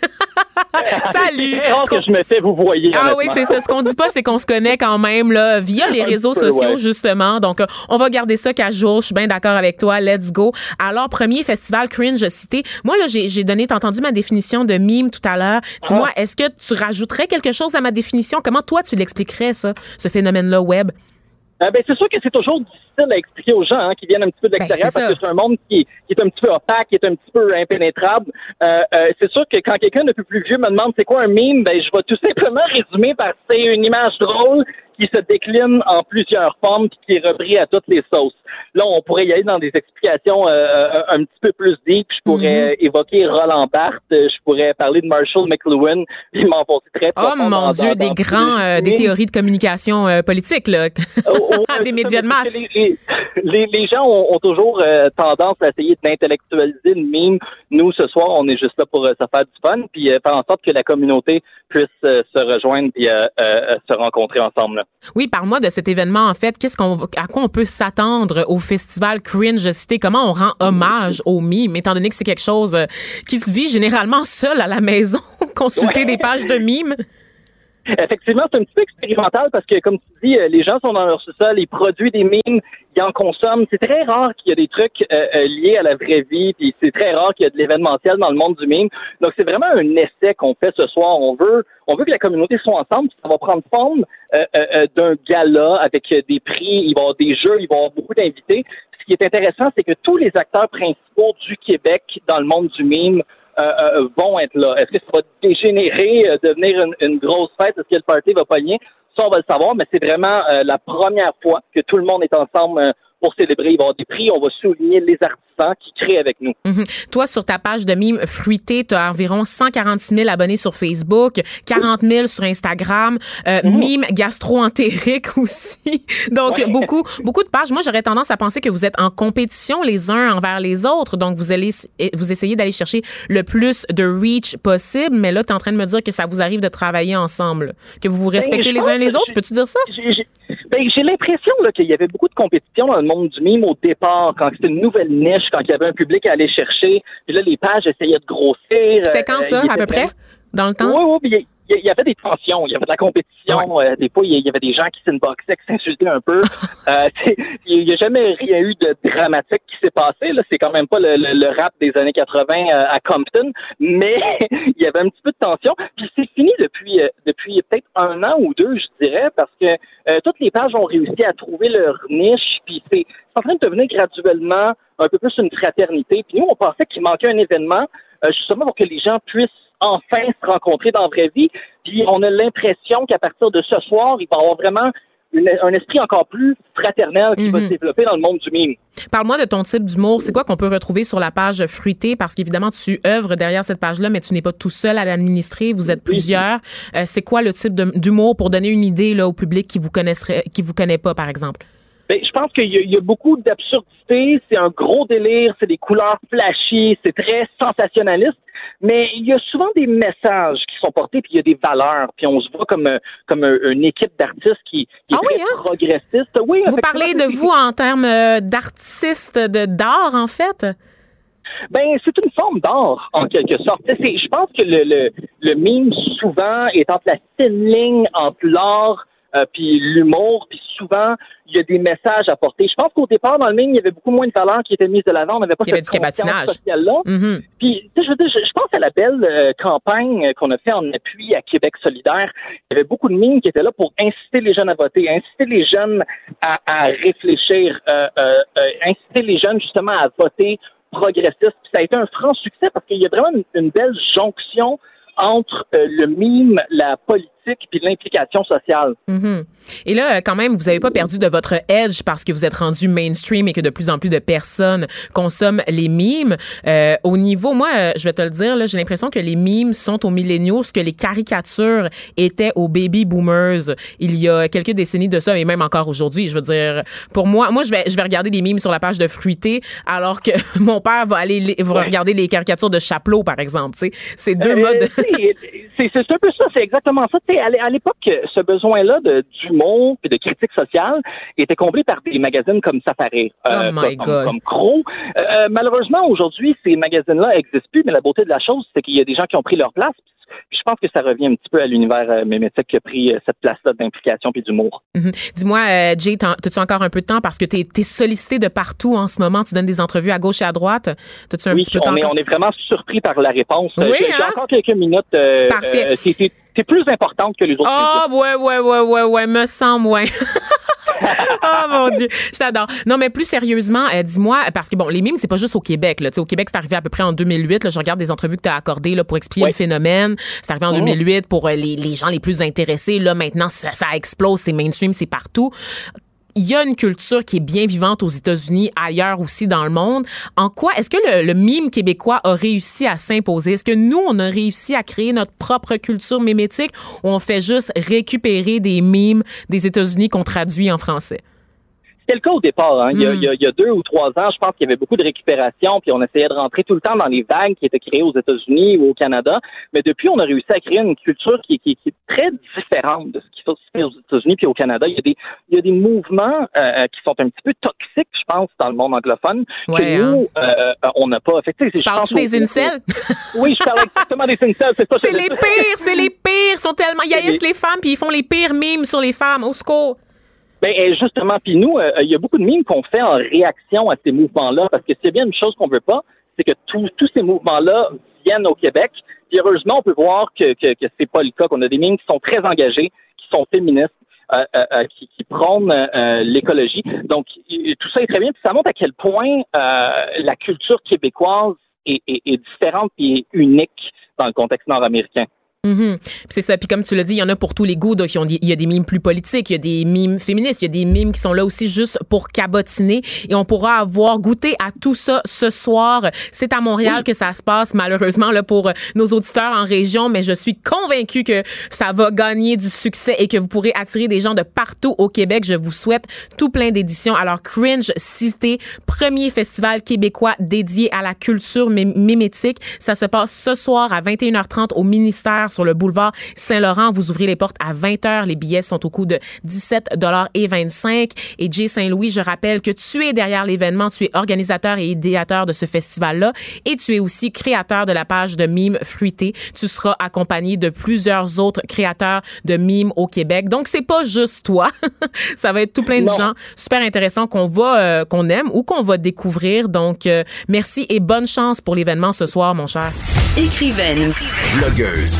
Salut. C'est que je me fais vous voyez. Ah oui, c'est ça. Ce qu'on dit pas, c'est qu'on se connaît quand même là, via les réseaux sociaux, justement. Donc, euh, on va garder ça qu'à jour. Je suis bien d'accord avec toi. Let's go. Alors, premier festival cringe cité. Moi, là, j'ai donné, t'as entendu ma définition de mime tout à l'heure. Dis-moi, ah. est-ce que tu rajouterais quelque chose à ma définition? Comment toi, tu l'expliquerais, ça, ce phénomène-là web? Euh, ben, c'est sûr que c'est toujours difficile à expliquer aux gens hein, qui viennent un petit peu de ben, l'extérieur parce que c'est un monde qui, est un petit peu opaque, qui est un petit peu impénétrable. Euh, euh, c'est sûr que quand quelqu'un de plus vieux me demande c'est quoi un meme, ben, je vais tout simplement résumer par c'est une image drôle qui se décline en plusieurs formes et qui est repris à toutes les sauces. Là, on pourrait y aller dans des explications euh, euh, un petit peu plus deep. Je pourrais mhm. évoquer Roland Barthes, je pourrais parler de Marshall McLuhan, puis m'enfoncer très Oh mon Dieu, des grands, euh, des théories de communication politique, là. Oh, des médias de masse. Les, les, gens ont, toujours tendance à essayer d'intellectualiser le mime. Nous, ce soir, on est juste là pour se faire du fun, puis faire en sorte que la communauté puisse se rejoindre et se rencontrer ensemble. Oui, parle-moi de cet événement, en fait. Qu'est-ce qu'on, à quoi on peut s'attendre au festival Cringe Cité? Comment on rend hommage aux mimes, étant donné que c'est quelque chose euh, qui se vit généralement seul à la maison, consulter des pages de mimes? Effectivement, c'est un petit peu expérimental parce que, comme tu dis, euh, les gens sont dans leur sous-sol, ils produisent des mimes, ils en consomment. C'est très rare qu'il y ait des trucs euh, euh, liés à la vraie vie, puis c'est très rare qu'il y ait de l'événementiel dans le monde du mime. Donc, c'est vraiment un essai qu'on fait ce soir. On veut, on veut que la communauté soit ensemble. Ça va prendre forme d'un gala avec des prix, il va y avoir des jeux, il va y avoir beaucoup d'invités. Ce qui est intéressant, c'est que tous les acteurs principaux du Québec dans le monde du mime euh, euh, vont être là. Est-ce que ça va dégénérer, euh, devenir une, une, grosse fête? Est-ce que le party va pogner? Ça, on va le savoir, mais c'est vraiment la première fois que tout le monde est ensemble pour célébrer. Il va y avoir des prix. On va souligner les artisans qui créent avec nous. Mhm. Toi, sur ta page de mime fruité, tu as environ 146 000 abonnés sur Facebook, 40 000 sur Instagram, euh, mhm. mime gastro-entérique aussi. Donc, beaucoup, beaucoup de pages. Moi, j'aurais tendance à penser que vous êtes en compétition les uns envers les autres. Donc, vous allez, vous essayez d'aller chercher le plus de reach possible. Mais là, tu es en train de me dire que ça vous arrive de travailler ensemble, que vous vous ben, respectez les uns les autres. Peux-tu dire ça? Ben, j'ai l'impression qu'il y avait beaucoup de compétition dans le monde du mime au départ, quand c'était une nouvelle niche, quand il y avait un public à aller chercher. Puis là, les pages essayaient de grossir. C'était quand euh, ça, à peu près? Dans le temps? Oui, oui il y avait des tensions, il y avait de la compétition. Euh, des fois, il y avait des gens qui s'inboxaient, qui s'insultaient un peu. euh, il n'y a jamais rien eu de dramatique qui s'est passé. Là, c'est quand même pas le, rap des années 80 euh, à Compton, mais il y avait un petit peu de tension. Puis c'est fini depuis euh, depuis peut-être un an ou deux, je dirais, parce que toutes les pages ont réussi à trouver leur niche. Puis c'est en train de devenir graduellement un peu plus une fraternité. Puis nous, on pensait qu'il manquait un événement justement pour que les gens puissent enfin se rencontrer dans la vraie vie. Puis on a l'impression qu'à partir de ce soir, il va y avoir vraiment un esprit encore plus fraternel qui va se développer dans le monde du mime. Parle-moi de ton type d'humour. C'est quoi qu'on peut retrouver sur la page fruitée? Parce qu'évidemment, tu œuvres derrière cette page-là, mais tu n'es pas tout seul à l'administrer. Vous êtes plusieurs. Euh, c'est quoi le type d'humour pour donner une idée là, au public qui vous connaisserait, qui vous connaît pas, par exemple? Ben, je pense qu'il y, a beaucoup d'absurdité. C'est un gros délire. C'est des couleurs flashy. C'est très sensationnaliste. Mais il y a souvent des messages qui sont portés, puis il y a des valeurs, puis on se voit comme, comme une équipe d'artistes qui, qui est ah très hein? progressiste. Oui, vous parlez de vous en termes euh, d'artistes, de d'art, en fait? Ben, c'est une forme d'art, en quelque sorte. Je pense que le, le, le mime, souvent, est entre la fine ligne entre l'art euh, puis l'humour, puis souvent, il y a des messages à porter. Je pense qu'au départ, dans le mime, il y avait beaucoup moins de valeurs qui étaient mises de l'avant. On n'avait pas cette conscience sociale-là. Mm-hmm. Puis, je, je, pense à la belle euh, campagne qu'on a fait en appui à Québec solidaire. Il y avait beaucoup de mimes qui étaient là pour inciter les jeunes à voter, inciter les jeunes à, à réfléchir, euh, euh, inciter les jeunes justement à voter progressiste. Puis ça a été un franc succès parce qu'il y a vraiment une belle jonction entre le mime, la politique puis l'implication sociale. Mhm. Et là, quand même, vous n'avez pas perdu de votre edge parce que vous êtes rendu mainstream et que de plus en plus de personnes consomment les mimes. Euh, au niveau, moi, euh, je vais te le dire, j'ai l'impression que les mimes sont aux milléniaux ce que les caricatures étaient aux baby boomers il y a quelques décennies de ça et même encore aujourd'hui. Je veux dire, pour moi, moi, je vais, je vais regarder des mimes sur la page de Fruité alors que mon père va aller regarder les caricatures de Chapelot, par exemple. C'est deux euh, modes. c'est un peu ça, c'est exactement ça à l'époque, ce besoin-là d'humour et de critique sociale était comblé par des magazines comme Safari, euh, oh comme, comme, Crow. Euh, euh, malheureusement, aujourd'hui, ces magazines-là n'existent plus, mais la beauté de la chose, c'est qu'il y a des gens qui ont pris leur place. je pense que ça revient un petit peu à l'univers mémétique qui a pris cette place-là d'implication puis d'humour. Mm-hmm. Dis-moi, Jay, as-tu encore un peu de temps? Parce que tu es, sollicité de partout en ce moment. Tu donnes des entrevues à gauche et à droite. As-tu un oui, petit peu de temps? Est, on est vraiment surpris par la réponse. Oui, J'ai hein? encore quelques minutes. Parfait c'est plus importante que les autres. Ah, oh, ouais, ouais, ouais, ouais, ouais, me semble, ouais. oh mon dieu, je t'adore. Non mais plus sérieusement, euh, dis-moi parce que bon, les mimes c'est pas juste au Québec là, tu sais au Québec c'est arrivé à peu près en 2008 là, je regarde des entrevues que tu as accordées là pour expliquer le phénomène. C'est arrivé en 2008 pour euh, les, les, gens les plus intéressés là maintenant ça, ça explose, c'est mainstream, c'est partout il y a une culture qui est bien vivante aux États-Unis, ailleurs aussi dans le monde. En quoi est-ce que le, mime québécois a réussi à s'imposer? Est-ce que nous, on a réussi à créer notre propre culture mimétique ou on fait juste récupérer des mimes des États-Unis qu'on traduit en français? C'était le cas au départ. Hein. Il, y a, deux ou trois ans, je pense qu'il y avait beaucoup de récupération, puis on essayait de rentrer tout le temps dans les vagues qui étaient créées aux États-Unis ou au Canada. Mais depuis, on a réussi à créer une culture qui, est très différente de ce qui se fait aux États-Unis puis au Canada. Il y a des, il y a des mouvements euh, qui sont un petit peu toxiques, je pense, dans le monde anglophone, que nous, hein. euh, on n'a pas. Fait, tu parles-tu des incels? oui, je parle exactement des incels. C'est les pires, c'est les pires. Ils sont tellement... Ils haïssent les femmes, puis ils font les pires mimes sur les femmes. Au secours. Ben justement, puis nous, euh, il y a beaucoup de mimes qu'on fait en réaction à ces mouvements-là, parce que c'est bien une chose qu'on veut pas, c'est que tous ces mouvements-là viennent au Québec. Puis heureusement, on peut voir que, que, que c'est pas le cas, qu'on a des mimes qui sont très engagés, qui sont féministes, euh, euh, qui, qui, prônent l'écologie. Donc, tout ça est très bien. Puis ça montre à quel point la culture québécoise est, est, est différente et unique dans le contexte nord-américain. Mm C'est ça. Puis comme tu l'as dit, il y en a pour tous les goûts. Donc, il y a des mimes plus politiques, il y a des mimes féministes, il y a des mimes qui sont là aussi juste pour cabotiner. Et on pourra avoir goûté à tout ça ce soir. C'est à Montréal que ça se passe, malheureusement, là, pour nos auditeurs en région. Mais je suis convaincue que ça va gagner du succès et que vous pourrez attirer des gens de partout au Québec. Je vous souhaite tout plein d'éditions. Alors, Cringe Cité, premier festival québécois dédié à la culture mimétique. Ça se passe ce soir à 21h30 au ministère sur le boulevard Saint-Laurent. Vous ouvrez les portes à 20 h. Les billets sont au coût de 17 et 25. Et Jay Saint-Louis, je rappelle que tu es derrière l'événement. Tu es organisateur et idéateur de ce festival-là. Et tu es aussi créateur de la page de mimes fruité. Tu seras accompagné de plusieurs autres créateurs de mimes au Québec. Donc, c'est pas juste toi. Ça va être tout plein de gens super intéressants qu'on va, euh, qu'on aime ou qu'on va découvrir. Donc, euh, merci et bonne chance pour l'événement ce soir, mon cher. Écrivaine. Blogueuse.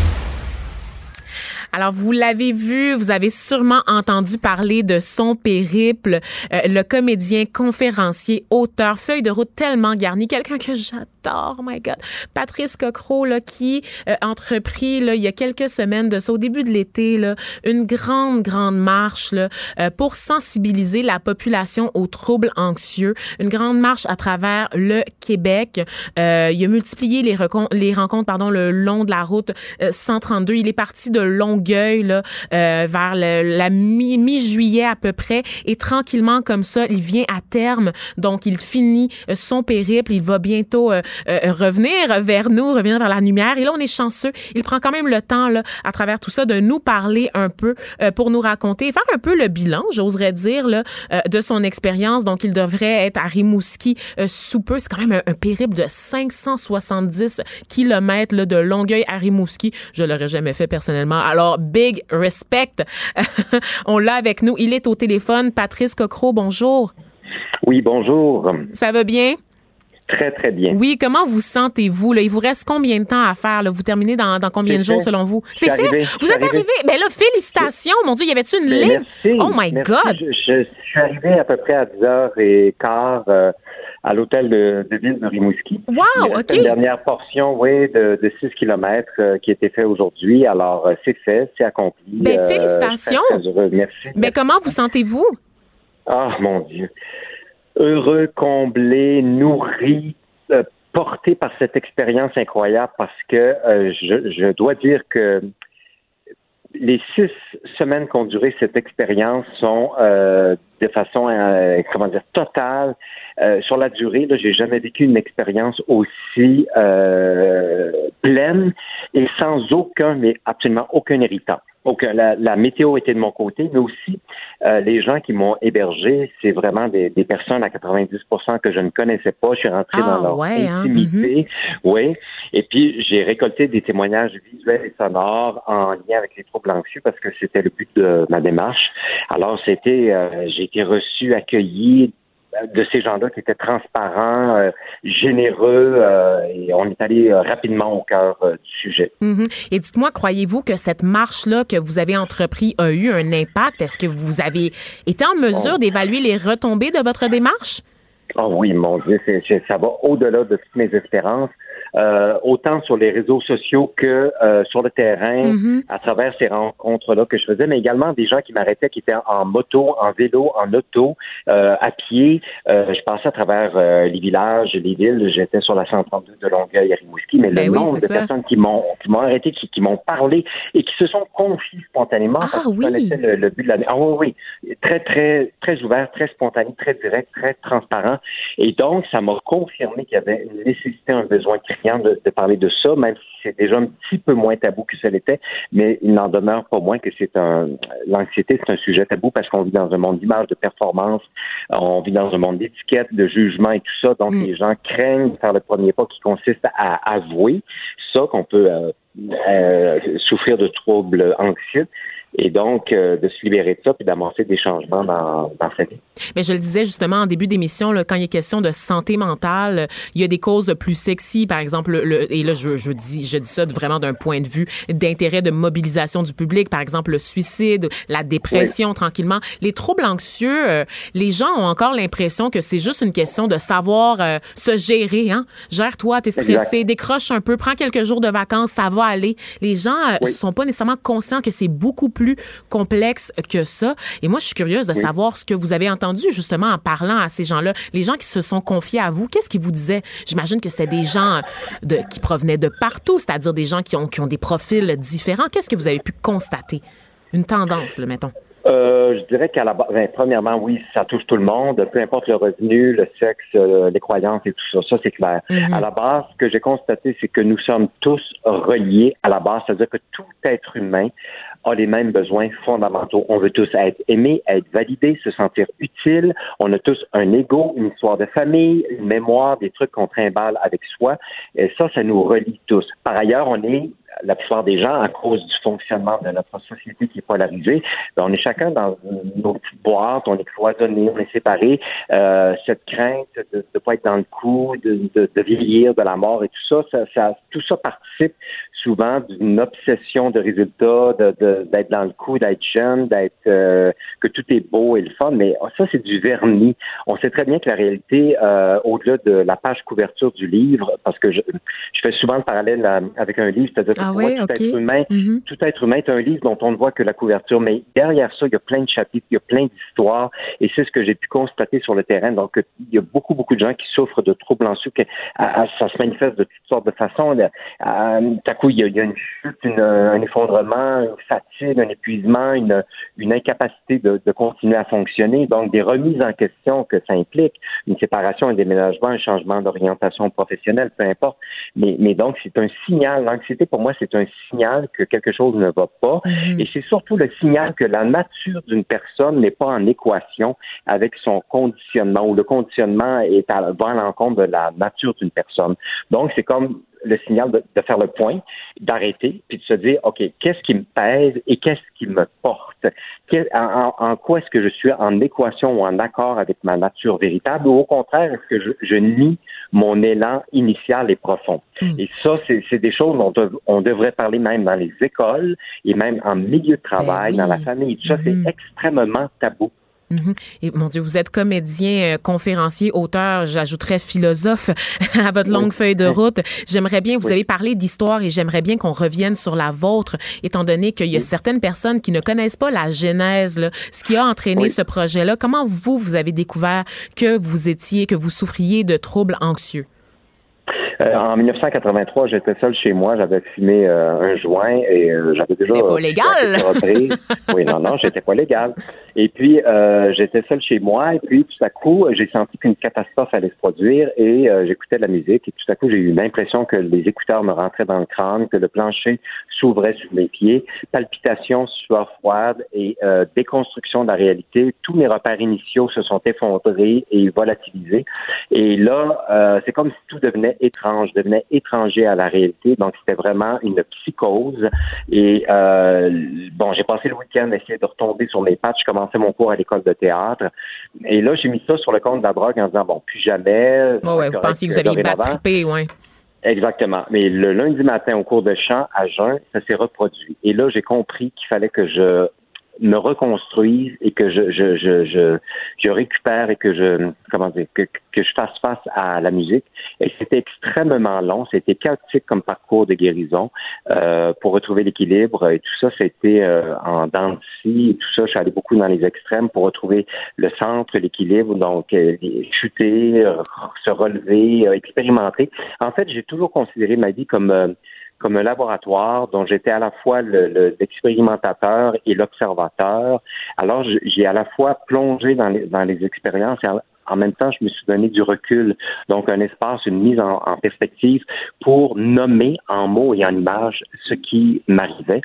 Alors, vous l'avez vu, vous avez sûrement entendu parler de son périple. Euh, le comédien, conférencier, auteur, feuille de route tellement garnie, quelqu'un que j'adore, oh my God. Patrice Cocro, là, qui euh, entrepris, là, il y a quelques semaines de ça, au début de l'été, là, une grande, grande marche là, euh, pour sensibiliser la population aux troubles anxieux. Une grande marche à travers le Québec. Euh, il a multiplié les, les rencontres pardon, le long de la route 132. Il est parti de Longueuil là, vers la mi-juillet à peu près et tranquillement comme ça, il vient à terme. Donc, il finit son périple. Il va bientôt revenir vers nous, revenir vers la lumière. Et là, on est chanceux. Il prend quand même le temps, là, à travers tout ça, de nous parler un peu euh, pour nous raconter, faire un peu le bilan, j'oserais dire, là, euh, de son expérience. Donc, il devrait être à Rimouski euh, sous peu. C'est quand même un, périple de 570 kilomètres de Longueuil à Rimouski. Je l'aurais jamais fait personnellement. Alors, big respect. on l'a avec nous. Il est au téléphone. Patrice Cocro, bonjour. Oui, bonjour. Ça va bien? Très, très bien. Oui, comment vous sentez-vous? Il vous reste combien de temps à faire? Vous terminez dans, combien de jours selon vous? C'est fait? vous êtes arrivé? Ben là, félicitations! Mon Dieu, y avait-tu une ben, ligne? oh my God! Je, suis arrivé à peu près à 10h15 euh, à l'hôtel de, ville de Rimouski. Wow! OK. Une dernière portion, oui, de, 6 km euh, qui a été fait aujourd'hui. Alors, euh, c'est fait, c'est accompli. Ben, félicitations! Merci. Mais comment vous sentez-vous? Ah, mon Dieu heureux, comblé, nourri, euh, porté par cette expérience incroyable parce que euh, je, dois dire que les six semaines qu'ont duré cette expérience sont euh, de façon, comment dire, totale. sur la durée, là, j'ai jamais vécu une expérience aussi pleine et sans aucun, mais absolument aucun héritage. Donc, la, la, météo était de mon côté, mais aussi euh, les gens qui m'ont hébergé, c'est vraiment des, des, personnes à 90 que je ne connaissais pas. Je suis rentré dans ah, leur ouais, hein, intimité. Mm-hmm. Oui. Et puis, j'ai récolté des témoignages visuels et sonores en lien avec les troubles anxieux parce que c'était le but de ma démarche. Alors, c'était, euh, j'ai été reçu, accueilli de ces gens-là qui étaient transparents, euh, généreux, euh, et on est allé euh, rapidement au cœur du sujet. Mm-hmm. Et dites-moi, croyez-vous que cette marche-là que vous avez entrepris a eu un impact? Est-ce que vous avez été en mesure d'évaluer les retombées de votre démarche? Oh oui, mon Dieu, ça va au-delà de toutes mes espérances. Euh, autant sur les réseaux sociaux que euh, sur le terrain, mm-hmm. à travers ces rencontres-là que je faisais, mais également des gens qui m'arrêtaient, qui étaient en moto, en vélo, en auto, euh, à pied. je passais à travers les villages, les villes. J'étais sur la 132 de Longueuil à Rimouski, mais le ben nombre de personnes qui m'ont qui m'ont arrêté, qui, qui m'ont parlé et qui se sont confiées spontanément ah, parce oui. connaissaient le, le, but de l'année. Ah oui, oui, très très très ouvert, très spontané, très direct, très transparent. Et donc, ça m'a confirmé qu'il y avait une nécessité, un besoin de, de parler de ça, même si c'est déjà un petit peu moins tabou que ça l'était, mais il n'en demeure pas moins que c'est un l'anxiété, c'est un sujet tabou parce qu'on vit dans un monde d'image, de performance, on vit dans un monde d'étiquette, de jugement et tout ça, donc mm. les gens craignent de faire le premier pas qui consiste à avouer ça qu'on peut euh, euh, souffrir de troubles anxieux et donc euh, de se libérer de ça puis d'amorcer des changements dans, dans sa vie. Mais je le disais justement en début d'émission, quand il est question de santé mentale, il y a des causes plus sexy, par exemple, le, et là je, je, dis je dis ça vraiment d'un point de vue d'intérêt de mobilisation du public, par exemple le suicide, la dépression, tranquillement, les troubles anxieux, euh, les gens ont encore l'impression que c'est juste une question de savoir euh, se gérer, hein. Gère-toi, t'es stressé, décroche un peu, prends quelques jours de vacances, ça va aller. Les gens ne sont pas nécessairement conscients que c'est beaucoup plus complexe que ça. Et moi, je suis curieuse de savoir ce que vous avez entendu justement en parlant à ces gens-là, les gens qui se sont confiés à vous. Qu'est-ce qu'ils vous disaient? J'imagine que c'était des gens de, qui provenaient de partout, c'est-à-dire des gens qui ont, qui ont des profils différents. Qu'est-ce que vous avez pu constater? Une tendance, le mettons. Euh, je dirais qu'à la base, ben, premièrement, oui, ça touche tout le monde, peu importe le revenu, le sexe, euh, les croyances et tout ça. Ça, c'est clair. Mm-hmm. À la base, ce que j'ai constaté, c'est que nous sommes tous reliés à la base, c'est-à-dire que tout être humain a les mêmes besoins fondamentaux. On veut tous être aimés, être validés, se sentir utile. On a tous un ego, une histoire de famille, une mémoire, des trucs qu'on trimballe avec soi. Et ça, ça nous relie tous. Par ailleurs, on est la plupart des gens, à cause du fonctionnement de notre société qui est polarisée, ben, on est chacun dans nos petites boîtes, on est cloisonné, on est séparés. Euh, cette crainte de ne pas être dans le coup, de, de, de, vieillir, de la mort et tout ça, ça, ça tout ça participe souvent d'une obsession de résultats, d'être de, dans le coup, d'être jeune, d'être euh, que tout est beau et le fun, mais ça c'est du vernis. On sait très bien que la réalité, euh, au-delà de la page couverture du livre, parce que je, je fais souvent le parallèle avec un livre, c'est-à-dire ah tout être humain, mm-hmm. tout être humain est un livre dont on ne voit que la couverture, mais derrière ça, il y a plein de chapitres, il y a plein d'histoires, et c'est ce que j'ai pu constater sur le terrain. Donc, il y a beaucoup, beaucoup de gens qui souffrent de troubles anxieux, que, ça se manifeste de toutes sortes de façons. À, à coup, il y, a, une chute, un effondrement, une fatigue, un épuisement, une, une incapacité de, de, continuer à fonctionner. Donc, des remises en question que ça implique, une séparation, un déménagement, un changement d'orientation professionnelle, peu importe. Mais, mais donc, c'est un signal. L'anxiété, pour moi, c'est un signal que quelque chose ne va pas. Et c'est surtout le signal que la nature d'une personne n'est pas en équation avec son conditionnement ou le conditionnement est à, va à l'encontre de la nature d'une personne. Donc, c'est comme le signal de, faire le point, d'arrêter, puis de se dire, OK, qu'est-ce qui me pèse et qu'est-ce qui me porte? en, quoi est-ce que je suis en équation ou en accord avec ma nature véritable ou au contraire, est-ce que je, nie mon élan initial et profond? Hmm. Et ça, c'est des choses dont on devrait parler même dans les écoles et même en milieu de travail, ben dans la famille. Ça, c'est hmm. extrêmement tabou. Mhm. Et mon Dieu, vous êtes comédien, euh, conférencier, auteur, j'ajouterais philosophe à votre longue feuille de route. J'aimerais bien, vous avez parlé d'histoire et j'aimerais bien qu'on revienne sur la vôtre, étant donné qu'il y a certaines personnes qui ne connaissent pas la genèse, là, ce qui a entraîné ce projet-là. Comment vous, vous avez découvert que vous étiez, que vous souffriez de troubles anxieux? Euh, en 1983, j'étais seul chez moi, j'avais fumé euh, un joint et euh, j'avais déjà. C'était pas légal. oui, non, non, j'étais pas légal. Et puis j'étais seul chez moi et puis tout à coup, j'ai senti qu'une catastrophe allait se produire et j'écoutais de la musique et tout à coup, j'ai eu l'impression que les écouteurs me rentraient dans le crâne, que le plancher s'ouvrait sous mes pieds, palpitations, sueur froide et déconstruction de la réalité. Tous mes repères initiaux se sont effondrés et volatilisés. Et là, c'est comme si tout devenait étrange je devenais étranger à la réalité. Donc, c'était vraiment une psychose. Et euh, bon, j'ai passé le week-end à essayer de retomber sur mes pattes. Je commençais mon cours à l'école de théâtre. Et là, j'ai mis ça sur le compte de la drogue en disant, bon, plus jamais. Oh ouais, vous pensiez que vous aviez battrippé, ouais. Exactement. Mais le lundi matin, au cours de chant, à jeun, ça s'est reproduit. Et là, j'ai compris qu'il fallait que je me reconstruise et que je, je, je, je, je récupère et que je comment dire que, que je fasse face à la musique. Et c'était extrêmement long, c'était chaotique comme parcours de guérison euh, pour retrouver l'équilibre et tout ça, c'était euh, en dents et tout ça. Je suis allé beaucoup dans les extrêmes pour retrouver le centre, l'équilibre, donc euh, chuter, se relever, expérimenter. En fait, j'ai toujours considéré ma vie comme comme un laboratoire dont j'étais à la fois l'expérimentateur et l'observateur. Alors, j'ai à la fois plongé dans les, expériences en même temps, je me suis donné du recul, donc un espace, une mise en, perspective pour nommer en mots et en images ce qui m'arrivait.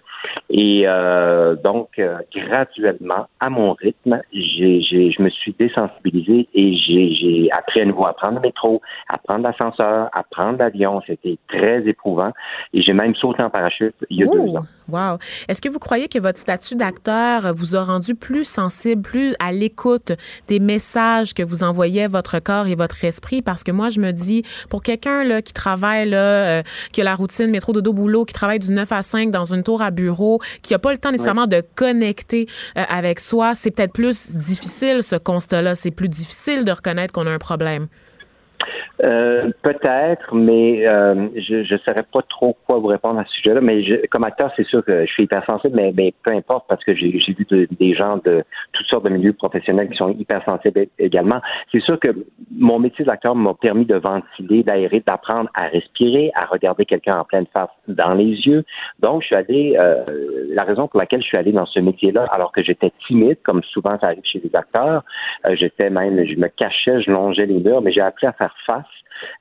Et euh, donc, euh, graduellement, à mon rythme, j'ai, je me suis désensibilisé et j'ai, appris à nouveau à prendre le métro, à prendre l'ascenseur, à prendre l'avion. C'était très éprouvant. Et j'ai même sauté en parachute il y a deux ans. Wow. Est-ce que vous croyez que votre statut d'acteur vous a rendu plus sensible, plus à l'écoute des messages que vous envoyez votre corps et votre esprit? Parce que moi, je me dis, pour quelqu'un là, qui travaille, là, euh, qui a la routine métro, dodo, boulot, qui travaille du 9 à 5 dans une tour à bureau, qui n'a pas le temps nécessairement de connecter euh, avec soi, c'est peut-être plus difficile ce constat-là. C'est plus difficile de reconnaître qu'on a un problème. Euh, peut-être, mais euh, je ne saurais pas trop quoi vous répondre à ce sujet-là. Mais comme acteur, c'est sûr que je suis hypersensible, mais, mais peu importe parce que j'ai vu des gens de toutes sortes de milieux professionnels qui sont hypersensibles également. C'est sûr que mon métier d'acteur m'a permis de ventiler, d'aérer, d'apprendre à respirer, à regarder quelqu'un en pleine face dans les yeux. Donc, je suis allé. Euh, la raison pour laquelle je suis allé dans ce métier-là, alors que j'étais timide, comme souvent ça arrive chez les acteurs, j'étais même, je me cachais, je longeais les murs, mais j'ai appris à faire face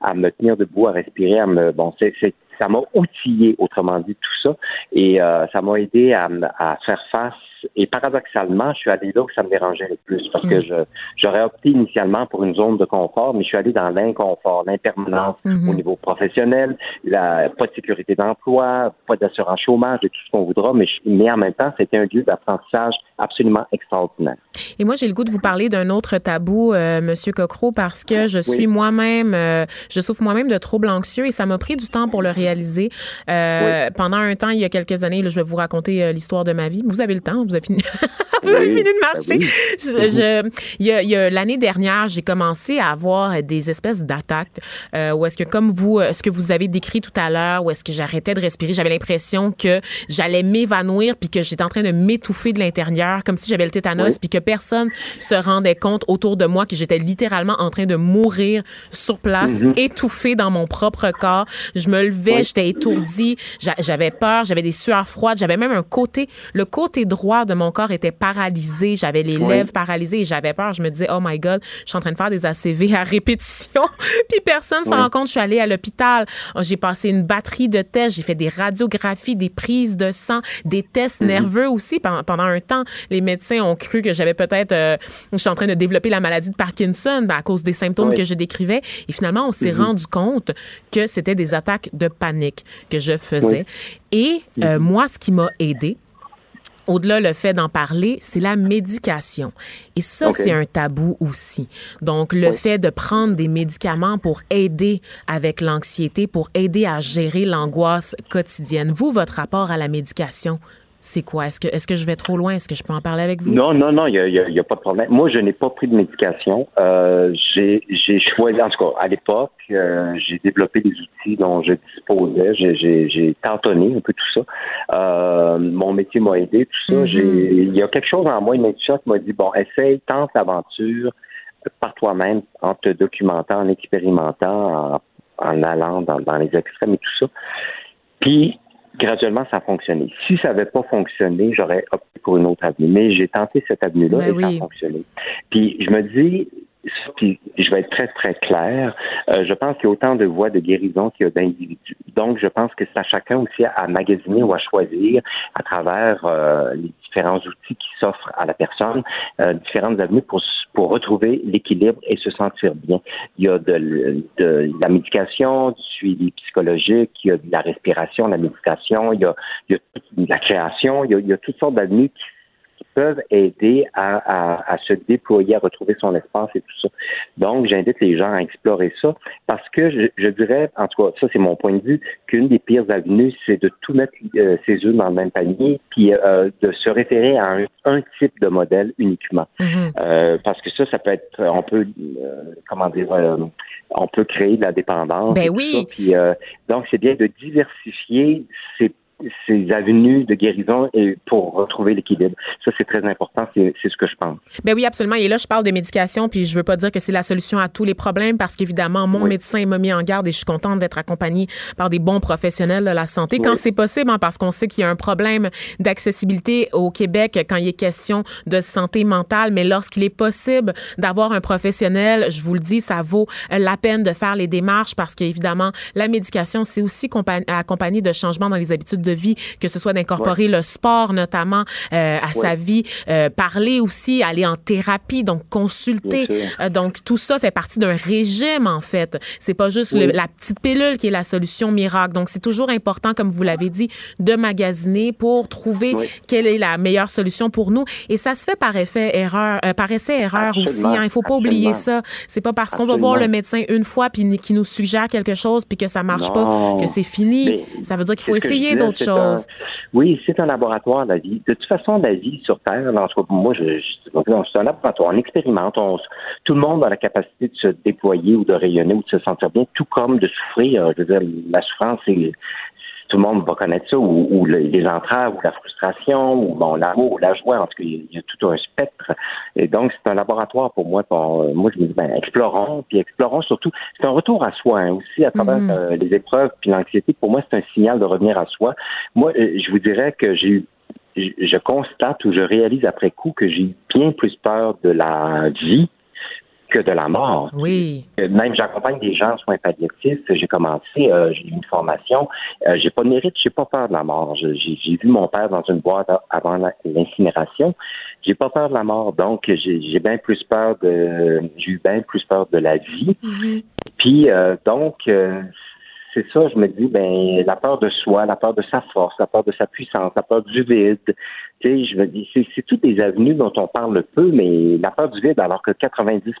à me tenir debout, à respirer, à me bon, c'est, ça m'a outillé, autrement dit, tout ça, et euh, ça m'a aidé à, à, faire face et paradoxalement, je suis allé là où ça me dérangeait le plus parce que je j'aurais opté initialement pour une zone de confort, mais je suis allé dans l'inconfort, l'impermanence au niveau professionnel, la pas de sécurité d'emploi, pas d'assurance chômage, et tout ce qu'on voudra, mais, mais en même temps, c'était un lieu d'apprentissage absolument extraordinaire. Et moi, j'ai le goût de vous parler d'un autre tabou, euh, Monsieur Cocro, parce que je suis moi-même, euh, je souffre moi-même de troubles anxieux et ça m'a pris du temps pour le réaliser. Euh, Pendant un temps, il y a quelques années, là, je vais vous raconter euh, l'histoire de ma vie. Vous avez le temps, vous avez fini, vous avez fini de marcher. Ben je, il y a, il y a l'année dernière, j'ai commencé à avoir des espèces d'attaques euh, où est-ce que, comme vous, ce que vous avez décrit tout à l'heure, où est-ce que j'arrêtais de respirer, j'avais l'impression que j'allais m'évanouir puis que j'étais en train de m'étouffer de l'intérieur, comme si j'avais le tétanos puis que personne se rendait compte autour de moi que j'étais littéralement en train de mourir sur place, Mhm. étouffée dans mon propre corps. Je me levais, j'étais étourdie, j'a- j'avais peur, j'avais des sueurs froides, j'avais même un côté, le côté droit de mon corps était paralysé, j'avais les Oui. lèvres paralysées et j'avais peur. Je me disais, oh my God, je suis en train de faire des ACV à répétition. Puis personne s'en Oui. rend compte, je suis allée à l'hôpital. J'ai passé une batterie de tests, j'ai fait des radiographies, des prises de sang, des tests Mhm. nerveux aussi. Pendant, pendant un temps, les médecins ont cru que j'avais peut-être, euh, je suis en train de développer la maladie de Parkinson ben, à cause des symptômes Oui. que je décrivais. Et finalement, on s'est Mhm. rendu compte que c'était des attaques de panique que je faisais. Et euh, moi, ce qui m'a aidé, au-delà le fait d'en parler, c'est la médication. Et ça, c'est un tabou aussi. Donc, le fait de prendre des médicaments pour aider avec l'anxiété, pour aider à gérer l'angoisse quotidienne. Vous, votre rapport à la médication, c'est quoi? Est-ce que, est-ce que je vais trop loin? Est-ce que je peux en parler avec vous? Non, non, non, il n'y a, y a- il y a pas de problème. Moi, je n'ai pas pris de médication. Euh, j'ai j'ai choisi, en tout cas, à l'époque, euh, j'ai développé des outils dont je disposais. J'ai- J'ai j'ai tantonné un peu tout ça. Euh, mon métier m'a aidé, tout ça. Mhm. J'ai- Il y a quelque chose en moi, une intuition qui m'a dit, bon, essaye, tente l'aventure par toi-même, en te documentant, en expérimentant, en, en allant dans, dans les extrêmes et tout ça. Puis, graduellement, ça a fonctionné. Si ça n'avait pas fonctionné, j'aurais opté pour une autre avenue. Mais j'ai tenté cette avenue-là Ben et ça oui. a fonctionné. Puis, je me dis, ça, puis je vais être très, très clair, euh, je pense qu'il y a autant de voies de guérison qu'il y a d'individus. Donc, je pense que c'est à chacun aussi à magasiner ou à choisir à travers euh, les différents outils qui s'offrent à la personne, euh, différentes avenues pour, pour retrouver l'équilibre et se sentir bien. Il y a de, de la médication, du suivi psychologique, il y a de la respiration, la méditation, il y a, il y a la création, il y a, il y a toutes sortes d'avenues qui peuvent aider à, à, à se déployer, à retrouver son espace et tout ça. Donc, j'invite les gens à explorer ça parce que je, je dirais, en tout cas, ça c'est mon point de vue, qu'une des pires avenues, c'est de tout mettre euh, ses œufs dans le même panier, puis euh, de se référer à un, un type de modèle uniquement. Mhm. Euh, parce que ça, ça peut être, on peut, comment dire, on peut créer de la dépendance. Ben tout oui. ça. Puis, donc, c'est bien de diversifier ces ces avenues de guérison et pour retrouver l'équilibre. Ça, c'est très important. C'est ce que je pense. Ben oui, absolument. Et là, je parle de médication, puis je veux pas dire que c'est la solution à tous les problèmes, parce qu'évidemment, mon Oui. médecin m'a mis en garde et je suis contente d'être accompagnée par des bons professionnels de la santé quand Oui. c'est possible, hein, parce qu'on sait qu'il y a un problème d'accessibilité au Québec quand il est question de santé mentale, mais lorsqu'il est possible d'avoir un professionnel, je vous le dis, ça vaut la peine de faire les démarches parce qu'évidemment, la médication, c'est aussi compa- accompagné de changements dans les habitudes de vie, que ce soit d'incorporer le sport notamment euh, à sa vie, euh, parler aussi, aller en thérapie, donc consulter. Euh, donc tout ça fait partie d'un régime en fait. C'est pas juste le- la petite pilule qui est la solution miracle. Donc c'est toujours important, comme vous l'avez dit, de magasiner pour trouver Oui. quelle est la meilleure solution pour nous. Et ça se fait par effet erreur, par essai erreur Absolument. aussi. Hein. Il faut pas oublier ça. C'est pas parce qu'on va voir le médecin une fois puis qui nous suggère quelque chose puis que ça marche Non. pas que c'est fini. Mais ça veut dire qu'il faut essayer disais, un- oui, c'est un laboratoire, la vie. De toute façon, la vie sur Terre, en tout cas, moi, je, je- c'est un laboratoire. On expérimente. On, tout le monde a la capacité de se déployer ou de rayonner ou de se sentir bien, tout comme de souffrir. Je veux dire, la souffrance, c'est tout le monde va connaître ça, ou, ou le- les entraves, ou la frustration, ou bon, l'amour, ou la joie. En tout cas, il y a- tout un spectre. Et donc, c'est un laboratoire pour moi. Pour, euh, moi, je me dis, ben, explorons, puis explorons surtout. C'est un retour à soi hein, aussi à travers Mhm. euh, les épreuves, puis l'anxiété. Pour moi, c'est un signal de revenir à soi. Moi, euh, je vous dirais que j'ai eu je je constate ou je réalise après coup que j'ai eu bien plus peur de la vie que de la mort. Oui. Même j'accompagne des gens en soins palliatifs. J'ai commencé, euh, j'ai eu une formation. Euh, j'ai pas de mérite, j'ai pas peur de la mort. J'ai vu mon père dans une boîte avant l'incinération. J'ai pas peur de la mort, donc j'ai bien plus peur de, j'ai eu bien plus peur de la vie. Mm-hmm. Puis euh, donc c'est ça, je me dis, ben, la peur de soi, la peur de sa force, la peur de sa puissance, la peur du vide. Tu sais, je me dis, c'est toutes des avenues dont on parle peu, mais la peur du vide, alors que 90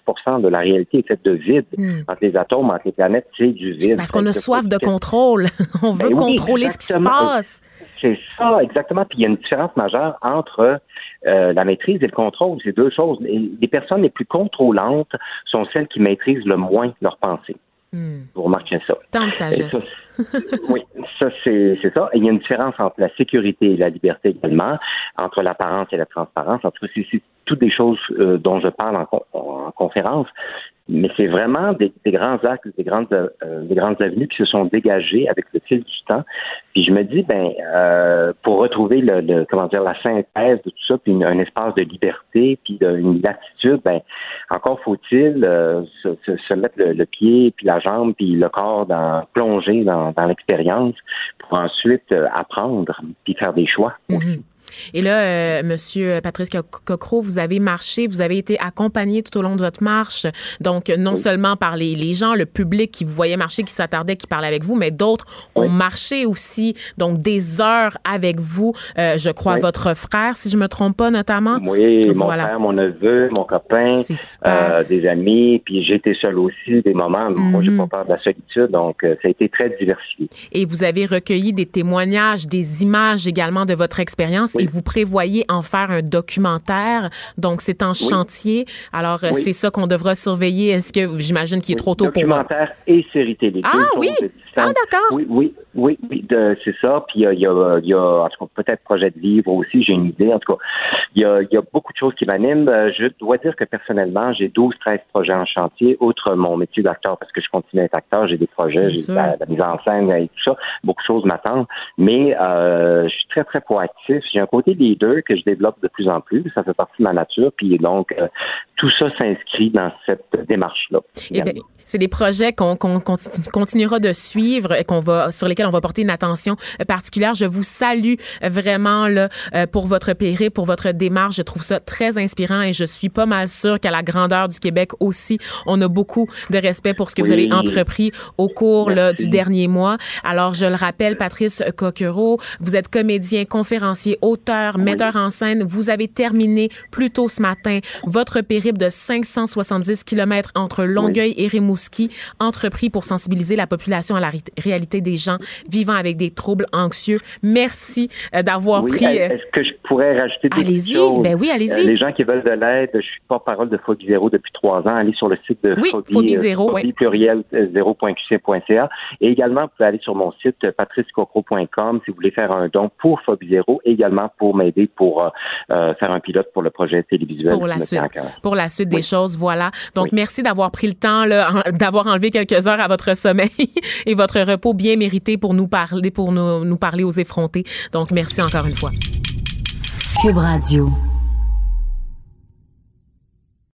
de la réalité est faite de vide. Hmm. Entre les atomes, entre les planètes, c'est du vide. Parce qu'on a soif de contrôle. on veut Ben oui, contrôler ce qui se passe. C'est ça, exactement. Puis il y a une différence majeure entre euh, la maîtrise et le contrôle. C'est deux choses. Les personnes les plus contrôlantes sont celles qui maîtrisent le moins leurs pensées. Hmm. Vous remarquez ça. Tant de sagesse. ça, oui, ça c'est ça. Et il y a une différence entre la sécurité et la liberté également, entre l'apparence et la transparence. En tout cas, c'est c'est toutes des choses euh, dont je parle en, en conférence. Mais c'est vraiment des, des grands axes, des grandes, euh, des grandes avenues qui se sont dégagées avec le fil du temps. Puis je me dis, ben, euh, pour retrouver le, le- comment dire, la synthèse de tout ça, puis un espace de liberté, puis de- une latitude, ben, encore faut-il euh, se, se- se mettre le, le pied, puis la jambe, puis le corps dans plonger dans, dans l'expérience pour ensuite euh, apprendre, puis faire des choix. Mhm. Et là, euh, Monsieur Patrice Co- Cocro, vous avez marché, vous avez été accompagné tout au long de votre marche. Donc, non seulement par les, les gens, le public qui vous voyait marcher, qui s'attardait, qui parlait avec vous, mais d'autres ont marché aussi. Donc, des heures avec vous. Euh, je crois Oui. votre frère, si je me trompe pas, notamment. Oui, mon frère, mon neveu, mon copain, euh, des amis, puis été seul aussi, des moments. Moi, j'ai Mhm. pas peur de la solitude, donc euh, ça a été très diversifié. Et vous avez recueilli des témoignages, des images également de votre expérience Oui. et vous prévoyez en faire un documentaire. Donc, c'est en chantier. Alors, euh, Oui. c'est ça qu'on devra surveiller. Est-ce que j'imagine qu'il est trop tôt pour Documentaire et série télé. Ah oui? Ah, d'accord. Oui, oui, oui, oui, de- c'est ça. Puis il y a, il y a, il y a, en tout cas, peut-être projet de livre aussi, j'ai une idée. En tout cas, il y a, il y a beaucoup de choses qui m'animent. Euh, Je dois dire que personnellement, j'ai 12, 13 projets en chantier, outre mon métier d'acteur, parce que je continue à être acteur, j'ai des projets, j'ai la, la mise en scène et tout ça. Beaucoup de choses m'attendent. Mais euh, je suis très, très proactif. J'ai un côté leader que je développe de plus en plus. Ça fait partie de ma nature. Puis donc, euh, tout ça s'inscrit dans cette démarche-là. Eh c'est des projets qu'on qu'on continu- continuera de suivre et qu'on va sur lesquels on va porter une attention euh, particulière. Je vous salue vraiment là euh, pour votre périple, pour votre démarche. Je trouve ça très inspirant et je suis pas mal sûre qu'à la grandeur du Québec aussi, on a beaucoup de respect pour ce que vous avez entrepris au cours là, du dernier mois. Alors je le rappelle, Patrice Coquereau, vous êtes comédien, conférencier, auteur, metteur en scène. Vous avez terminé plus tôt ce matin votre périple de 570 kilomètres entre Longueuil et Rimouski, entrepris pour sensibiliser la population à la ré- réalité des gens vivant avec des troubles anxieux. Merci euh, d'avoir Oui, pris. est-ce que je pourrais rajouter des Allez-y, petites choses? ben oui, allez-y. Euh, les gens qui veulent de l'aide, je suis porte-parole de Phobie Zéro depuis trois ans. Allez sur le site de Oui, Phobie, Phobie euh, Zéro, Phobie pluriel zéro.qc.ca. Et également, vous pouvez aller sur mon site patricecocro.com si vous voulez faire un don pour Phobie Zéro, également pour m'aider pour euh, euh, faire un pilote pour le projet télévisuel. pour la suite, pour la suite des choses, voilà. Donc Oui. merci d'avoir pris le temps d'avoir enlevé quelques heures à votre sommeil et votre repos bien mérité pour nous parler pour nous, nous parler aux effrontés. Donc merci encore une fois. Cube Radio.